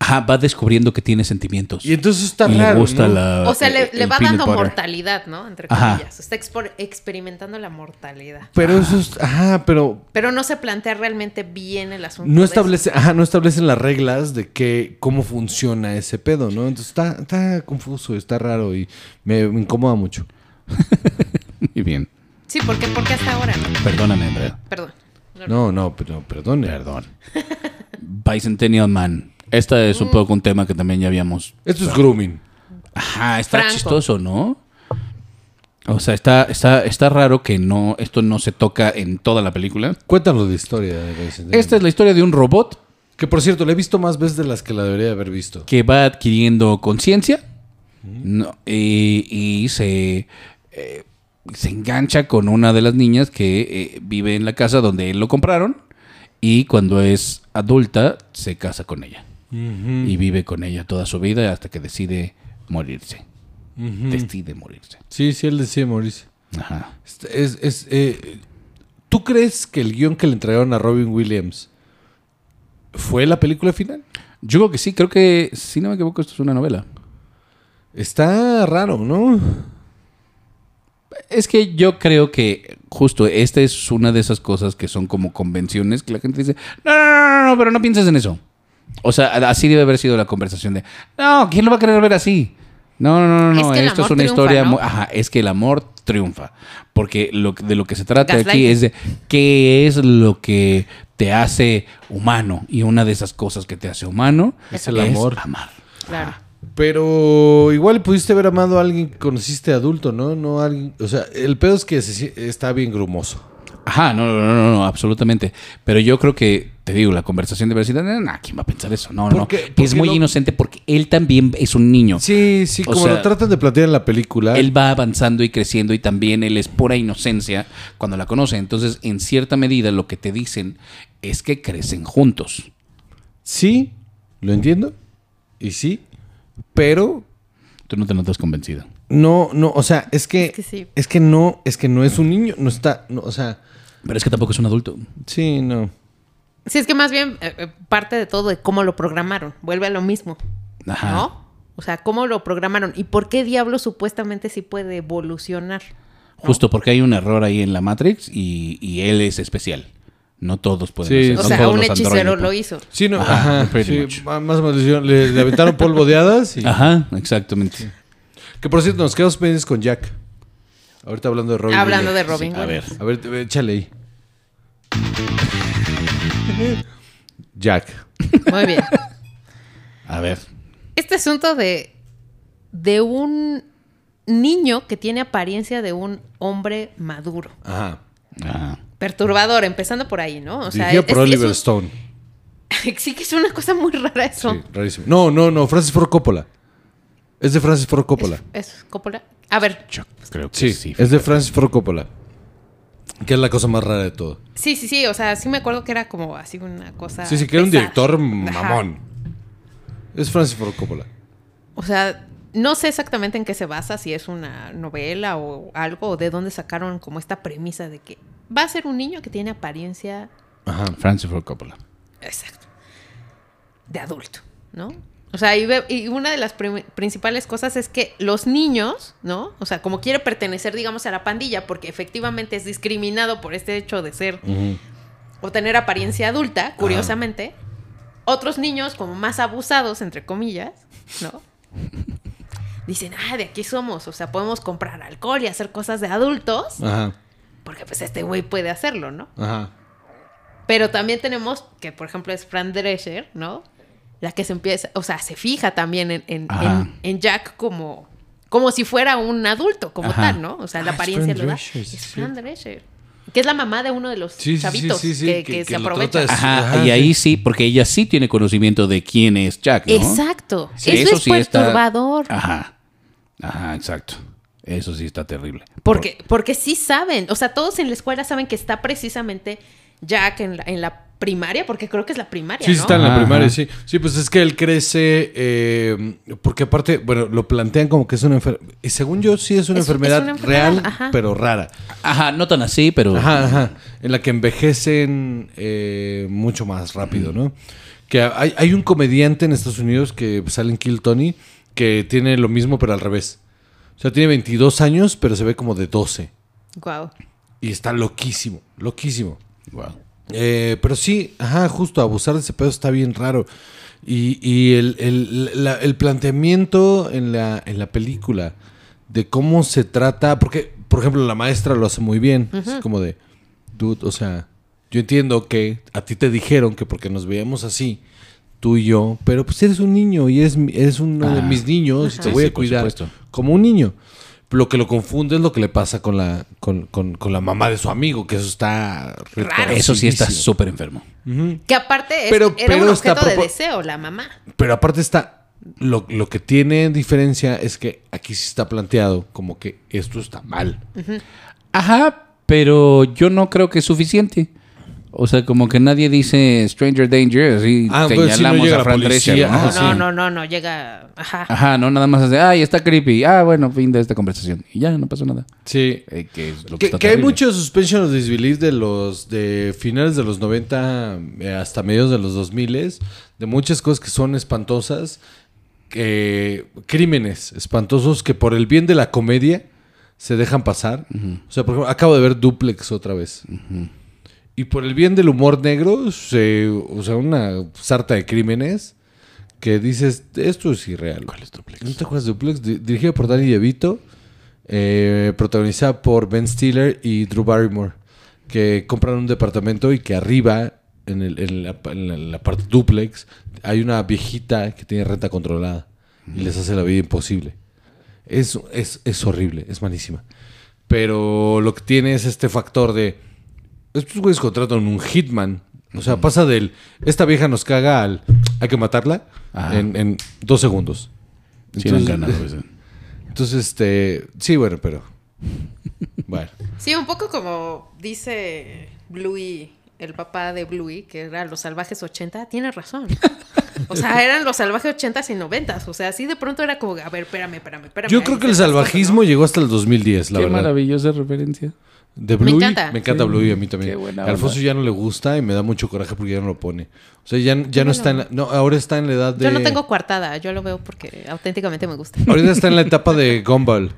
Ajá, va descubriendo que tiene sentimientos. y entonces está Y raro. le gusta ¿no? la. O sea, le, el- le el va dando butter. mortalidad, ¿no? Entre Ajá. comillas. Está experimentando la mortalidad. Pero eso es, ajá, pero Pero no se plantea realmente bien el asunto. no establece, ajá, no establecen las reglas de que, cómo funciona ese pedo, ¿no? Entonces está, está confuso, está raro y me, me incomoda mucho. Muy bien. Sí, porque, porque hasta ahora, ¿no? Perdóname, Andrea. Perdón. No, no, pero perdone. Perdón. Bicentennial Man. Esta es un poco un tema que también ya habíamos. Esto es grooming. Ajá, está Franco. chistoso, ¿no? O sea, está, está, está raro que no, esto no se toca en toda la película. Cuéntanos la historia de. Esta es la historia de un robot Que por cierto, la he visto más veces de las que la debería haber visto. que va adquiriendo conciencia ¿no? y, y se, eh, se engancha con una de las niñas que eh, vive en la casa donde él lo compraron y cuando es adulta se casa con ella y vive con ella toda su vida hasta que decide morirse. Decide morirse. Sí, sí, él decide morirse. Ajá. Es, es, es, eh, ¿Tú crees que el guion que le entregaron a Robin Williams fue la película final? Yo creo que sí, creo que, si no me equivoco, esto es una novela. Está raro, ¿no? Es que yo creo que justo esta es una de esas cosas que son como convenciones que la gente dice, no, no, no, no, no, pero no pienses en eso. O sea, así debe haber sido la conversación de, no, ¿quién lo va a querer ver así? No, no, no, no, Es que esto es una triunfa, historia ¿no? muy- Ajá, es que el amor triunfa. Porque lo, de lo que se trata aquí es de qué es lo que te hace humano. Y una de esas cosas que te hace humano Es el amor. amar. Claro. Pero igual pudiste haber amado a alguien que conociste adulto, ¿no? No alguien, o sea, el pedo es que se- está bien grumoso. Ajá, no, no, no, no, no, absolutamente. Pero yo creo que, te digo, la conversación debe decir, nah, ¿quién va a pensar eso? No, no, no. Porque- es muy lo- inocente porque él también es un niño. Sí, sí, O como sea, lo tratan de plantear en la película. Él va avanzando y creciendo y también él es pura inocencia cuando la conoce. Entonces, en cierta medida, lo que te dicen es que crecen juntos. sí, lo entiendo. Y sí, pero Tú no te notas convencido. no, no, o sea, es que, Es que sí. es que no, es que no es un niño, no está, no, o sea, Pero es que tampoco es un adulto. sí, no. Sí, es que más bien eh, eh, parte de todo de cómo lo programaron. Vuelve a lo mismo. Ajá. ¿No? O sea, cómo lo programaron y por qué diablos supuestamente sí puede evolucionar. Justo porque hay un error ahí en la Matrix y, y él es especial. No todos pueden Sí, hacer. O no sea, un hechicero androides lo hizo. Sí, no, Ajá, ajá, sí, más o menos le, le- aventaron polvo de hadas y... Ajá, exactamente. Que por cierto, nos quedamos pendientes con Jack. Ahorita hablando de Robin. Hablando de. Robin A ver. A ver, échale ahí. Jack. Muy bien. A ver. Este asunto de, de un niño que tiene apariencia de un hombre maduro. Ajá. Ajá. Perturbador, empezando por ahí, ¿no? O sea, Dirigido es- por es Oliver un- Stone. sí que es una cosa muy rara eso. Sí, rarísimo. No, no, no. Francis Ford Coppola. Es de Francis Ford Coppola. Es, es Coppola. A ver, Yo creo que Sí, sí. es de Francis Ford Coppola. Que es la cosa más rara de todo. sí, sí, sí. O sea, sí me acuerdo que era como así una cosa. Sí, sí, que era un director Ajá. mamón. Es Francis Ford Coppola. O sea, no sé exactamente en qué se basa, si es una novela o algo, o de dónde sacaron como esta premisa de que va a ser un niño que tiene apariencia Ajá. Francis Ford Coppola. Exacto. De adulto, ¿no? O sea, y, una de las principales cosas es que los niños, ¿no? O sea, como quiere pertenecer, digamos, a la pandilla, porque efectivamente es discriminado por este hecho de ser o tener apariencia adulta, curiosamente, otros niños como más abusados, entre comillas, ¿no? Dicen, ah, de aquí somos, o sea, podemos comprar alcohol y hacer cosas de adultos, Ajá. porque pues este güey puede hacerlo, ¿no? Ajá. Pero también tenemos que, por ejemplo, es Fran Drescher, ¿no? La que se empieza, o sea, se fija también en, en, en- en Jack como, como si fuera un adulto, como Ajá. tal, ¿no? O sea, la Ah, apariencia lo da. Drescher, sí, Es sí. Fran Drescher. Que es la mamá de uno de los Sí, sí, sí, chavitos sí, sí, que, que- que que se aprovecha. Ajá, Ajá, y ahí sí. porque ella sí tiene conocimiento de quién es Jack, ¿no? Exacto. Sí, eso, es sí está- perturbador. Ajá. Ajá, exacto. Eso sí está terrible. Porque, porque sí saben. O sea, todos en la escuela saben que está precisamente Jack en la, en la primaria, porque creo que es la primaria. Sí, sí ¿no? está en la Ajá. primaria, sí. Sí, pues es que él crece, eh, porque aparte, bueno, lo plantean como que es una enfermedad. Y según yo, sí es una, Es- es enfermedad, una enfermedad, real, ajá. pero rara. Ajá, no tan así, pero. Ajá, ajá. En la que envejecen eh, mucho más rápido, ¿no? Que hay, hay un comediante en Estados Unidos que sale en Kill Tony que tiene lo mismo, pero al revés. O sea, tiene 22 años, pero se ve como de 12. Guau. Y está loquísimo, loquísimo. Wow. Eh, pero sí, ajá, justo abusar de ese pedo está bien raro. Y, y el, el- la- el planteamiento en la, en la película de cómo se trata, porque, por ejemplo, la maestra lo hace muy bien. Es como de, dude, o sea, yo entiendo que a ti te dijeron que porque nos veíamos así, tú y yo, pero pues eres un niño y eres, mi- eres uno de Ah. mis niños y te Sí, voy sí, a por cuidar supuesto. como un niño. Lo que lo confunde es lo que le pasa con la, con, con- con la mamá de su amigo, que eso está Raro. Eso sí está súper enfermo. Que aparte es- Pero- era pero un está objeto de deseo, la mamá. Pero aparte está. Lo, lo que tiene diferencia es que aquí sí está planteado como que esto está mal. Ajá, pero yo no creo que es suficiente. O sea, como que nadie dice Stranger Danger, así Ah, pues, sí, no señalamos llega a Fran Drescher, ¿no? ajá, No, sí. no, no, no, no, llega. Ajá. Ajá, no, nada más hace, ay, está creepy. Ah, bueno, fin de esta conversación. Y ya, no pasó nada. Sí. Eh, que es lo que, Que, está que hay mucho suspension of disbelief de los de finales de los 90 eh, hasta mediados de los 2000 de muchas cosas que son espantosas, que crímenes espantosos que por el bien de la comedia se dejan pasar. O sea, por ejemplo, acabo de ver Duplex otra vez. Y por el bien del humor negro, se, o sea, una sarta de crímenes que dices, esto es irreal. ¿Cuál es Duplex? ¿No te acuerdas de Duplex? Di- dirigida por Danny DeVito, eh, protagonizada por Ben Stiller y Drew Barrymore, que compran un departamento y que arriba, en, el- en la, en la- en la parte duplex, hay una viejita que tiene renta controlada y les hace la vida imposible. Es, es, es horrible, es malísima. Pero lo que tiene es este factor de. Estos güeyes contratan un hitman. O sea, pasa del. Esta vieja nos caga al. Hay que matarla en, en dos segundos. Sí, han ganado ese. entonces, este. Sí, bueno, pero. Bueno. Sí, un poco como dice Bluey el papá de Bluey, que era los salvajes 80, tiene razón. O sea, eran los salvajes 80 y 90. O sea, así de pronto era como, a ver, espérame, espérame, espérame. Yo creo que el salvajismo llegó hasta el 2010, la Qué verdad. maravillosa referencia. De Bluey, me encanta. encanta. Sí. Bluey a mí también. Qué buena Alfonso onda. ya no le gusta y me da mucho coraje porque ya no lo pone. O sea, ya, ya no está en la, no, ahora está en la edad de Yo no tengo coartada, yo lo veo porque auténticamente me gusta. Ahorita está en la etapa de Gumball.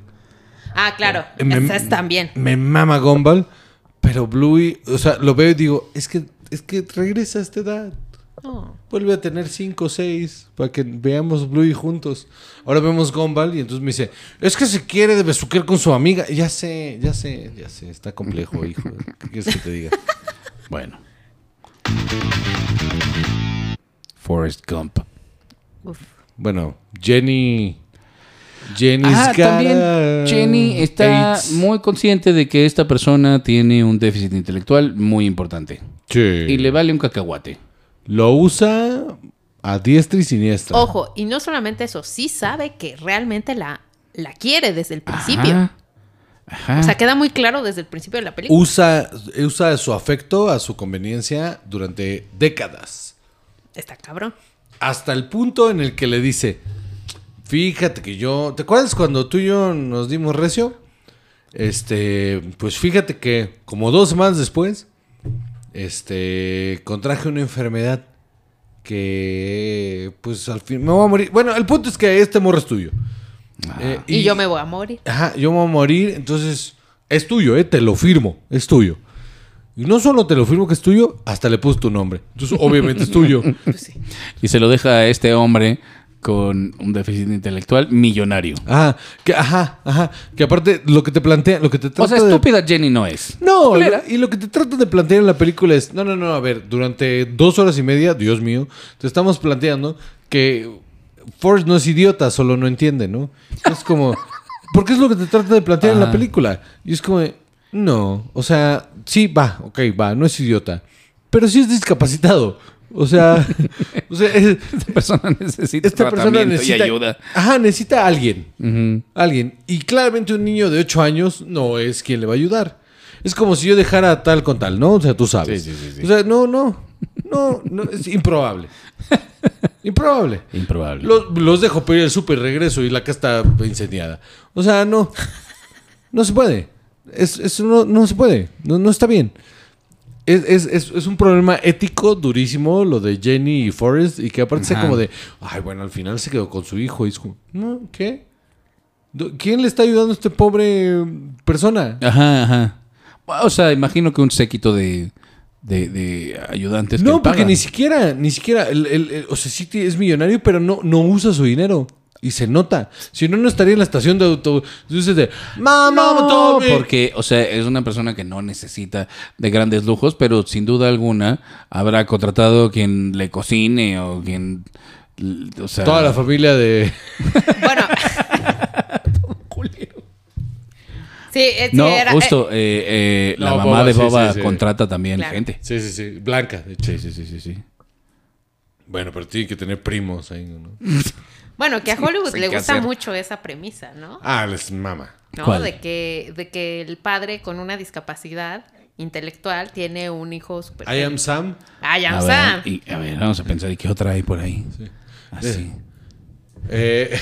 Ah, claro, Eh, me- esas también. Me mama Gumball, pero Bluey, o sea, lo veo y digo, es que es que regresa a esta edad. Oh. Vuelve a tener 5 o 6 para que veamos Bluey juntos. Ahora vemos Gumball y entonces me dice, es que se quiere de besuquear con su amiga. Ya sé, ya sé, ya sé, está complejo, hijo. ¿Qué quieres que te diga? Bueno. Forrest Gump. Uf. Bueno, Jenny. Jenny's Ah, got también a Jenny está AIDS. muy consciente de que esta persona tiene un déficit intelectual muy importante. Sí. Y le vale un cacahuate. Lo usa a diestra y siniestra. Ojo, y no solamente eso, sí sabe que realmente la, la quiere desde el principio. Ajá. Ajá. O sea, queda muy claro desde el principio de la película. Usa, usa su afecto a su conveniencia durante décadas. Está cabrón. Hasta el punto en el que le dice, fíjate que yo, ¿te acuerdas cuando tú y yo nos dimos recio? Este, pues fíjate que como dos semanas después, este, contraje una enfermedad que, pues al fin, me voy a morir. Bueno, el punto es que este morro es tuyo. Eh, Y, yo me voy a morir. Ajá, yo me voy a morir, entonces es tuyo, eh, te lo firmo, es tuyo. Y no solo te lo firmo que es tuyo, hasta le puse tu nombre. Entonces, obviamente es tuyo. Pues sí. Y se lo deja a este hombre con un déficit intelectual millonario. Ajá, que, ajá, ajá. Que aparte, lo que te plantea, lo que te trata O sea, de- estúpida Jenny no es. No, lo- y lo que te trata de plantear en la película es, no, no, no, a ver, durante dos horas y media, Dios mío, te estamos planteando que Forrest no es idiota, solo no entiende, ¿no? Es como, porque es lo que te trata de plantear en la película. Y es como, no, o sea, sí, va, ok, va, no es idiota, pero sí es discapacitado. O sea, o sea, es- Esta persona necesita esta persona tratamiento necesita y ayuda. Ajá, necesita a alguien. Alguien. Y claramente un niño de 8 años no es quien le va a ayudar. Es como si yo dejara tal con tal, ¿no? O sea, tú sabes. Sí, sí, sí. O sea, no, no. No, no, es improbable. improbable. Improbable. Los, los dejo pedir el súper regreso y la casa está incendiada. O sea, no. No se puede. Es, eso no, no se puede. No, no está bien. Es, es- es- es un problema ético durísimo lo de Jenny y Forrest y que aparte sea como de, ay, bueno, al final se quedó con su hijo y es como, no, ¿qué? ¿Quién le está ayudando a este pobre persona? Ajá, ajá. O sea, imagino que un séquito de, de, de ayudantes. No, porque pagan. ni siquiera, ni siquiera, el- el- el- o sea, sí es millonario, pero no, no usa su dinero. Y se nota. Si no, no estaría en la estación de autobuses de, mamá, No, Tommy". porque, o sea, es una persona que no necesita de grandes lujos, pero sin duda alguna habrá contratado quien le cocine o quien. O sea, Toda la familia de... Bueno. sí, es- No, era- justo, eh, eh, la No, mamá Boba, de sí, Boba sí, sí. contrata también Claro. gente. Sí, sí, sí. Blanca, de hecho. Sí, sí, sí, sí, sí. Bueno, pero tiene que tener primos ahí, ¿no? Bueno, que a Hollywood le gusta hacer. mucho esa premisa, ¿no? Ah, les mama. ¿No? ¿Cuál? De que, de que el padre con una discapacidad intelectual tiene un hijo super. I am Sam. I am A Sam. ver, y- a ver, vamos a pensar, ¿y qué otra hay por ahí? Así. Eh,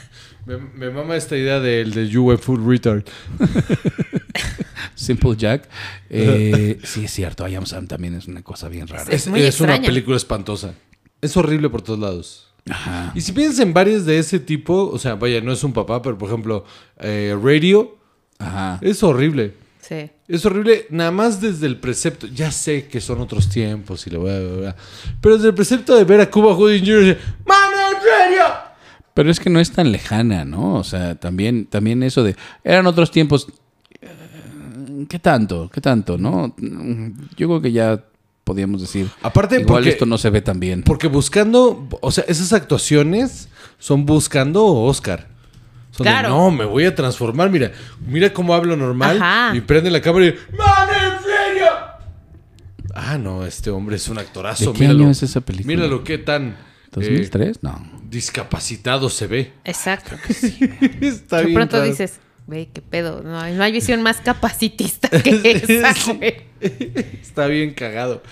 me, me mama esta idea del de You were full retard. Simple Jack. Eh, sí, es cierto, I Am Sam también es una cosa bien rara. Es Es, muy es una película espantosa. Es horrible por todos lados. Ajá. Y si piensas en varios de ese tipo, o sea, vaya, no es un papá, pero por ejemplo, eh, Radio, Ajá. es horrible. Sí. Es horrible nada más desde el precepto. Ya sé que son otros tiempos y lo voy a... Pero desde el precepto de ver a Cuba Gooding Jr. y decir, ¡Mano, Radio! Pero es que no es tan lejana, ¿no? O sea, también, también eso de. Eran otros tiempos. eh, ¿Qué tanto? ¿Qué tanto? ¿No? Yo creo que ya podíamos decir. Aparte, igual porque- esto no se ve tan bien. Porque buscando, o sea, esas actuaciones son buscando Oscar. Son de, Claro. no, me voy a transformar. Mira, mira cómo hablo normal. Ajá. Y prende la cámara y. ¡Man, en serio! Ah, no, este hombre es un actorazo. ¿De qué míralo. año es esa película? Míralo qué tan eh, ¿2003? No. discapacitado se ve. Exacto. Está De bien pronto raro. dices, güey, qué pedo. No, hay- no hay visión más capacitista que esa, güey. Está bien cagado.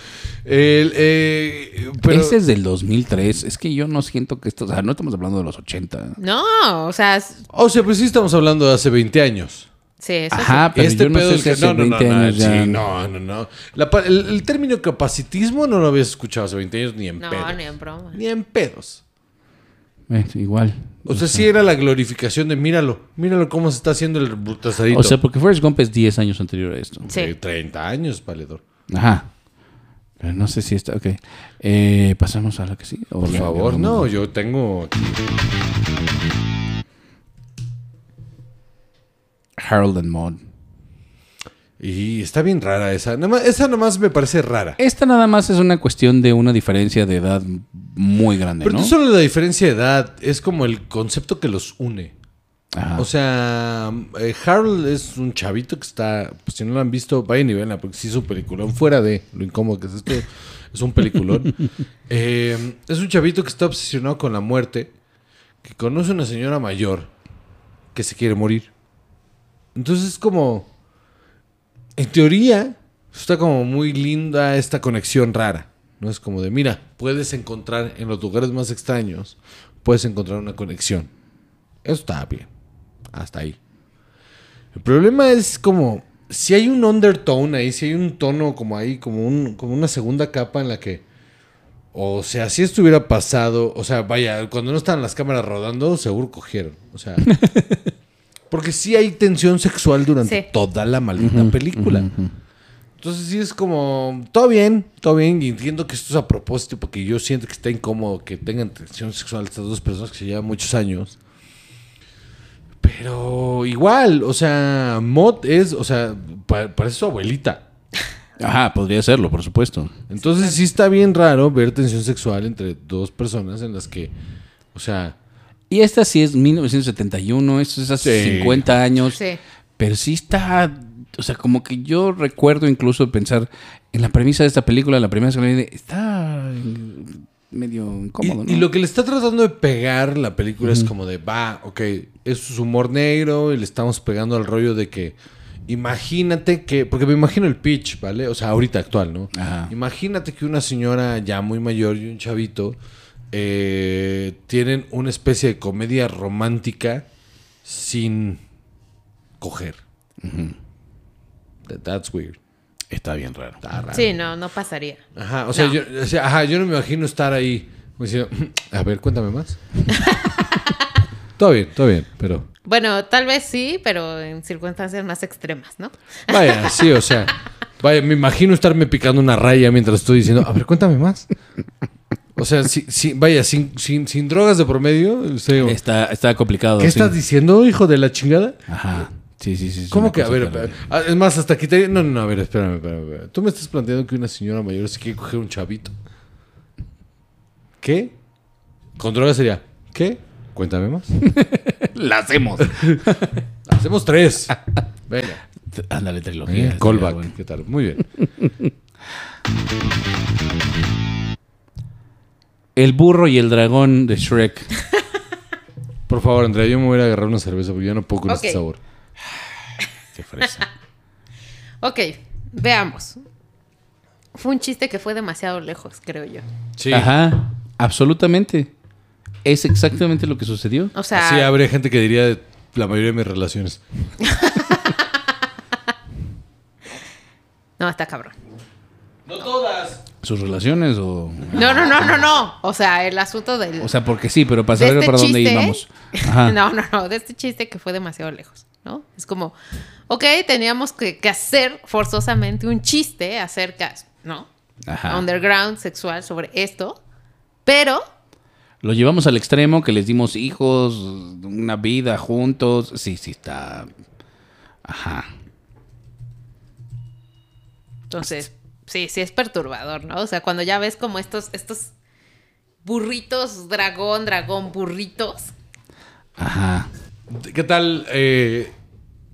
El, eh, pero, Ese es del 2003. Es que yo no siento que esto... O sea, no estamos hablando de los 80. No, o sea, s- O sea, pues sí estamos hablando de hace 20 años. sí, eso sí. Ajá, pero este yo no pedo sé es si hace no, no, no, 20 no, años ya... sí, no, no, no. La pa- el, el término capacitismo no lo habías escuchado hace 20 años ni en No, pedos. ni en broma. Ni en pedos. Igual. O sea, sí era la glorificación de míralo, míralo cómo se está haciendo el brutazadito. O sea, porque Forrest Gump es 10 años anterior a esto. Sí. De 30 años, valedor. Ajá. Pero no sé si está... Ok. Eh, Pasamos a la que sí. Por favor, no, yo tengo aquí. Harold and Maude. Y está bien rara esa. Nada más- esa nomás me parece rara. Esta nada más es una cuestión de una diferencia de edad muy grande, Pero ¿no? no solo la diferencia de edad, es como el concepto que los une. Ajá. O sea, eh, Harold es un chavito que está, pues si no lo han visto, vayan y veanla, porque sí es un peliculón, fuera de lo incómodo que es esto, es un peliculón. Eh, es un chavito que está obsesionado con la muerte, que conoce a una señora mayor que se quiere morir. Entonces es como, en teoría, está como muy linda esta conexión rara. No es como de, mira, puedes encontrar en los lugares más extraños, puedes encontrar una conexión. Eso está bien. Hasta ahí. El problema es como si hay un undertone ahí, si hay un tono como ahí, como, un, como una segunda capa en la que, o sea, si esto hubiera pasado, o sea, vaya, cuando no estaban las cámaras rodando, seguro cogieron. O sea, porque sí hay tensión sexual durante Sí. toda la maldita película. Entonces sí es como, todo bien, todo bien, y entiendo que esto es a propósito, porque yo siento que está incómodo que tengan tensión sexual estas dos personas que se llevan muchos años. Pero igual, o sea, Mod es, o sea, pa- parece su abuelita. Ajá, podría serlo, por supuesto. Entonces sí está bien raro ver tensión sexual entre dos personas en las que, o sea, Y esta sí es 1971, esto es hace Sí. 50 años. Sí. Pero sí está. O sea, como que yo recuerdo incluso pensar en la premisa de esta película, la primera vez que está medio y, incómodo, ¿no? y lo que le está tratando de pegar la película es como de, va, ok, es su humor negro y le estamos pegando al rollo de que, imagínate que, porque me imagino el pitch, ¿vale? O sea, ahorita actual, ¿no? Ajá. Imagínate que una señora ya muy mayor y un chavito eh, tienen una especie de comedia romántica sin coger. That- That's weird. Está bien raro. Está raro. Sí, no, no pasaría. Ajá, o sea, No. yo, o sea, ajá, yo no me imagino estar ahí diciendo, a ver, cuéntame más. todo bien, todo bien, pero Bueno, tal vez sí, pero en circunstancias más extremas, ¿no? vaya, sí, o sea, vaya, me imagino estarme picando una raya mientras estoy diciendo, a ver, cuéntame más. O sea, si, si- vaya, sin, sin, sin drogas de promedio, como, Está, está complicado. ¿qué sí. estás diciendo, hijo de la chingada? Ajá. Sí, sí, sí. ¿Cómo que? A ver, ah, es más, hasta quité. No, no, no, a ver, espérame, espérame, espérame. Tú me estás planteando que una señora mayor se quiere coger un chavito. ¿Qué? Con droga sería. ¿Qué? Cuéntame más. La hacemos. Hacemos tres. Venga. Ándale, trilogía. Eh, callback. bueno. ¿Qué tal? Muy bien. El burro y el dragón de Shrek. Por favor, Andrea, yo me voy a agarrar una cerveza porque yo no puedo con Ok. este sabor. Qué fresa. Ok, veamos. Fue un chiste que fue demasiado lejos, creo yo. Sí. Ajá. Absolutamente. Es exactamente lo que sucedió. O sea, Así habría gente que diría la mayoría de mis relaciones. no, está cabrón. No todas. ¿Sus relaciones o.? No, no, no, no, no. O sea, el asunto del... O sea, porque sí, pero para saber este para dónde íbamos. Ajá. No, no, no, de este chiste que fue demasiado lejos, ¿no? Es como, ok, teníamos que, que hacer forzosamente un chiste acerca, ¿no? Ajá. Underground sexual sobre esto, pero Lo llevamos al extremo que les dimos hijos, una vida juntos. Sí, sí, está. Ajá. entonces, sí, sí es perturbador, ¿no? O sea, cuando ya ves como estos, estos burritos, dragón, dragón, burritos. Ajá. ¿Qué tal, eh,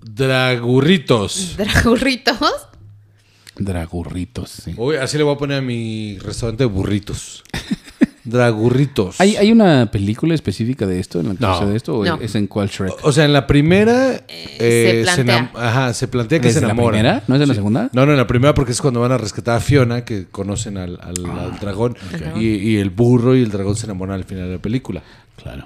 Dragurritos? Dragurritos. Dragurritos, sí. Hoy así le voy a poner a mi restaurante de burritos. Dragurritos. ¿Hay, ¿Hay una película específica de esto en la que No. sucede esto? ¿O No. es en cuál Shrek? O sea, en la primera eh, se plantea. enam- ajá, se plantea que se ¿Desde la enamoran. primera? ¿No es de la segunda? No, no, en la primera porque es cuando van a rescatar a Fiona, que conocen al, al- Ah, al dragón, y, y el burro y el dragón se enamoran al final de la película. Claro.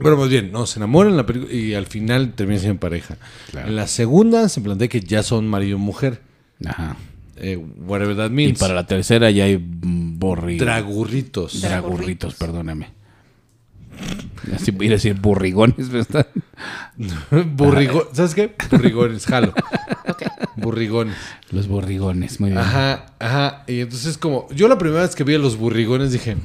Bueno, más bien, no, se enamoran en la película y al final terminan siendo pareja. Claro. En la segunda se plantea que ya son marido y mujer. Ajá. Eh, whatever that Y means. para la tercera ya hay mm, borri... Dragurritos. Dragurritos, perdóname. Así voy a decir burrigones, ¿verdad? Burrigo- ¿Sabes qué? Burrigones, jalo. Ok. Burrigones. Los burrigones, muy bien. Ajá, ajá. Y entonces como, yo la primera vez que vi a los burrigones dije,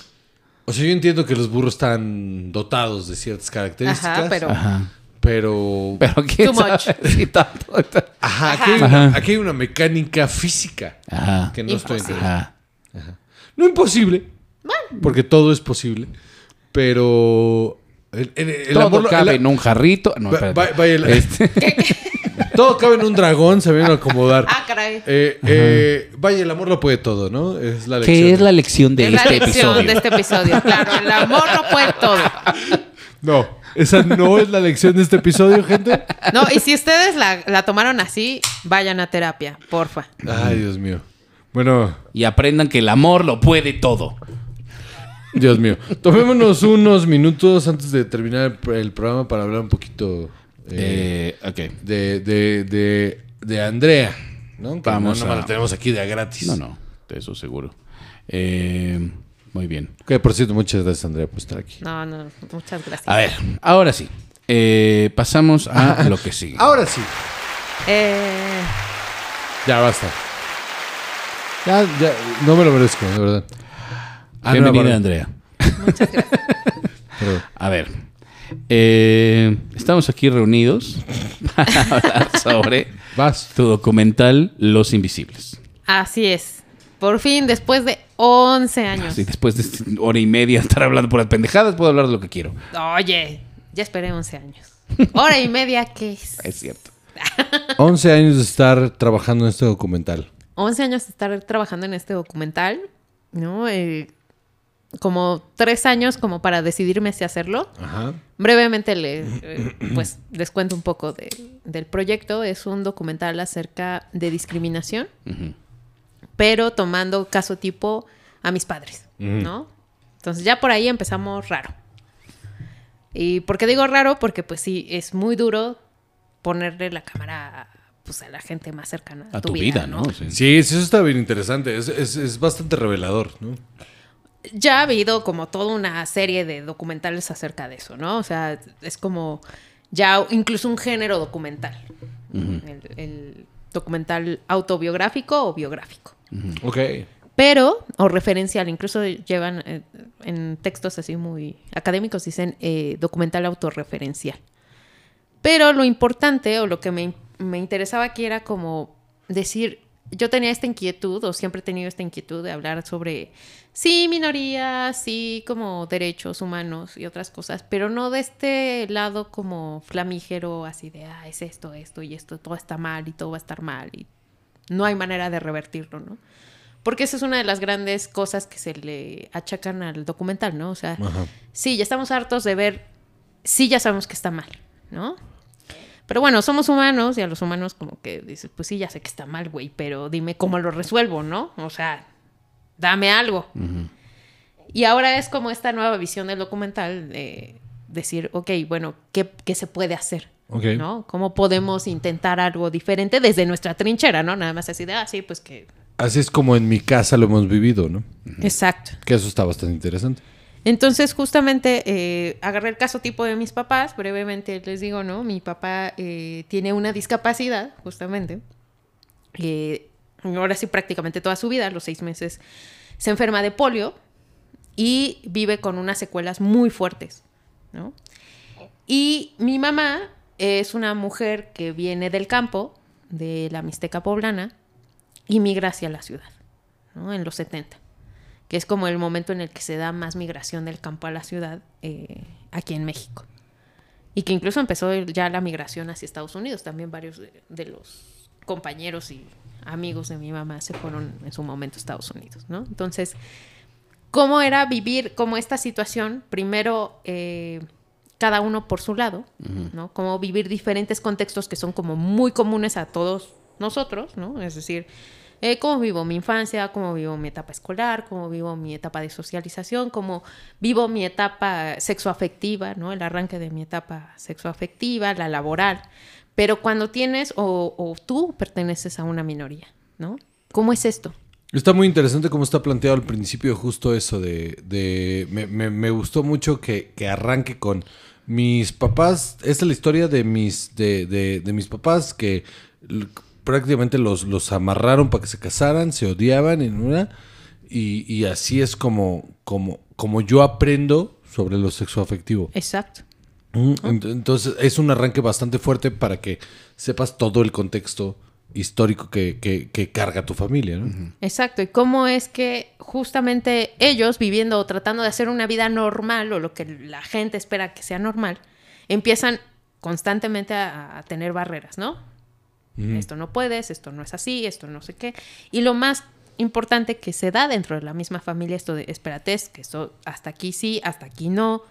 o sea, yo entiendo que los burros están dotados de ciertas características. Ajá, pero- Ajá. Pero... Pero quién Too much. sabe si tanto. Ajá, aquí hay, una, Ajá. aquí hay una mecánica física Ajá. que no estoy Imposible. entendiendo. Ajá. No imposible, porque todo es posible, pero... El, el- el Todo amor- cabe el- en un jarrito. No, Va- va- vaya el- Este- todo cabe en un dragón, sabiendo acomodar. Ah, caray. Eh, eh, vaya, el amor lo puede todo, ¿no? Es la lección. ¿Qué es la lección de es la este lección episodio? de este episodio. Claro, el amor no puede todo. No, esa no es la lección de este episodio, gente. No, y si ustedes la, la tomaron así, vayan a terapia, porfa. Ay, Dios mío. Bueno, Y aprendan que el amor lo puede todo. Dios mío. Tomémonos unos minutos antes de terminar el, el programa para hablar un poquito eh, Eh, ok. de, de, de, de Andrea. ¿no? Que Vamos no, nomás a- la tenemos aquí de a gratis. No, no, de eso seguro. Eh, muy bien. Que por cierto, muchas gracias, Andrea, por estar aquí. No, no, muchas gracias. A ver, ahora sí. Eh, pasamos a lo que sigue. Ahora sí. Eh, Ya basta. Ya, ya, no me lo merezco, de verdad. Ah, no, Bienvenida, Barbie. Andrea. Perdón. A ver, eh, estamos aquí reunidos para hablar sobre Vas. tu documental Los Invisibles. así es. Por fin, después de 11 años. Así, después de hora y media estar hablando por las pendejadas, puedo hablar de lo que quiero. Oye, ya esperé 11 años. Hora y media, ¿qué es? Es cierto. 11 años de estar trabajando en este documental. 11 años de estar trabajando en este documental, ¿no? Eh, como tres años como para decidirme si hacerlo. Ajá. Brevemente le, eh, pues, les cuento un poco de- del proyecto. Es un documental acerca de discriminación, Ujú. Pero tomando caso tipo a mis padres. ¿no? Entonces ya por ahí empezamos raro. ¿Y por qué digo raro? Porque pues sí, es muy duro ponerle la cámara pues, a la gente más cercana a, A tu vida, ¿no? Sí. Sí, sí, eso está bien interesante. Es, es- es bastante revelador, ¿no? ya ha habido como toda una serie de documentales acerca de eso, ¿no? O sea, es como ya incluso un género documental. el, el documental autobiográfico o biográfico. Ok. Pero, o referencial, incluso llevan eh, en textos así muy académicos, dicen eh, documental autorreferencial. Pero lo importante o lo que me, me interesaba aquí era como decir, yo tenía esta inquietud o siempre he tenido esta inquietud de hablar sobre, sí, minorías, sí, como derechos humanos y otras cosas, pero no de este lado como flamígero, así de, ah, es esto, esto y esto, todo está mal y todo va a estar mal y no hay manera de revertirlo, ¿no? Porque esa es una de las grandes cosas que se le achacan al documental, ¿no? O sea, Ajá. sí, ya estamos hartos de ver, sí, ya sabemos que está mal, ¿no? Pero bueno, somos humanos y a los humanos como que dices, pues sí, ya sé que está mal, güey, pero dime cómo lo resuelvo, ¿no? O sea, dame algo. Y ahora es como esta nueva visión del documental de decir, ok, bueno, ¿qué, qué se puede hacer? ¿No? ¿Cómo podemos intentar algo diferente desde nuestra trinchera, ¿no? Nada más así de, ah, sí, pues que... Así es como en mi casa lo hemos vivido, ¿no? Exacto. Que eso está bastante interesante. Entonces, justamente, eh, agarré el caso tipo de mis papás, brevemente les digo, ¿no? Mi papá eh, tiene una discapacidad, justamente. Eh, ahora sí, prácticamente toda su vida, a los seis meses, se enferma de polio y vive con unas secuelas muy fuertes, ¿no? Y mi mamá es una mujer que viene del campo, de la Mixteca poblana, y migra hacia la ciudad, ¿no? En los 70 que es como el momento en el que se da más migración del campo a la ciudad eh, aquí en México. Y que incluso empezó ya la migración hacia Estados Unidos. También varios de, los compañeros y amigos de mi mamá se fueron en su momento a Estados Unidos, ¿no? Entonces, cómo era vivir como esta situación, primero eh, cada uno por su lado, ¿no? Cómo vivir diferentes contextos que son como muy comunes a todos nosotros, ¿no? Es decir, eh, cómo vivo mi infancia, cómo vivo mi etapa escolar, cómo vivo mi etapa de socialización, cómo vivo mi etapa sexoafectiva, ¿no? El arranque de mi etapa sexoafectiva, la laboral. Pero cuando tienes o, o tú perteneces a una minoría, ¿no? ¿Cómo es esto? Está muy interesante cómo está planteado al principio justo eso de... de me, me- me gustó mucho que, que arranque con mis papás. Esta es la historia de mis, de, de- de mis papás que prácticamente los, los amarraron para que se casaran, se odiaban en una... Y, y así es como, como, como yo aprendo sobre lo sexoafectivo. Exacto. Ent- Entonces es un arranque bastante fuerte para que sepas todo el contexto histórico que, que- que carga tu familia, ¿no? Exacto, y cómo es que justamente ellos viviendo o tratando de hacer una vida normal o lo que la gente espera que sea normal, empiezan constantemente a, a tener barreras, ¿no? Esto no puedes, esto no es así, esto no sé qué. Y lo más importante que se da dentro de la misma familia, esto de, espérate, es que esto hasta aquí sí, hasta aquí no.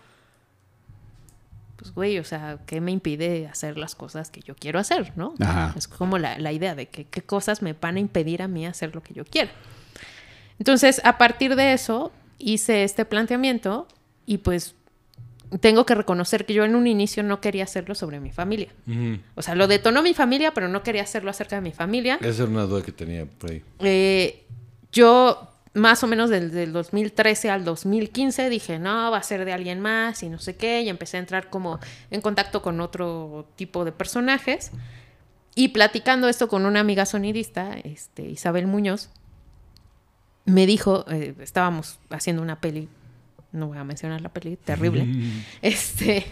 Pues, güey, o sea, ¿qué me impide hacer las cosas que yo quiero hacer, no? Ajá. Es como la, la idea de que qué cosas me van a impedir a mí hacer lo que yo quiero. Entonces, a partir de eso, hice este planteamiento y pues tengo que reconocer que yo en un inicio no quería hacerlo sobre mi familia. O sea, lo detonó mi familia, pero no quería hacerlo acerca de mi familia. Esa era una duda que tenía por ahí. Eh, yo más o menos desde el 2013 al 2015 dije, no, va a ser de alguien más y no sé qué, y empecé a entrar como en contacto con otro tipo de personajes. Y platicando esto con una amiga sonidista, este, Isabel Muñoz, me dijo, eh, estábamos haciendo una peli, no voy a mencionar la peli, terrible, este,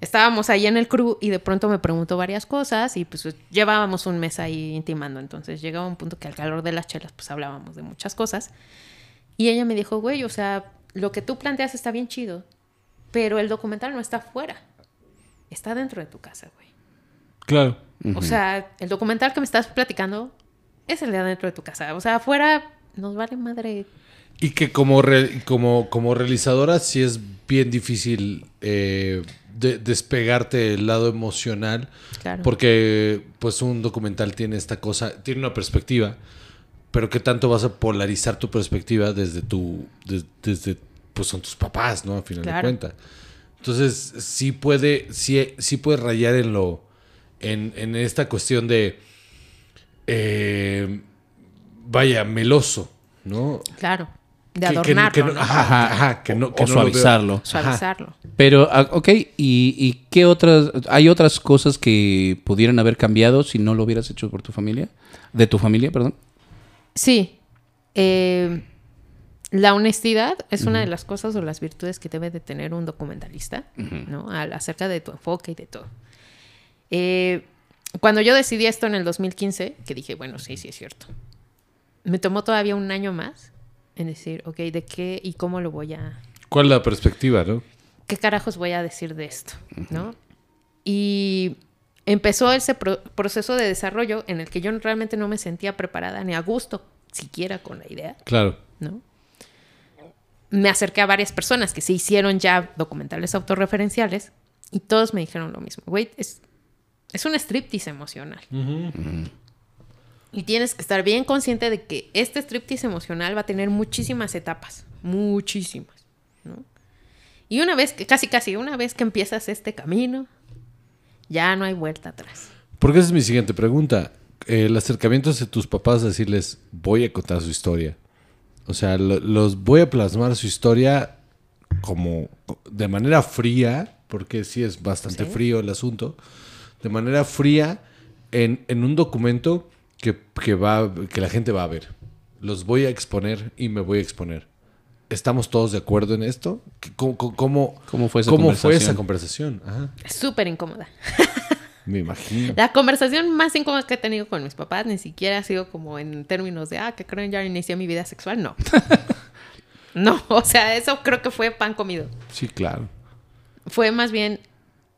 estábamos ahí en el crew y de pronto me preguntó varias cosas y pues llevábamos un mes ahí intimando, entonces llegaba un punto que al calor de las chelas pues hablábamos de muchas cosas. Y ella me dijo, güey, o sea, lo que tú planteas está bien chido, pero el documental no está afuera, está dentro de tu casa, güey. Claro. O sea, el documental que me estás platicando es el de adentro de tu casa, o sea, afuera nos vale madre. Y que como, re- como, como realizadora sí es bien difícil eh, de- despegarte del lado emocional. Claro. Porque pues un documental tiene esta cosa, tiene una perspectiva, pero qué tanto vas a polarizar tu perspectiva desde tu, des- desde, pues son tus papás, ¿no? A final Claro. de cuentas. Entonces sí puede, sí, sí puede rayar en lo, en, en esta cuestión de, eh, vaya, meloso, ¿no? Claro, de Que- que- adornarlo, que no- ¿no? ajá, Ajá. ajá, que no, O- no suavizarlo. Ajá. Suavizarlo. Pero, ah, ok, ¿y, y qué otras, hay otras cosas que pudieran haber cambiado si no lo hubieras hecho por tu familia? De tu familia, perdón. Sí. Eh, la honestidad es una de las cosas o las virtudes que debe de tener un documentalista, ¿no? Al- acerca de tu enfoque y de todo. Eh, cuando yo decidí esto en el 2015, que dije, bueno, sí, sí es cierto. Me tomó todavía un año más en decir, ok, ¿de qué y cómo lo voy a, ¿Cuál es la perspectiva, no? ¿qué carajos voy a decir de esto? ¿No? Y empezó ese pro- proceso de desarrollo en el que yo realmente no me sentía preparada ni a gusto siquiera con la idea, Claro. ¿no? Me acerqué a varias personas que se hicieron ya documentales autorreferenciales y todos me dijeron lo mismo. Güey, es, es un striptease emocional. Y tienes que estar bien consciente de que este striptease emocional va a tener muchísimas etapas, muchísimas, ¿no? Y una vez que, casi casi, una vez que empiezas este camino, ya no hay vuelta atrás. Porque esa es mi siguiente pregunta. El acercamiento de tus papás, decirles, voy a contar su historia. O sea, lo- los voy a plasmar su historia como de manera fría, porque sí es bastante Sí. frío el asunto, de manera fría en, en un documento que, que va, que la gente va a ver. Los voy a exponer y me voy a exponer. ¿Estamos todos de acuerdo en esto? ¿Qué- ¿Cómo, cómo, ¿Cómo fue esa cómo fue conversación? esa conversación? Ajá, súper incómoda. me imagino. La conversación más incómoda que he tenido con mis papás ni siquiera ha sido como en términos de, ah, que creen ya inicié mi vida sexual. No. no, o sea, eso creo que fue pan comido. Sí, claro. Fue más bien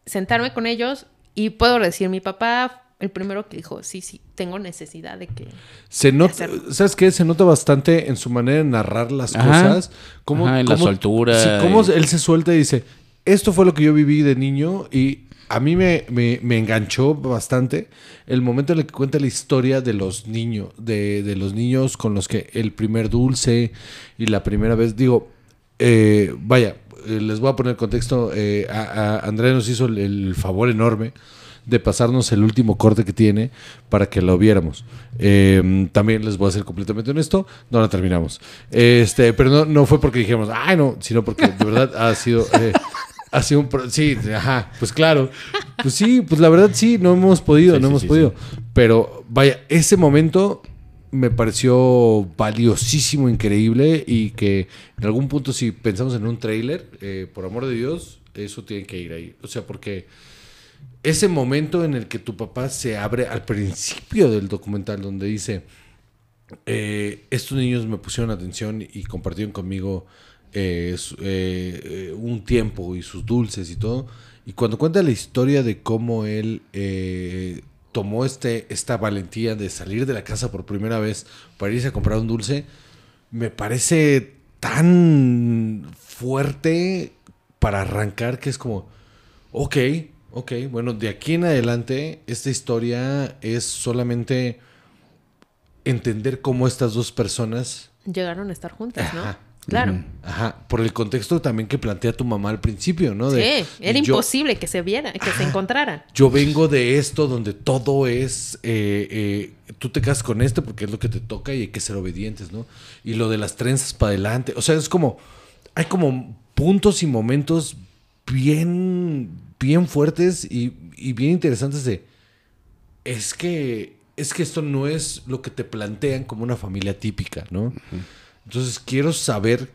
sentarme con ellos y puedo decir, mi papá el primero que dijo, sí, sí, tengo necesidad de que... Se nota. ¿sabes qué? Se nota bastante en su manera de narrar las Ajá. cosas. Cómo, Ajá, en la soltura sí, cómo y- él se suelta y dice, esto fue lo que yo viví de niño y a mí me, me- me enganchó bastante el momento en el que cuenta la historia de los niños, de, de los niños con los que el primer dulce y la primera vez, digo, eh, vaya, eh, les voy a poner contexto, eh, a, a Andrea nos hizo el, el favor enorme de pasarnos el último corte que tiene para que lo viéramos. Eh, también les voy a ser completamente honesto, no la terminamos. Este, pero no, no fue porque dijimos, ay no, sino porque de verdad ha sido... eh, ha sido un... pro- Sí, ajá, pues claro. Pues sí, pues la verdad sí, no hemos podido, Sí, no sí, hemos sí, podido. Pero vaya, ese momento me pareció valiosísimo, increíble y que en algún punto si pensamos en un tráiler, eh, por amor de Dios, eso tiene que ir ahí. O sea, porque ese momento en el que tu papá se abre al principio del documental donde dice, eh, estos niños me pusieron atención y compartieron conmigo eh, eh, eh, un tiempo y sus dulces y todo. Y cuando cuenta la historia de cómo él tomó este, esta valentía de salir de la casa por primera vez para irse a comprar un dulce, me parece tan fuerte para arrancar que es como, ok, ok, bueno, de aquí en adelante esta historia es solamente entender cómo estas dos personas, Llegaron a estar juntas, ¿no? Ajá. Claro. ajá, por el contexto también que plantea tu mamá al principio, ¿no? De- sí, era yo- imposible que se vieran, que se encontraran. yo vengo de esto donde todo es, eh, eh, tú te casas con este porque es lo que te toca y hay que ser obedientes, ¿no? Y lo de las trenzas para adelante, o sea, es como, hay como puntos y momentos bien, bien fuertes y, y bien interesantes de, es que, es que esto no es lo que te plantean como una familia típica, ¿no? Entonces quiero saber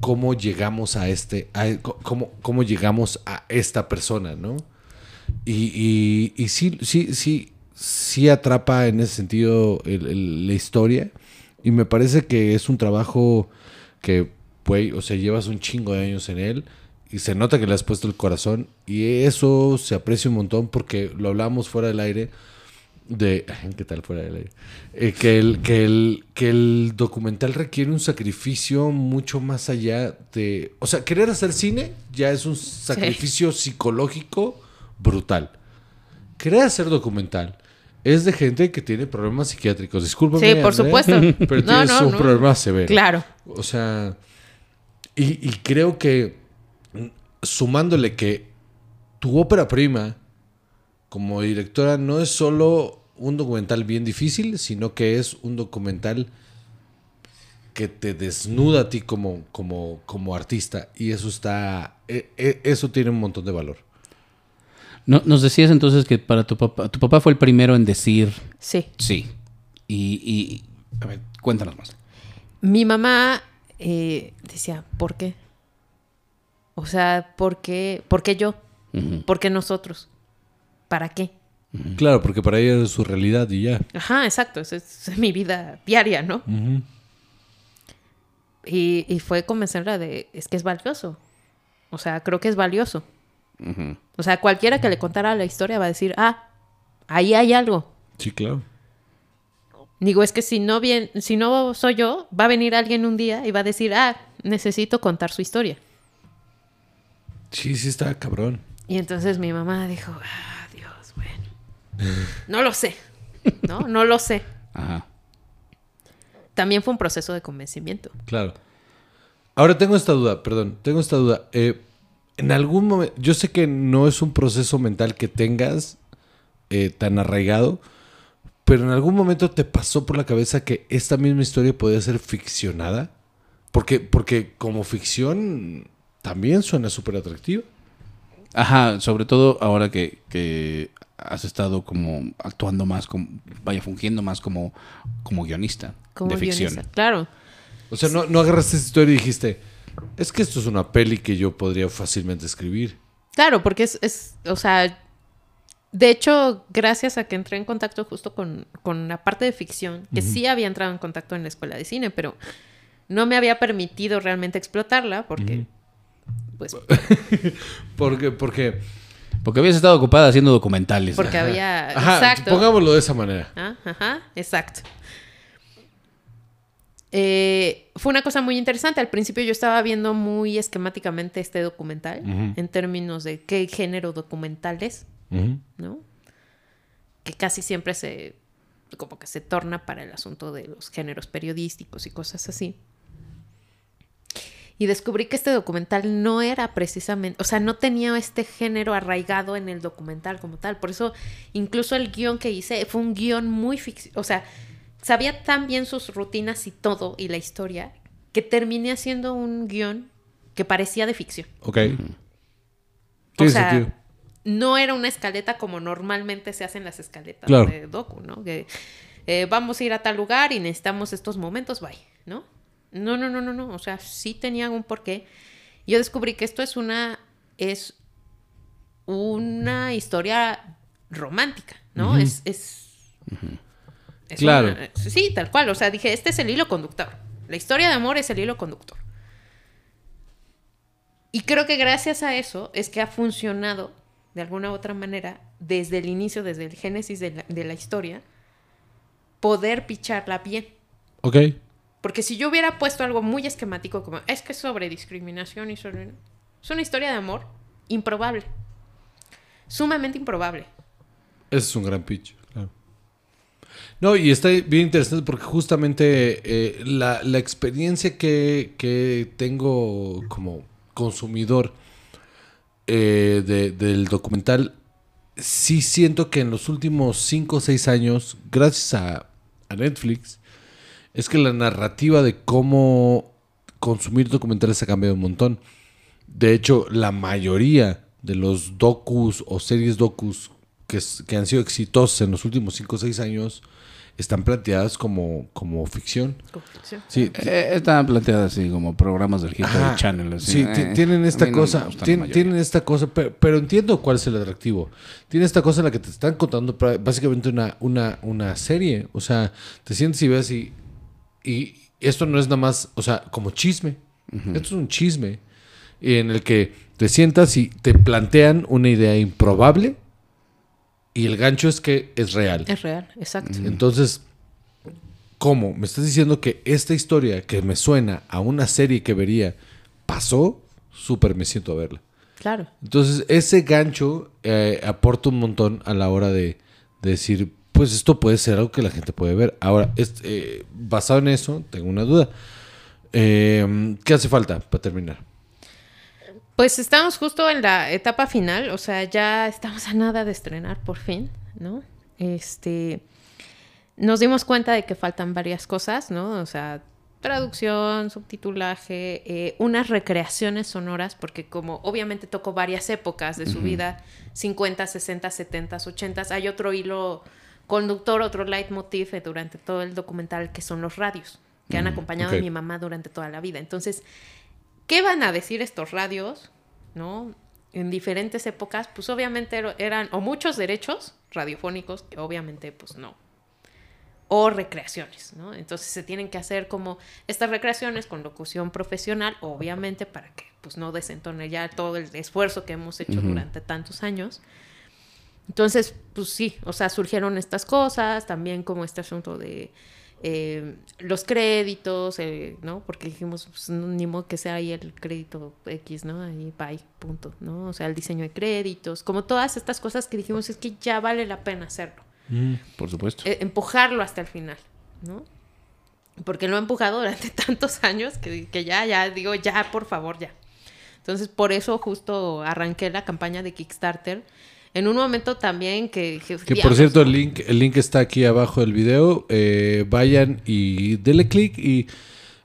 cómo llegamos a este, a- cómo, cómo llegamos a esta persona, ¿no? Y, y, y sí, sí, sí, sí atrapa en ese sentido el- el- la historia. Y me parece que es un trabajo que, güey, o sea, llevas un chingo de años en él. Y se nota que le has puesto el corazón. Y eso se aprecia un montón porque lo hablamos fuera del aire. De. ¿Qué tal fuera del aire? Eh, que, el, que, el, que el documental requiere un sacrificio mucho más allá de. O sea, querer hacer cine ya es un sacrificio psicológico brutal. Querer hacer documental es de gente que tiene problemas psiquiátricos. Discúlpame. Sí, por Andrea, supuesto. Pero No, tienes no, un no. problema severo. Claro. O sea, y, y creo que sumándole que tu ópera prima como directora no es solo un documental bien difícil, sino que es un documental que te desnuda a ti como, como, como artista. Y eso está. e- e- Eso tiene un montón de valor. No, nos decías entonces que para tu papá, tu papá fue el primero en decir Sí. sí. Y, y a ver, cuéntanos más. Mi mamá eh, decía, ¿por qué? O sea, ¿por qué, ¿por qué yo? ¿Por qué nosotros? ¿Para qué? Claro, porque para ella es su realidad y ya. Ajá, exacto. esa Es, es mi vida diaria, ¿no? y, y fue convencerla de, es que es valioso. O sea, creo que es valioso. O sea, cualquiera que le contara la historia va a decir, ah, ahí hay algo. Sí, claro. Digo, es que si no, bien, si no soy yo, va a venir alguien un día y va a decir, ah, necesito contar su historia. Sí, sí está cabrón. Y entonces mi mamá dijo, ah, Dios, bueno. No lo sé. No, no lo sé. Ajá. También fue un proceso de convencimiento. Claro. Ahora tengo esta duda, perdón, tengo esta duda. Eh, en algún momento, yo sé que no es un proceso mental que tengas eh, tan arraigado, pero en algún momento te pasó por la cabeza que esta misma historia podía ser ficcionada. Porque, porque como ficción también suena súper atractivo. Ajá, sobre todo ahora que, que has estado como actuando más, como, vaya, fungiendo más como, como guionista Como de ficción. guionista. Claro. O sea, no, no agarraste esta historia y dijiste, es que esto es una peli que yo podría fácilmente escribir. Claro, porque es, es, o sea, de hecho, gracias a que entré en contacto justo con, con la parte de ficción, que sí había entrado en contacto en la escuela de cine, pero no me había permitido realmente explotarla porque, pues, Porque, porque Porque habías estado ocupada haciendo documentales. Porque había... Ajá, exacto. pongámoslo de esa manera. Ah, Ajá, exacto. Eh, fue una cosa muy interesante. Al principio yo estaba viendo muy esquemáticamente este documental en términos de qué género documental es. ¿no? Que casi siempre se como que se torna para el asunto de los géneros periodísticos y cosas así. Y descubrí que este documental no era precisamente, o sea, no tenía este género arraigado en el documental como tal. Por eso, incluso el guion que hice fue un guion muy ficción. O sea, sabía tan bien sus rutinas y todo, y la historia, que terminé haciendo un guion que parecía de ficción. Ok. O Tiene sea, sentido. no era una escaleta como normalmente se hacen las escaletas Claro. de docu, ¿no? Que eh, vamos a ir a tal lugar y necesitamos estos momentos, bye, ¿no? No, no, no, no, no. O sea, sí tenían un porqué. Yo descubrí que esto es una. es una historia romántica, ¿no? Es. es, es Claro. una- sí, tal cual. O sea, dije, este es el hilo conductor. La historia de amor es el hilo conductor. Y creo que gracias a eso es que ha funcionado de alguna u otra manera desde el inicio, desde el génesis de la, de la historia, poder picharla bien. Ok. Porque si yo hubiera puesto algo muy esquemático como es que sobre discriminación y sobre... Es una historia de amor improbable. Sumamente improbable. Ese es un gran pitch, claro. No, y está bien interesante porque justamente eh, la, experiencia que, que tengo como consumidor eh, de- del documental, sí siento que en los últimos 5 o 6 años, gracias a Netflix, es que la narrativa de cómo consumir documentales ha cambiado un montón. De hecho, la mayoría de los docus o series docus que, que han sido exitosas en los últimos 5 o 6 años están planteadas como, como ficción. Sí, Eh, estaban planteadas así como programas del History Ajá. Channel. así. Sí, Eh, ti- tienen esta no cosa, tienen esta cosa, pero, pero entiendo cuál es el atractivo. Tiene esta cosa en la que te están contando básicamente una, una, una serie. O sea, te sientes y ves y, y esto no es nada más, o sea, como chisme. Esto es un chisme en el que te sientas y te plantean una idea improbable y el gancho es que es real. Es real, exacto. Entonces, ¿cómo? ¿Me estás diciendo que esta historia que me suena a una serie que vería pasó? Súper me siento a verla. Claro. Entonces, ese gancho eh, aporta un montón a la hora de, de decir, pues esto puede ser algo que la gente puede ver. Ahora, es- eh, basado en eso, tengo una duda. Eh, ¿Qué hace falta para terminar? Pues estamos justo en la etapa final, o sea, ya estamos a nada de estrenar por fin, ¿no? Este, nos dimos cuenta de que faltan varias cosas, ¿no? O sea, traducción, subtitulaje, eh, unas recreaciones sonoras, porque como obviamente tocó varias épocas de su vida, 50, 60, 70, 80, hay otro hilo conductor, otro leitmotiv eh, durante todo el documental que son los radios, que han acompañado ok. a mi mamá durante toda la vida. Entonces, ¿Qué van a decir estos radios, no? En diferentes épocas, pues obviamente eran o muchos derechos radiofónicos, que obviamente pues no, o recreaciones, ¿no? Entonces se tienen que hacer como estas recreaciones con locución profesional, obviamente para que pues no desentone ya todo el esfuerzo que hemos hecho durante tantos años. Entonces, pues sí, o sea, surgieron estas cosas, también como este asunto de eh, los créditos, eh, ¿no? Porque dijimos, pues, no, ni modo que sea ahí el crédito X, ¿no? Ahí, bye, punto, ¿no? O sea, el diseño de créditos, como todas estas cosas que dijimos, es que ya vale la pena hacerlo, Por supuesto. eh, empujarlo hasta el final, ¿no? Porque lo he empujado durante tantos años que, que ya, ya, digo, ya, por favor, ya. Entonces, por eso justo arranqué la campaña de Kickstarter. En un momento también que... Que por "Diablos, cierto, el link, el link está aquí abajo del video. Eh, vayan y denle clic y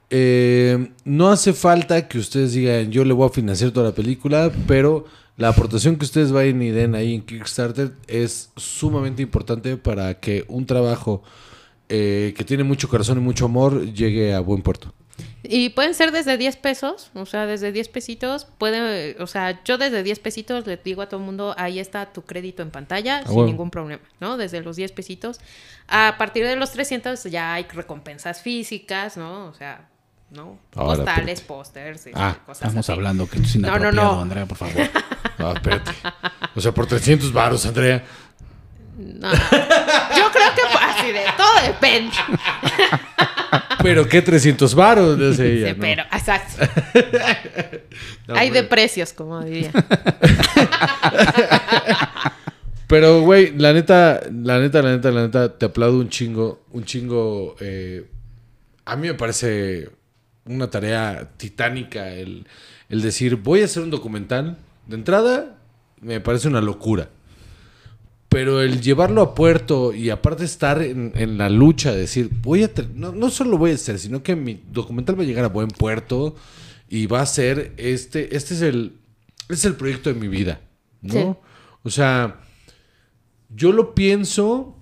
eh, no hace falta que ustedes digan yo le voy a financiar toda la película, pero la aportación que ustedes vayan y den ahí en Kickstarter es sumamente importante para que un trabajo eh, que tiene mucho corazón y mucho amor llegue a buen puerto. Y pueden ser desde 10 pesos, o sea, desde 10 pesitos. Puede, o sea, yo desde 10 pesitos le digo a todo el mundo, ahí está tu crédito en pantalla, sin huevo. ningún problema, ¿no? Desde los 10 pesitos. A partir de los 300 ya hay recompensas físicas, ¿no? O sea, ¿no? Ahora, Postales, pósters, este, Ah, cosas Estamos así. hablando que es no, inapropiado, no. Andrea, por favor. Ah, espérate. O sea, por 300 varos, Andrea. No. Yo creo que así de todo depende. Pero qué 300 varos, dice ella, Sí, ¿no? pero, exacto. No, Hay de güey. precios, como diría. Pero, güey, la neta, la neta, la neta, la neta, te aplaudo un chingo, un chingo. eh, a mí me parece una tarea titánica el, el decir, voy a hacer un documental. De entrada, me parece una locura. Pero el llevarlo a puerto y aparte estar en, en la lucha, de decir, voy a... No, no solo voy a hacer, sino que mi documental va a llegar a buen puerto y va a ser este... Este es el, este es el proyecto de mi vida, ¿no? Sí. O sea, yo lo pienso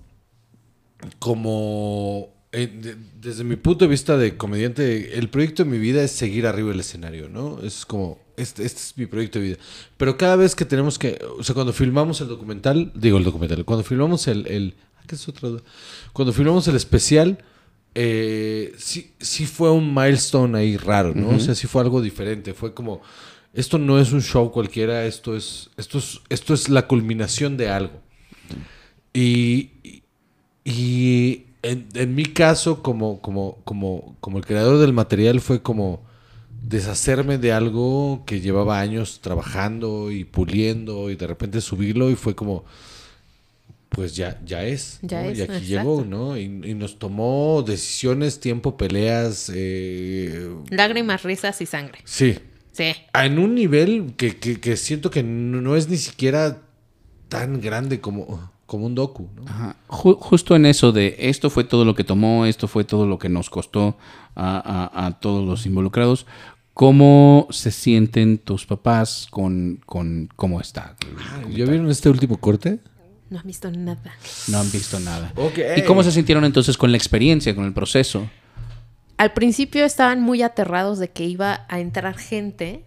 como... eh, desde mi punto de vista de comediante, el proyecto de mi vida es seguir arriba del escenario, ¿no? Es como, este, este es mi proyecto de vida. Pero cada vez que tenemos que, o sea, cuando filmamos el documental, digo el documental, cuando filmamos el, el ah, ¿qué es otro? Cuando filmamos el especial, eh, sí, sí fue un milestone ahí raro, ¿no? O sea, sí fue algo diferente, fue como, esto no es un show cualquiera, esto es, esto es, esto es la culminación de algo. Y, y en, en mi caso, como, como, como, como el creador del material, fue como deshacerme de algo que llevaba años trabajando y puliendo y de repente subirlo y fue como, pues ya, ya es. Ya ¿no? es, Y aquí exacto. llegó, ¿no? Y, y nos tomó decisiones, tiempo, peleas. eh, Lágrimas, risas y sangre. sí. Sí. En un nivel que, que- que siento que no no es ni siquiera tan grande como, como un docu, ¿no? Ajá. Ju- justo en eso de esto fue todo lo que tomó, esto fue todo lo que nos costó a, a- a todos los involucrados. ¿Cómo se sienten tus papás con, con cómo está? el ¿Ya vieron este último corte? No han visto nada. No han visto nada. ¿Y cómo se sintieron entonces con la experiencia, con el proceso? Al principio estaban muy aterrados de que iba a entrar gente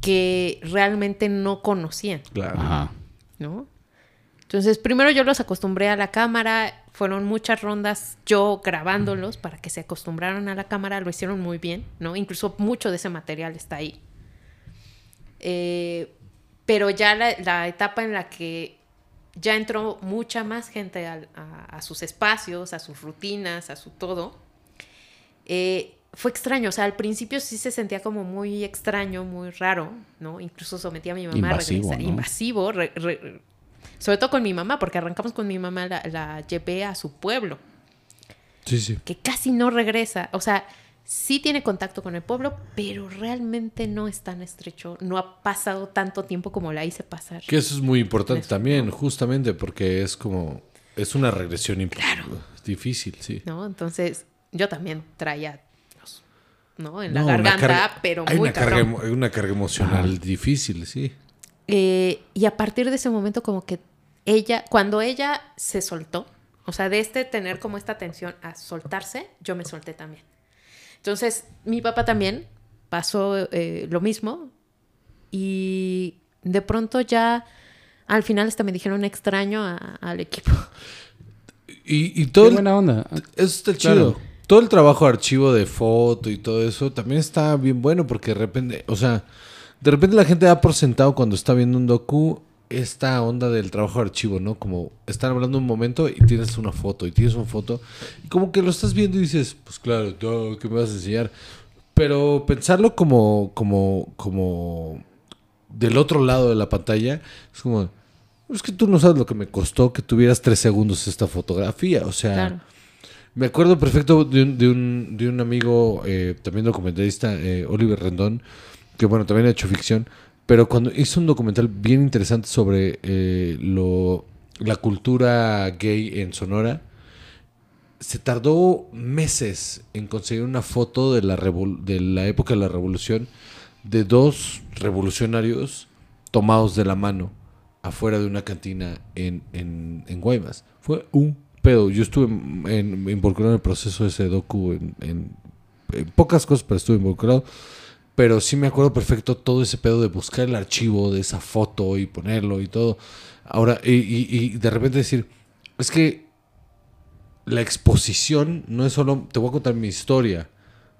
que realmente no conocían, Claro. Ajá. ¿no? Entonces, primero yo los acostumbré a la cámara, fueron muchas rondas yo grabándolos para que se acostumbraran a la cámara, lo hicieron muy bien, ¿no? Incluso mucho de ese material está ahí. Eh, pero ya la, la etapa en la que ya entró mucha más gente a, a sus espacios, a sus rutinas, a su todo, eh, fue extraño. O sea, al principio sí se sentía como muy extraño, muy raro, ¿no? Incluso sometí a mi mamá Invasivo, a regresar. ¿no? Invasivo, re- re- sobre todo con mi mamá, porque arrancamos con mi mamá, la, la llevé a su pueblo, Sí, sí. que casi no regresa. O sea, sí tiene contacto con el pueblo, pero realmente no es tan estrecho. No ha pasado tanto tiempo como la hice pasar. Que eso es muy importante también, justamente porque es como, es una regresión imp- difícil, sí. ¿no? Entonces, yo también traía, los- ¿no? En la No, garganta, carga- pero hay muy una carga, una carga emocional difícil, sí. Eh, y a partir de ese momento como que ella, cuando ella se soltó, o sea, de este tener como esta tensión a soltarse, yo me solté también. Entonces, mi papá también pasó eh, lo mismo y de pronto ya al final hasta me dijeron extraño a- al equipo. Y, y todo Qué el- buena onda. Eso está Claro. chido. Todo el trabajo de archivo de foto y todo eso también está bien bueno porque de repente, o sea, de repente la gente da por sentado cuando está viendo un docu esta onda del trabajo de archivo, ¿no? Como están hablando un momento y tienes una foto y tienes una foto y como que lo estás viendo y dices, pues claro, no, ¿qué me vas a enseñar? Pero pensarlo como, como, como del otro lado de la pantalla es como, es que tú no sabes lo que me costó que tuvieras tres segundos esta fotografía, o sea... Claro. Me acuerdo perfecto de un, de un, de un amigo, eh, también documentalista, eh, Oliver Rendón, que bueno, también ha hecho ficción, pero cuando hizo un documental bien interesante sobre eh, lo, la cultura gay en Sonora, se tardó meses en conseguir una foto de la, de la época de la revolución de dos revolucionarios tomados de la mano afuera de una cantina en, en, Guaymas. Fue un pedo. Yo estuve involucrado en el proceso de ese docu en pocas cosas, pero estuve involucrado. Pero sí me acuerdo perfecto todo ese pedo de buscar el archivo de esa foto y ponerlo y todo. Ahora, y, y- y de repente decir, es que la exposición no es solo, te voy a contar mi historia,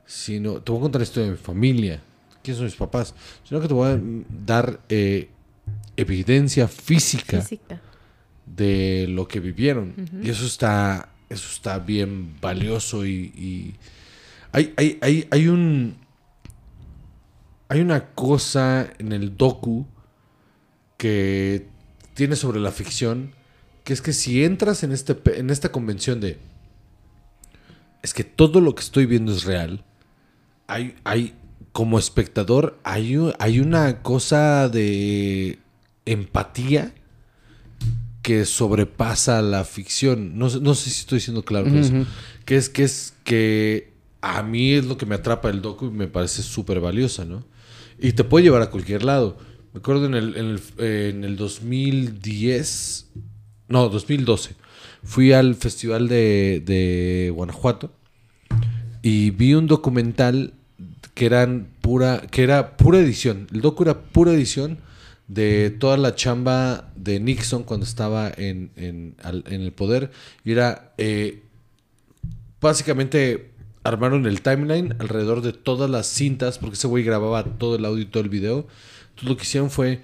sino te voy a contar la historia de mi familia, quiénes son mis papás, sino que te voy a dar eh, evidencia física, Física. de lo que vivieron. Y eso está, eso está bien valioso y, y hay, hay, hay, hay un... Hay una cosa en el docu que tiene sobre la ficción, que es que si entras en, este, en esta convención de... Es que todo lo que estoy viendo es real. Hay, hay como espectador, hay, hay una cosa de empatía que sobrepasa la ficción. No, sé- no sé si estoy siendo claro con eso. Que es que es que a mí es lo que me atrapa el docu y me parece súper valiosa, ¿no? Y te puede llevar a cualquier lado. Me acuerdo en el, en el, en el 2010, no, 2012, fui al festival de, de Guanajuato y vi un documental que eran pura que era pura edición el docu era pura edición de toda la chamba de Nixon cuando estaba en, en el poder y era eh, básicamente armaron el timeline alrededor de todas las cintas porque ese güey grababa todo el audio y todo el video entonces lo que hicieron fue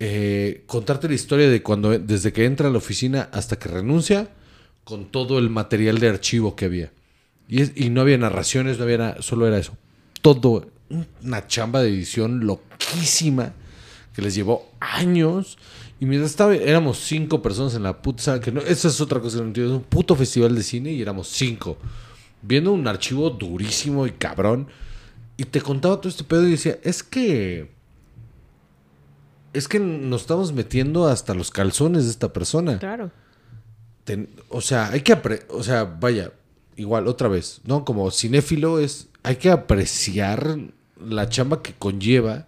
eh, contarte la historia de cuando desde que entra a la oficina hasta que renuncia con todo el material de archivo que había y, es- y no había narraciones, no había nada, solo era eso. Todo, una chamba de edición loquísima que les llevó años. Y mientras estaba, éramos cinco personas en la puta que no, esa es otra cosa que no entiendo, es un puto festival de cine y éramos cinco. Viendo un archivo durísimo y cabrón. Y te contaba todo este pedo y decía, es que... Es que nos estamos metiendo hasta los calzones de esta persona. Claro. Ten- o sea, hay que apre- o sea, vaya, igual otra vez, ¿no? Como cinéfilo es hay que apreciar la chamba que conlleva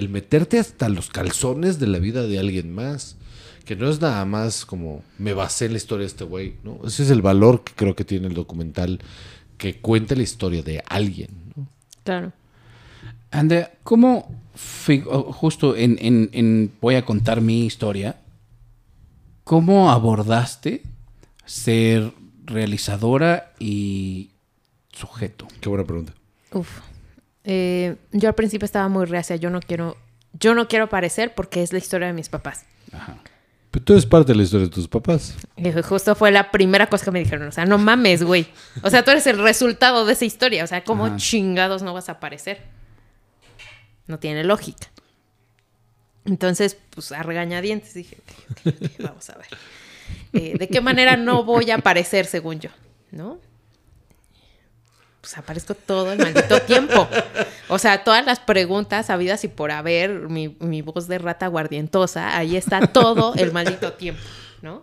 el meterte hasta los calzones de la vida de alguien más, que no es nada más como me basé en la historia de este güey, ¿no? Ese es el valor que creo que tiene el documental que cuenta la historia de alguien, ¿no? Claro. Andrea, ¿cómo justo en, en- en- voy a contar mi historia? ¿Cómo abordaste ser realizadora y sujeto? Qué buena pregunta. Uf. Eh, yo al principio estaba muy reacia. Yo no quiero, yo no quiero aparecer porque es la historia de mis papás. Pero tú eres parte de la historia de tus papás. Y justo fue la primera cosa que me dijeron. O sea, no mames, güey. O sea, tú eres el resultado de esa historia. O sea, ¿cómo Ajá. chingados no vas a aparecer? No tiene lógica. Entonces, pues a regañadientes dije, ok, ok, ok, vamos a ver. Eh, ¿De qué manera no voy a aparecer según yo? ¿No? Pues aparezco todo el maldito tiempo. O sea, todas las preguntas habidas y por haber, mi, mi voz de rata guardientosa, ahí está todo el maldito tiempo, ¿no?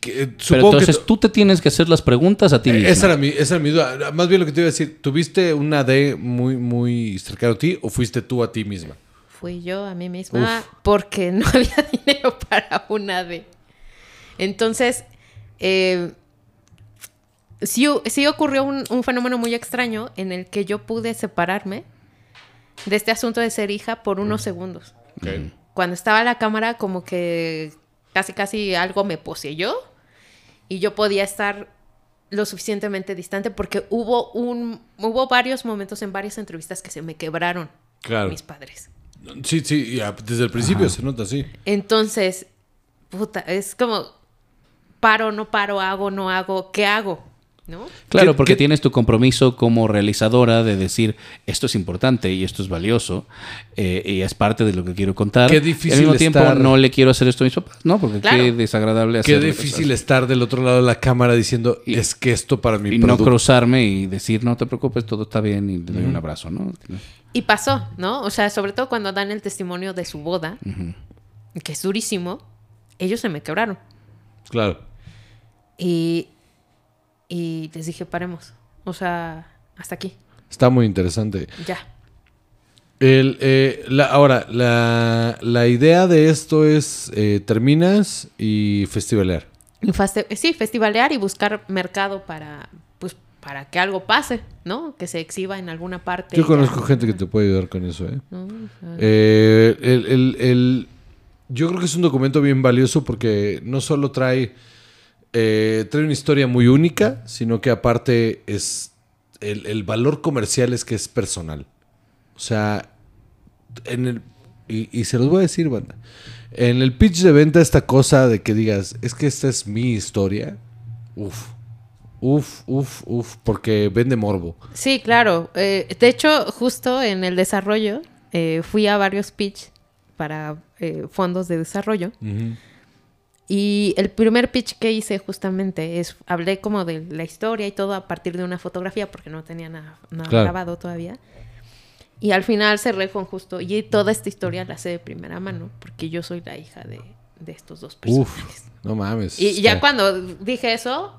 Que, eh, Pero supongo que entonces tú te tienes que hacer las preguntas a ti Eh, mismo. Esa era, mi, esa era mi duda. Más bien lo que te iba a decir, ¿tuviste una D muy, muy cercano a ti o fuiste tú a ti misma? Fui yo a mí misma porque no había dinero para una D. Entonces, eh, sí, sí ocurrió un, un fenómeno muy extraño en el que yo pude separarme de este asunto de ser hija por unos segundos. Cuando estaba la cámara, como que casi, casi algo me poseyó y yo podía estar lo suficientemente distante porque hubo un hubo varios momentos en varias entrevistas que se me quebraron Claro. mis padres. Sí, sí, ya, desde el principio se nota así. Entonces, puta, es como paro, no paro, hago, no hago, ¿qué hago? ¿No? Claro, ¿Qué- porque qué- tienes tu compromiso como realizadora de decir esto es importante y esto es valioso eh, y es parte de lo que quiero contar. Qué difícil Y al mismo tiempo estar- no le quiero hacer esto a mis papás, ¿no? Porque Claro. qué desagradable Qué hacer difícil estar del otro lado de la cámara diciendo, Y- es que esto para mi y no cruzarme y decir no te preocupes todo está bien y le doy un abrazo, ¿no? Y pasó, ¿no? O sea, sobre todo cuando dan el testimonio de su boda, que es durísimo, ellos se me quebraron. Claro. Y, y les dije, paremos. O sea, hasta aquí, Está muy interesante. ya. El, eh, la- ahora, la, la idea de esto es, eh, terminas y festivalear. Y faste- sí, festivalear y buscar mercado para, pues, para que algo pase, ¿no? Que se exhiba en alguna parte. Yo conozco gente que te puede ayudar con eso, ¿eh? ¿no? Eh, el- el- el- yo creo que es un documento bien valioso porque no solo trae, eh, trae una historia muy única, sino que aparte es el, el valor comercial es que es personal. O sea, en el, y, y se los voy a decir, banda. En el pitch de venta, esta cosa de que digas, es que esta es mi historia. Uf, uf, uf, uf, porque vende morbo. Sí, claro. Eh, de hecho, justo en el desarrollo, eh, fui a varios pitch para eh, fondos de desarrollo. Y el primer pitch que hice justamente es, hablé como de la historia y todo a partir de una fotografía porque no tenía nada, nada Claro. grabado todavía. Y al final cerré con justo, y toda esta historia la sé de primera mano porque yo soy la hija de, de estos dos Uf, personajes. no mames. Y ya cuando dije eso,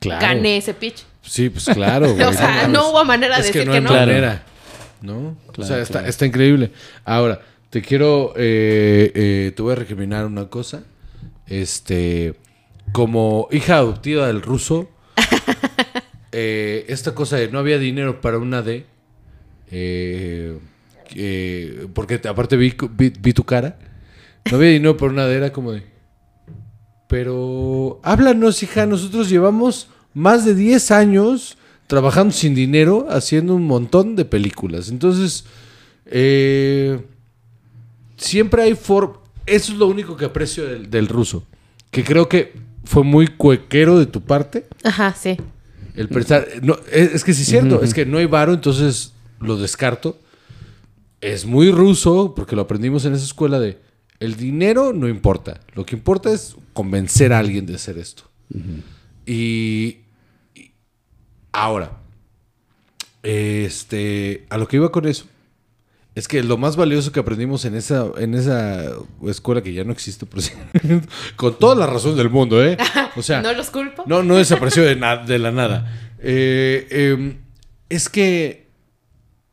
Claro. gané ese pitch. Sí, pues claro. güey, O sea, no hubo manera de es que decir no que no. manera. ¿No? o Claro, sea, está, está increíble. Ahora, te quiero. eh, eh, te voy a recriminar una cosa. Este. Como hija adoptiva del ruso. eh, esta cosa de no había dinero para una D. eh, eh, porque te- aparte vi, vi- vi tu cara. No había dinero para una D, era como de. Pero háblanos, hija. Nosotros llevamos más de 10 años trabajando sin dinero, haciendo un montón de películas. Entonces, eh, siempre hay for Eso es lo único que aprecio del, del ruso. Que creo que fue muy cuequero de tu parte. Ajá, sí. El pensar. No, es, es que sí es cierto. Es que no hay varo, entonces lo descarto. Es muy ruso, porque lo aprendimos en esa escuela de. El dinero no importa. Lo que importa es convencer a alguien de hacer esto. y, y ahora, este, a lo que iba con eso, es que lo más valioso que aprendimos en esa, en esa escuela que ya no existe, por cierto, con toda la razón del mundo, ¿eh? O sea, no los culpo. no, no desapareció de, na- de la nada. Eh, eh, es que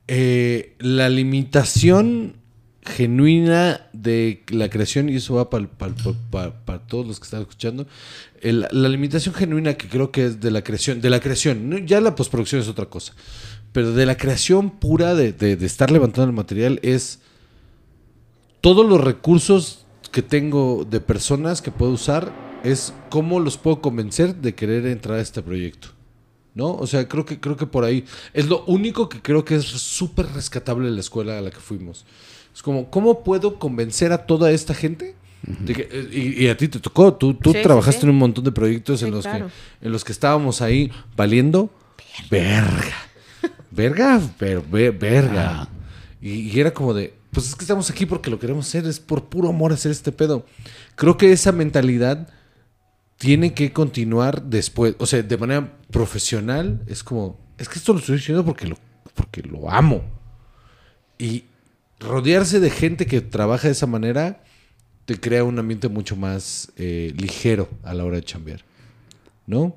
eh, la limitación genuina de la creación, y eso va para todos los que están escuchando, el- la limitación genuina que creo que es de la creación, de la creación, ya la postproducción es otra cosa, pero de la creación pura de, de- de estar levantando el material es todos los recursos que tengo de personas que puedo usar es cómo los puedo convencer de querer entrar a este proyecto. ¿No? O sea, creo que, creo que por ahí es lo único que creo que es súper rescatable de la escuela a la que fuimos. Es como, ¿cómo puedo convencer a toda esta gente? de que- eh, y, y a ti te tocó, tú, tú Sí, trabajaste sí. en un montón de proyectos en, los claro. que, en los que estábamos ahí valiendo verga. Verga, pero verga. Ah. Y, y era como de, pues es que estamos aquí porque lo queremos hacer, es por puro amor hacer este pedo. Creo que esa mentalidad tiene que continuar después, o sea, de manera profesional, es como, es que esto lo estoy diciendo porque lo, porque lo amo. Y rodearse de gente que trabaja de esa manera te crea un ambiente mucho más eh, ligero a la hora de chambear. ¿No?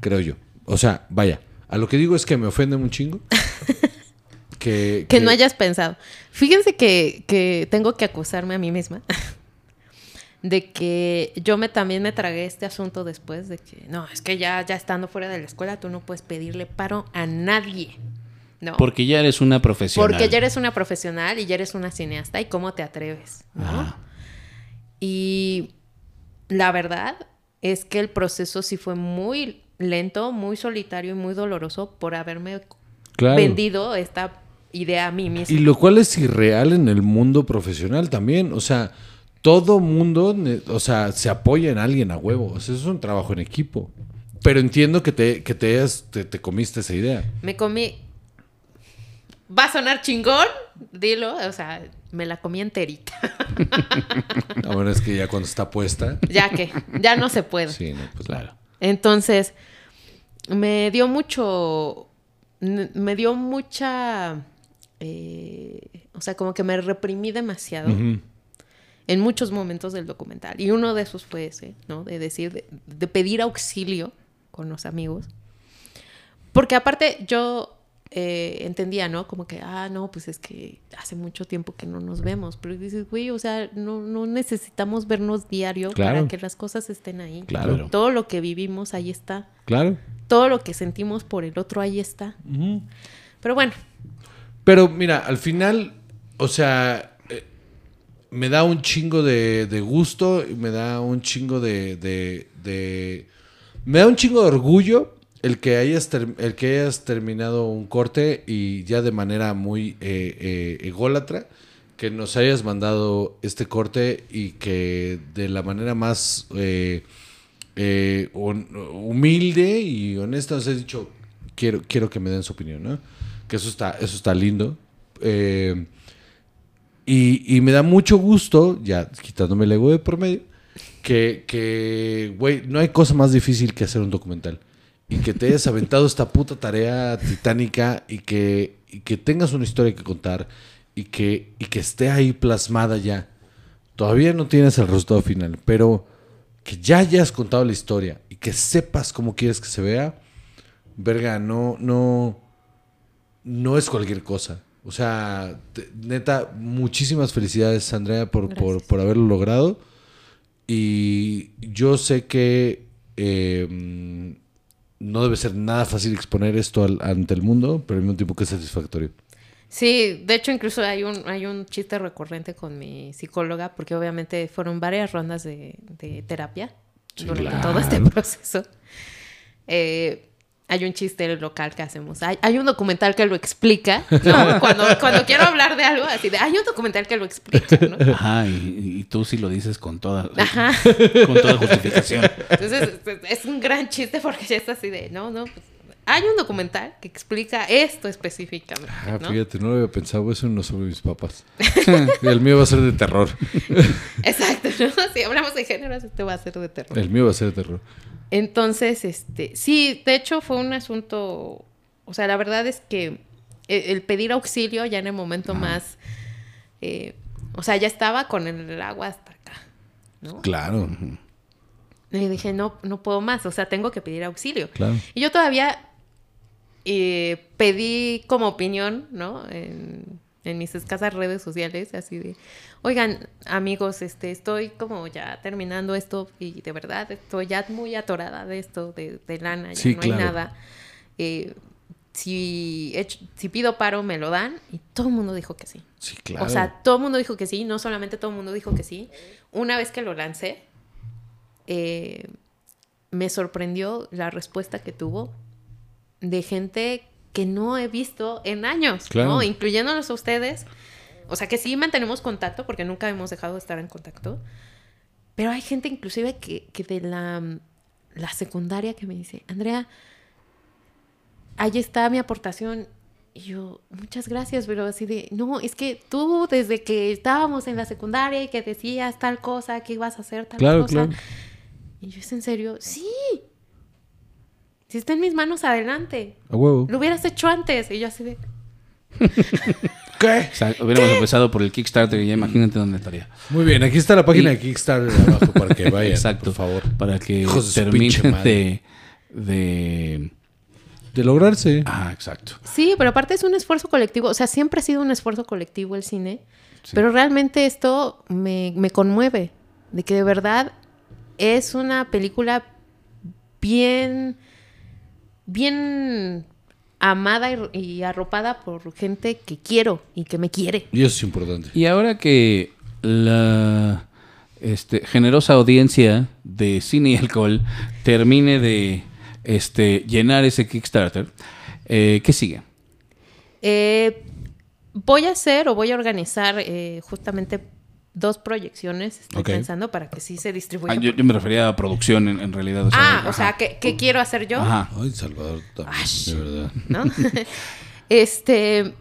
Creo yo. O sea, vaya, a lo que digo es que me ofende un chingo. que, Que no hayas pensado. Fíjense que, que tengo que acusarme a mí misma de que yo me también me tragué este asunto después de que no, es que ya, ya estando fuera de la escuela tú no puedes pedirle paro a nadie. No. Porque ya eres una profesional. Porque ya eres una profesional y ya eres una cineasta y cómo te atreves, ¿no? Ajá. Y la verdad es que el proceso sí fue muy lento, muy solitario y muy doloroso por haberme Claro. vendido esta idea a mí misma. Y lo cual es irreal en el mundo profesional también. O sea, todo mundo, o sea, se apoya en alguien a huevo. O sea, eso es un trabajo en equipo. Pero entiendo que te, que te, hayas- te, te comiste esa idea. Me comí. Va a sonar chingón, dilo, o sea, me la comí enterita. Ahora es que ya cuando está puesta. ya que, ya no se puede. Sí, no, pues Claro. Entonces, me dio mucho, me dio mucha, eh, o sea, como que me reprimí demasiado en muchos momentos del documental. Y uno de esos fue ese, ¿no? De decir, de, de pedir auxilio con los amigos. Porque aparte yo eh, entendía, ¿no? Como que, ah, no, pues es que hace mucho tiempo que no nos vemos. Pero dices, güey, o sea, no, no necesitamos vernos diario Claro. para que las cosas estén ahí. Claro. Todo lo que vivimos ahí está. Claro. Todo lo que sentimos por el otro ahí está. Ujú. Pero bueno, Pero mira, al final, o sea, eh, me da un chingo de, de gusto y me da un chingo de, de- de- Me da un chingo de orgullo el que hayas, el que hayas terminado un corte y ya de manera muy eh, eh, ególatra, que nos hayas mandado este corte y que de la manera más eh, eh, humilde y honesta nos has dicho, quiero, quiero que me den su opinión, ¿no? Que eso está, eso está lindo. Y, y me da mucho gusto, ya quitándome el ego de por medio, que, que, güey, no hay cosa más difícil que hacer un documental. Y que te hayas aventado esta puta tarea titánica y que, y que tengas una historia que contar y que, y que esté ahí plasmada ya. Todavía no tienes el resultado final, pero que ya hayas contado la historia y que sepas cómo quieres que se vea, verga, no, no, no es cualquier cosa. O sea, te- neta, muchísimas felicidades, Andrea, por, por, por haberlo logrado. Y yo sé que eh, no debe ser nada fácil exponer esto al- ante el mundo, pero al mismo tiempo que es satisfactorio. Sí, de hecho incluso hay un, hay un chiste recurrente con mi psicóloga, porque obviamente fueron varias rondas de, de terapia durante claro. todo este proceso. Eh, hay un chiste local que hacemos. Hay, hay un documental que lo explica. ¿no? Cuando, cuando quiero hablar de algo, así de, hay un documental que lo explica, ¿no? Ajá, y, y tú sí lo dices con toda, Ajá. con toda justificación. Entonces, es- es un gran chiste porque ya es así de, no, no, pues, hay un documental que explica esto específicamente, Ah, ¿no? fíjate, no lo había pensado, eso no sobre mis papás. Y el mío va a ser de terror. Exacto, ¿no? Si hablamos de géneros, este va a ser de terror. El mío va a ser de terror. Entonces, este, sí, de hecho fue un asunto, o sea, la verdad es que el, el pedir auxilio ya en el momento más, eh, o sea, ya estaba con el agua hasta acá, ¿no? Claro, Y dije, no, no puedo más, o sea, tengo que pedir auxilio. claro. Y yo todavía eh, pedí como opinión, ¿no? En, en mis escasas redes sociales, así de, oigan, amigos, este, estoy como ya terminando esto y de verdad estoy ya muy atorada de esto, de, de lana, ya Sí, no claro. hay nada. Eh, si, echo- si pido paro, me lo dan. Y todo el mundo dijo que sí. Sí, claro. O sea, todo el mundo dijo que sí, no solamente todo el mundo dijo que sí. Una vez que lo lancé, eh, me sorprendió la respuesta que tuvo de gente que no he visto en años, Claro. ¿no? Incluyéndolos a ustedes. O sea, que sí mantenemos contacto porque nunca hemos dejado de estar en contacto. Pero hay gente inclusive que, que de la, la secundaria que me dice, Andrea, ahí está mi aportación. Y yo, muchas gracias, pero así de, no, es que tú desde que estábamos en la secundaria y que decías tal cosa, que ibas a hacer tal Claro, cosa. claro. Y yo, ¿es en serio? Sí. Si está en mis manos, adelante. A huevo. Lo hubieras hecho antes. Y yo así de, ¿Qué? O sea, hubiéramos empezado por el Kickstarter y ya imagínate dónde estaría. Muy bien, aquí está la página Y- de Kickstarter abajo para que vayan, Exacto. por favor. Para que terminen de, de... De lograrse. Ah, exacto. Sí, pero aparte es un esfuerzo colectivo. O sea, siempre ha sido un esfuerzo colectivo el cine. Pero realmente esto me, me conmueve. De que de verdad es una película bien, bien amada y, y arropada por gente que quiero y que me quiere. Y eso es importante. Y ahora que la este, generosa audiencia de cine y alcohol termine de este, llenar ese Kickstarter, eh, ¿qué sigue? Eh, voy a hacer o voy a organizar eh, justamente dos proyecciones, estoy pensando, para que sí se distribuya. Ah, yo, yo me refería a producción en, en realidad. ah, ajá. o sea, ¿qué, qué quiero hacer yo? Ajá. Ay, Salvador, también, Ash. de verdad. ¿no? este,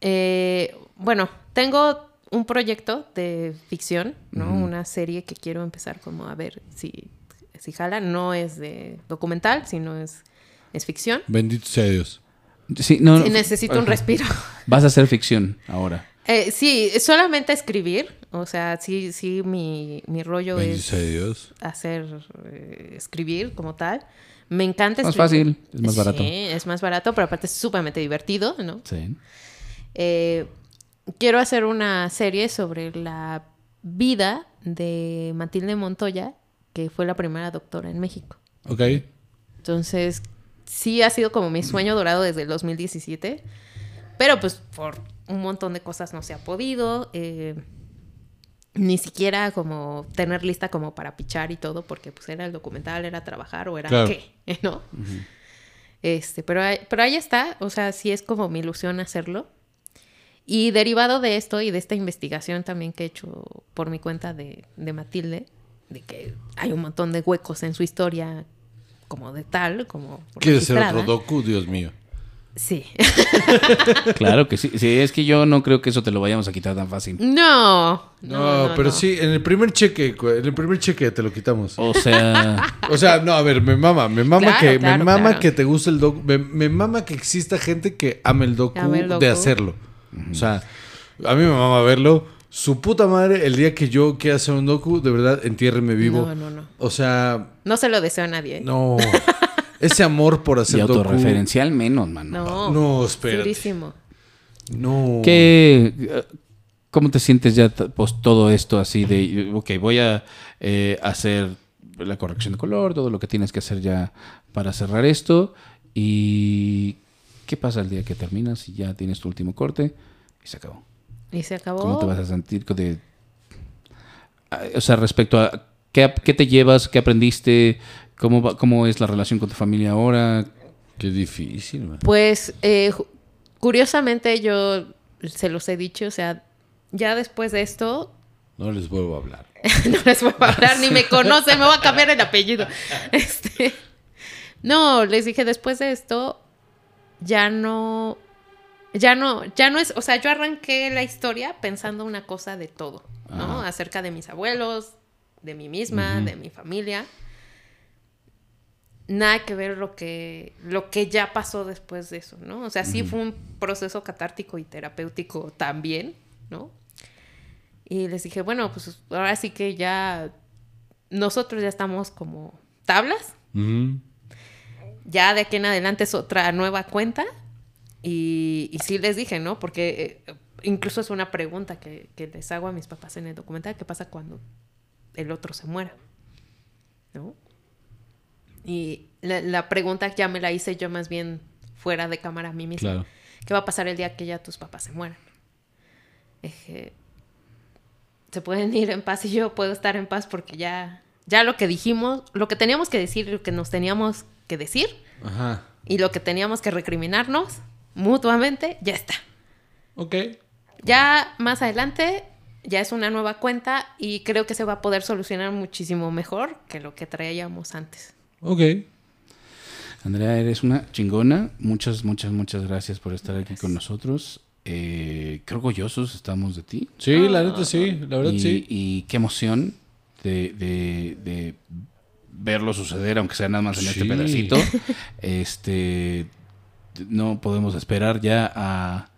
eh, bueno, tengo un proyecto de ficción, ¿no? Una serie que quiero empezar como a ver si, si jala. No es de documental, sino es, es ficción. Bendito sea Dios. Sí, no, Sí, necesito un respiro. Vas a hacer ficción ahora. Eh, sí, solamente escribir. O sea, sí, sí, mi, mi rollo es Dios. hacer, eh, escribir como tal. Me encanta Más escribir. fácil, es más barato. Sí, es más barato, pero aparte es sumamente divertido, ¿no? Sí. Eh, quiero hacer una serie sobre la vida de Matilde Montoya, que fue la primera doctora en México. Ok. Entonces, sí ha sido como mi sueño dorado desde el 2017, pero pues por un montón de cosas no se ha podido. eh, ni siquiera como tener lista como para pichar y todo, porque pues era el documental, era trabajar o era Claro. qué, ¿no? Este, pero, ahí- pero ahí está, o sea, sí es como mi ilusión hacerlo. Y derivado de esto y de esta investigación también que he hecho por mi cuenta de, de Matilde, de que hay un montón de huecos en su historia como de tal, como ¿Quieres ser otro docu? Dios mío. Sí. Claro que sí. Sí, es que yo no creo que eso te lo vayamos a quitar tan fácil. No. No, pero sí, en el primer cheque, en el primer cheque te lo quitamos. O sea, O sea, no, a ver, me mama, me mama Claro, que claro, me mama claro. que te guste el docu, me, me mama que exista gente que ame el docu, Ame el de hacerlo. O sea, a mí me mama verlo. Su puta madre, el día que yo quiera hacer un docu, de verdad, entiérreme vivo. No, no, no. O sea, No se lo deseo a nadie. ¿eh? no. Ese amor por y hacer docu. autorreferencial menos, mano. No. No, espérate. Durísimo. No. ¿Qué, eh, ¿Cómo te sientes ya pues, todo esto así de, ok, voy a eh, hacer la corrección de color, todo lo que tienes que hacer ya para cerrar esto? ¿Y qué pasa el día que terminas y ya tienes tu último corte y se acabó? Y se acabó. ¿Cómo te vas a sentir de, o sea, respecto a qué, qué te llevas, qué aprendiste, cómo, va- cómo es la relación con tu familia ahora? Qué difícil, man. Pues, eh, curiosamente, yo se los he dicho, o sea, ya después de esto, No les vuelvo a hablar. no les voy a hablar, ni me conocen, me voy a cambiar el apellido. Este, no, les dije, después de esto, ya no, ya no, ya no es, o sea, yo arranqué la historia pensando una cosa de todo, ¿no? Ajá. Acerca de mis abuelos, de mí misma, de mi familia. Nada que ver lo que, lo que ya pasó después de eso, ¿no? O sea, sí fue un proceso catártico y terapéutico también, ¿no? Y les dije, bueno, pues ahora sí que ya nosotros ya estamos como tablas. Ya de aquí en adelante es otra nueva cuenta. Y, y sí les dije, ¿no? Porque eh, incluso es una pregunta que, que les hago a mis papás en el documental. ¿Qué pasa cuando el otro se muera? ¿No? Y la, la pregunta ya me la hice yo más bien fuera de cámara a mí misma. Claro. ¿Qué va a pasar el día que ya tus papás se mueran? Dije, se pueden ir en paz y yo puedo estar en paz porque ya, ya lo que dijimos, lo que teníamos que decir, lo que nos teníamos que decir Ajá. y lo que teníamos que recriminarnos mutuamente, ya está. Ok. Ya más adelante ya es una nueva cuenta y creo que se va a poder solucionar muchísimo mejor que lo que traíamos antes. Ok. Andrea, eres una chingona. Muchas, muchas, muchas gracias por estar aquí con nosotros. Eh, qué orgullosos estamos de ti. Sí, la neta sí, la verdad y, sí. y qué emoción de, de- de verlo suceder, aunque sea nada más en este pedacito. Este, no podemos esperar ya a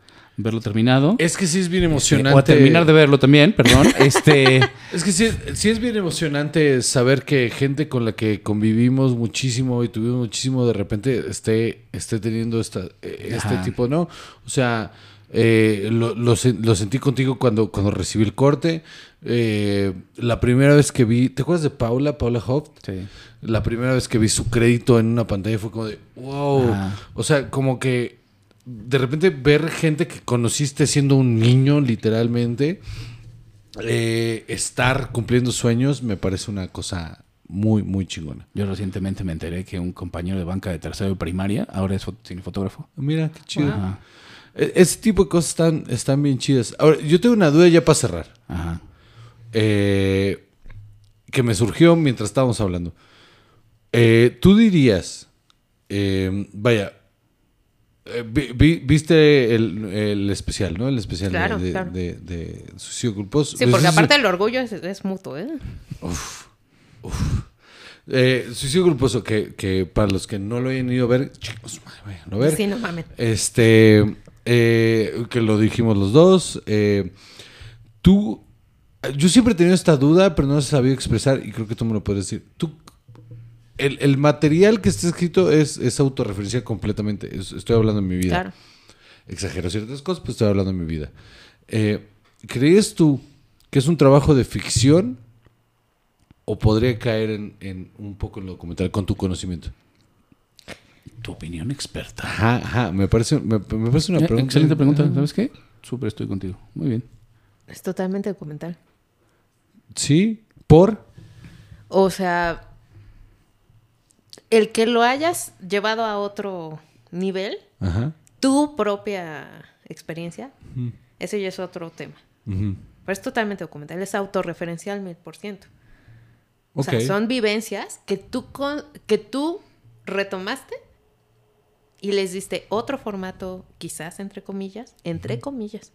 verlo terminado. Es que sí es bien Este, emocionante. o a terminar de verlo también, perdón. Este, Es que sí, sí es bien emocionante saber que gente con la que convivimos muchísimo y tuvimos muchísimo de repente esté, esté teniendo esta, eh, este Ajá. tipo, ¿no? O sea, eh, lo, lo sen- lo sentí contigo cuando, cuando recibí el corte. Eh, la primera vez que vi, ¿te acuerdas de Paula, Paula Hoft? sí. La primera vez que vi su crédito en una pantalla fue como de, wow. Ajá. O sea, como que de repente ver gente que conociste siendo un niño, literalmente, eh, estar cumpliendo sueños, me parece una cosa muy, muy chingona. Yo recientemente me enteré que un compañero de banca de tercero de primaria ahora es fo- cinefotógrafo. Mira, qué chido. E- Ese tipo de cosas están, están bien chidas. Ahora, yo tengo una duda ya para cerrar. Ajá. eh, que me surgió mientras estábamos hablando. Eh, Tú dirías, eh, vaya, vi- vi- viste el, el especial, ¿no? El especial de- Claro, de, claro. de- de Suicidio Culposo. Sí, Pues porque aparte el orgullo es, es mutuo, ¿eh? eh, Suicidio Culposo, que, que para los que no lo hayan ido a ver, chicos, madre, vayan a ver. Sí, no mames. Este, eh, que lo dijimos los dos. eh, tú, yo siempre he tenido esta duda, pero no he sabido expresar y creo que tú me lo puedes decir. Tú, el, el material que está escrito es, es autorreferencial completamente. Es- estoy hablando de mi vida. Claro. Exagero ciertas cosas, pero estoy hablando de mi vida. Eh, ¿Crees tú que es un trabajo de ficción o podría caer en, en un poco en lo documental con tu conocimiento? Tu opinión experta. Ajá, ajá. Me parece, me, me parece una Eh, pregunta. Excelente pregunta. ¿Sabes qué? Súper estoy contigo. Muy bien. Es totalmente documental. Sí, por. O sea, el que lo hayas llevado a otro nivel, Ajá. tu propia experiencia, ese ya es otro tema. Pero es totalmente documental, es autorreferencial mil por ciento. O sea, son vivencias que tú, con- que tú retomaste y les diste otro formato, quizás entre comillas, entre comillas.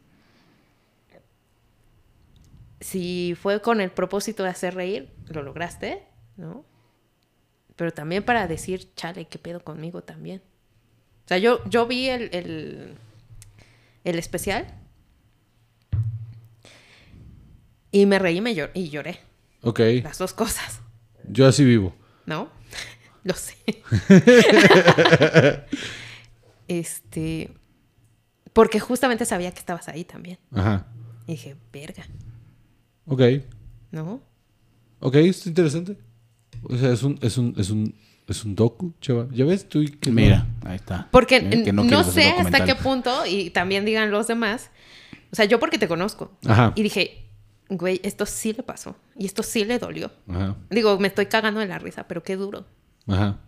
Si fue con el propósito de hacer reír, lo lograste, ¿no? Pero también para decir, chale, ¿qué pedo conmigo también? O sea, yo, yo vi el, el, el especial y me reí y, me llor- y lloré. Ok. Las dos cosas. Yo así vivo. ¿no? Lo sé. este. Porque justamente sabía que estabas ahí también. Ajá. Y dije, verga, Ok. ¿no? Ok, está interesante. O sea, es un, es un, es un, es un docu, chava. ¿Ya ves tú? que no? Mira, ahí está. Porque ¿Eh? Que no, hacer sé hasta qué punto, y también digan los demás. O sea, yo porque te conozco. Ajá. Y dije, güey, esto sí le pasó. Y esto sí le dolió. Ajá. Digo, me estoy cagando de la risa, pero qué duro. Ajá.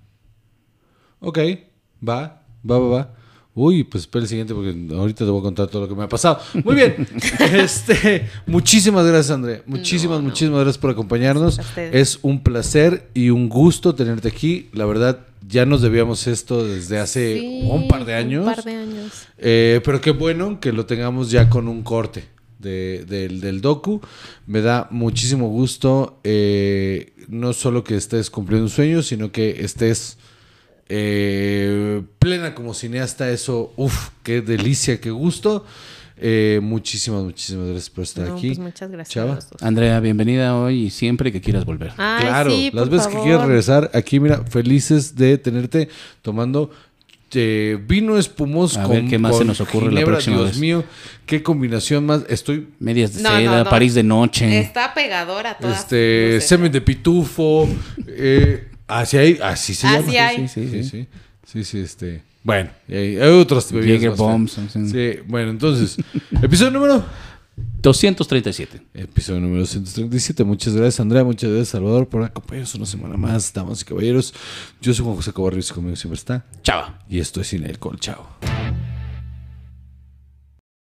Ok. Va, va, va, va. Uy, pues espera el siguiente porque ahorita te voy a contar todo lo que me ha pasado. Muy bien. este, muchísimas gracias, André. Muchísimas, No, no. muchísimas gracias por acompañarnos. Es un placer y un gusto tenerte aquí. La verdad, ya nos debíamos esto desde hace Sí, un par de años. Un par de años. Eh, pero qué bueno que lo tengamos ya con un corte de- del, del docu. Me da muchísimo gusto eh, no solo que estés cumpliendo un sueño, sino que estés eh, plena como cineasta. Eso, uff, qué delicia, qué gusto. Eh, muchísimas, muchísimas gracias por estar No, aquí. pues muchas gracias Chava. a los dos. Andrea, bienvenida hoy y siempre que quieras volver. Ay, claro, sí, las por veces que quieras regresar, aquí mira, felices de tenerte tomando eh, vino espumoso A con, ver qué más se nos ocurre la ginebra. próxima Dios vez. mío, qué combinación más. Estoy Medias de No, seda, no, no. París de noche. Está pegadora a todas. este semen de pitufo, eh, así hay, así se Así llama. hay. Sí, sí, sí, sí, sí, este. Bueno, hay, hay otras bebidas Jäger más bombs, sí. Sí, bueno, entonces, episodio número 237. Episodio número 137. Muchas gracias, Andrea. Muchas gracias, Salvador, por acompañarnos una semana más, damas y caballeros. Yo soy Juan José Cobarrios y conmigo siempre está. Chava. Y esto es Cine Alcohol. Chao.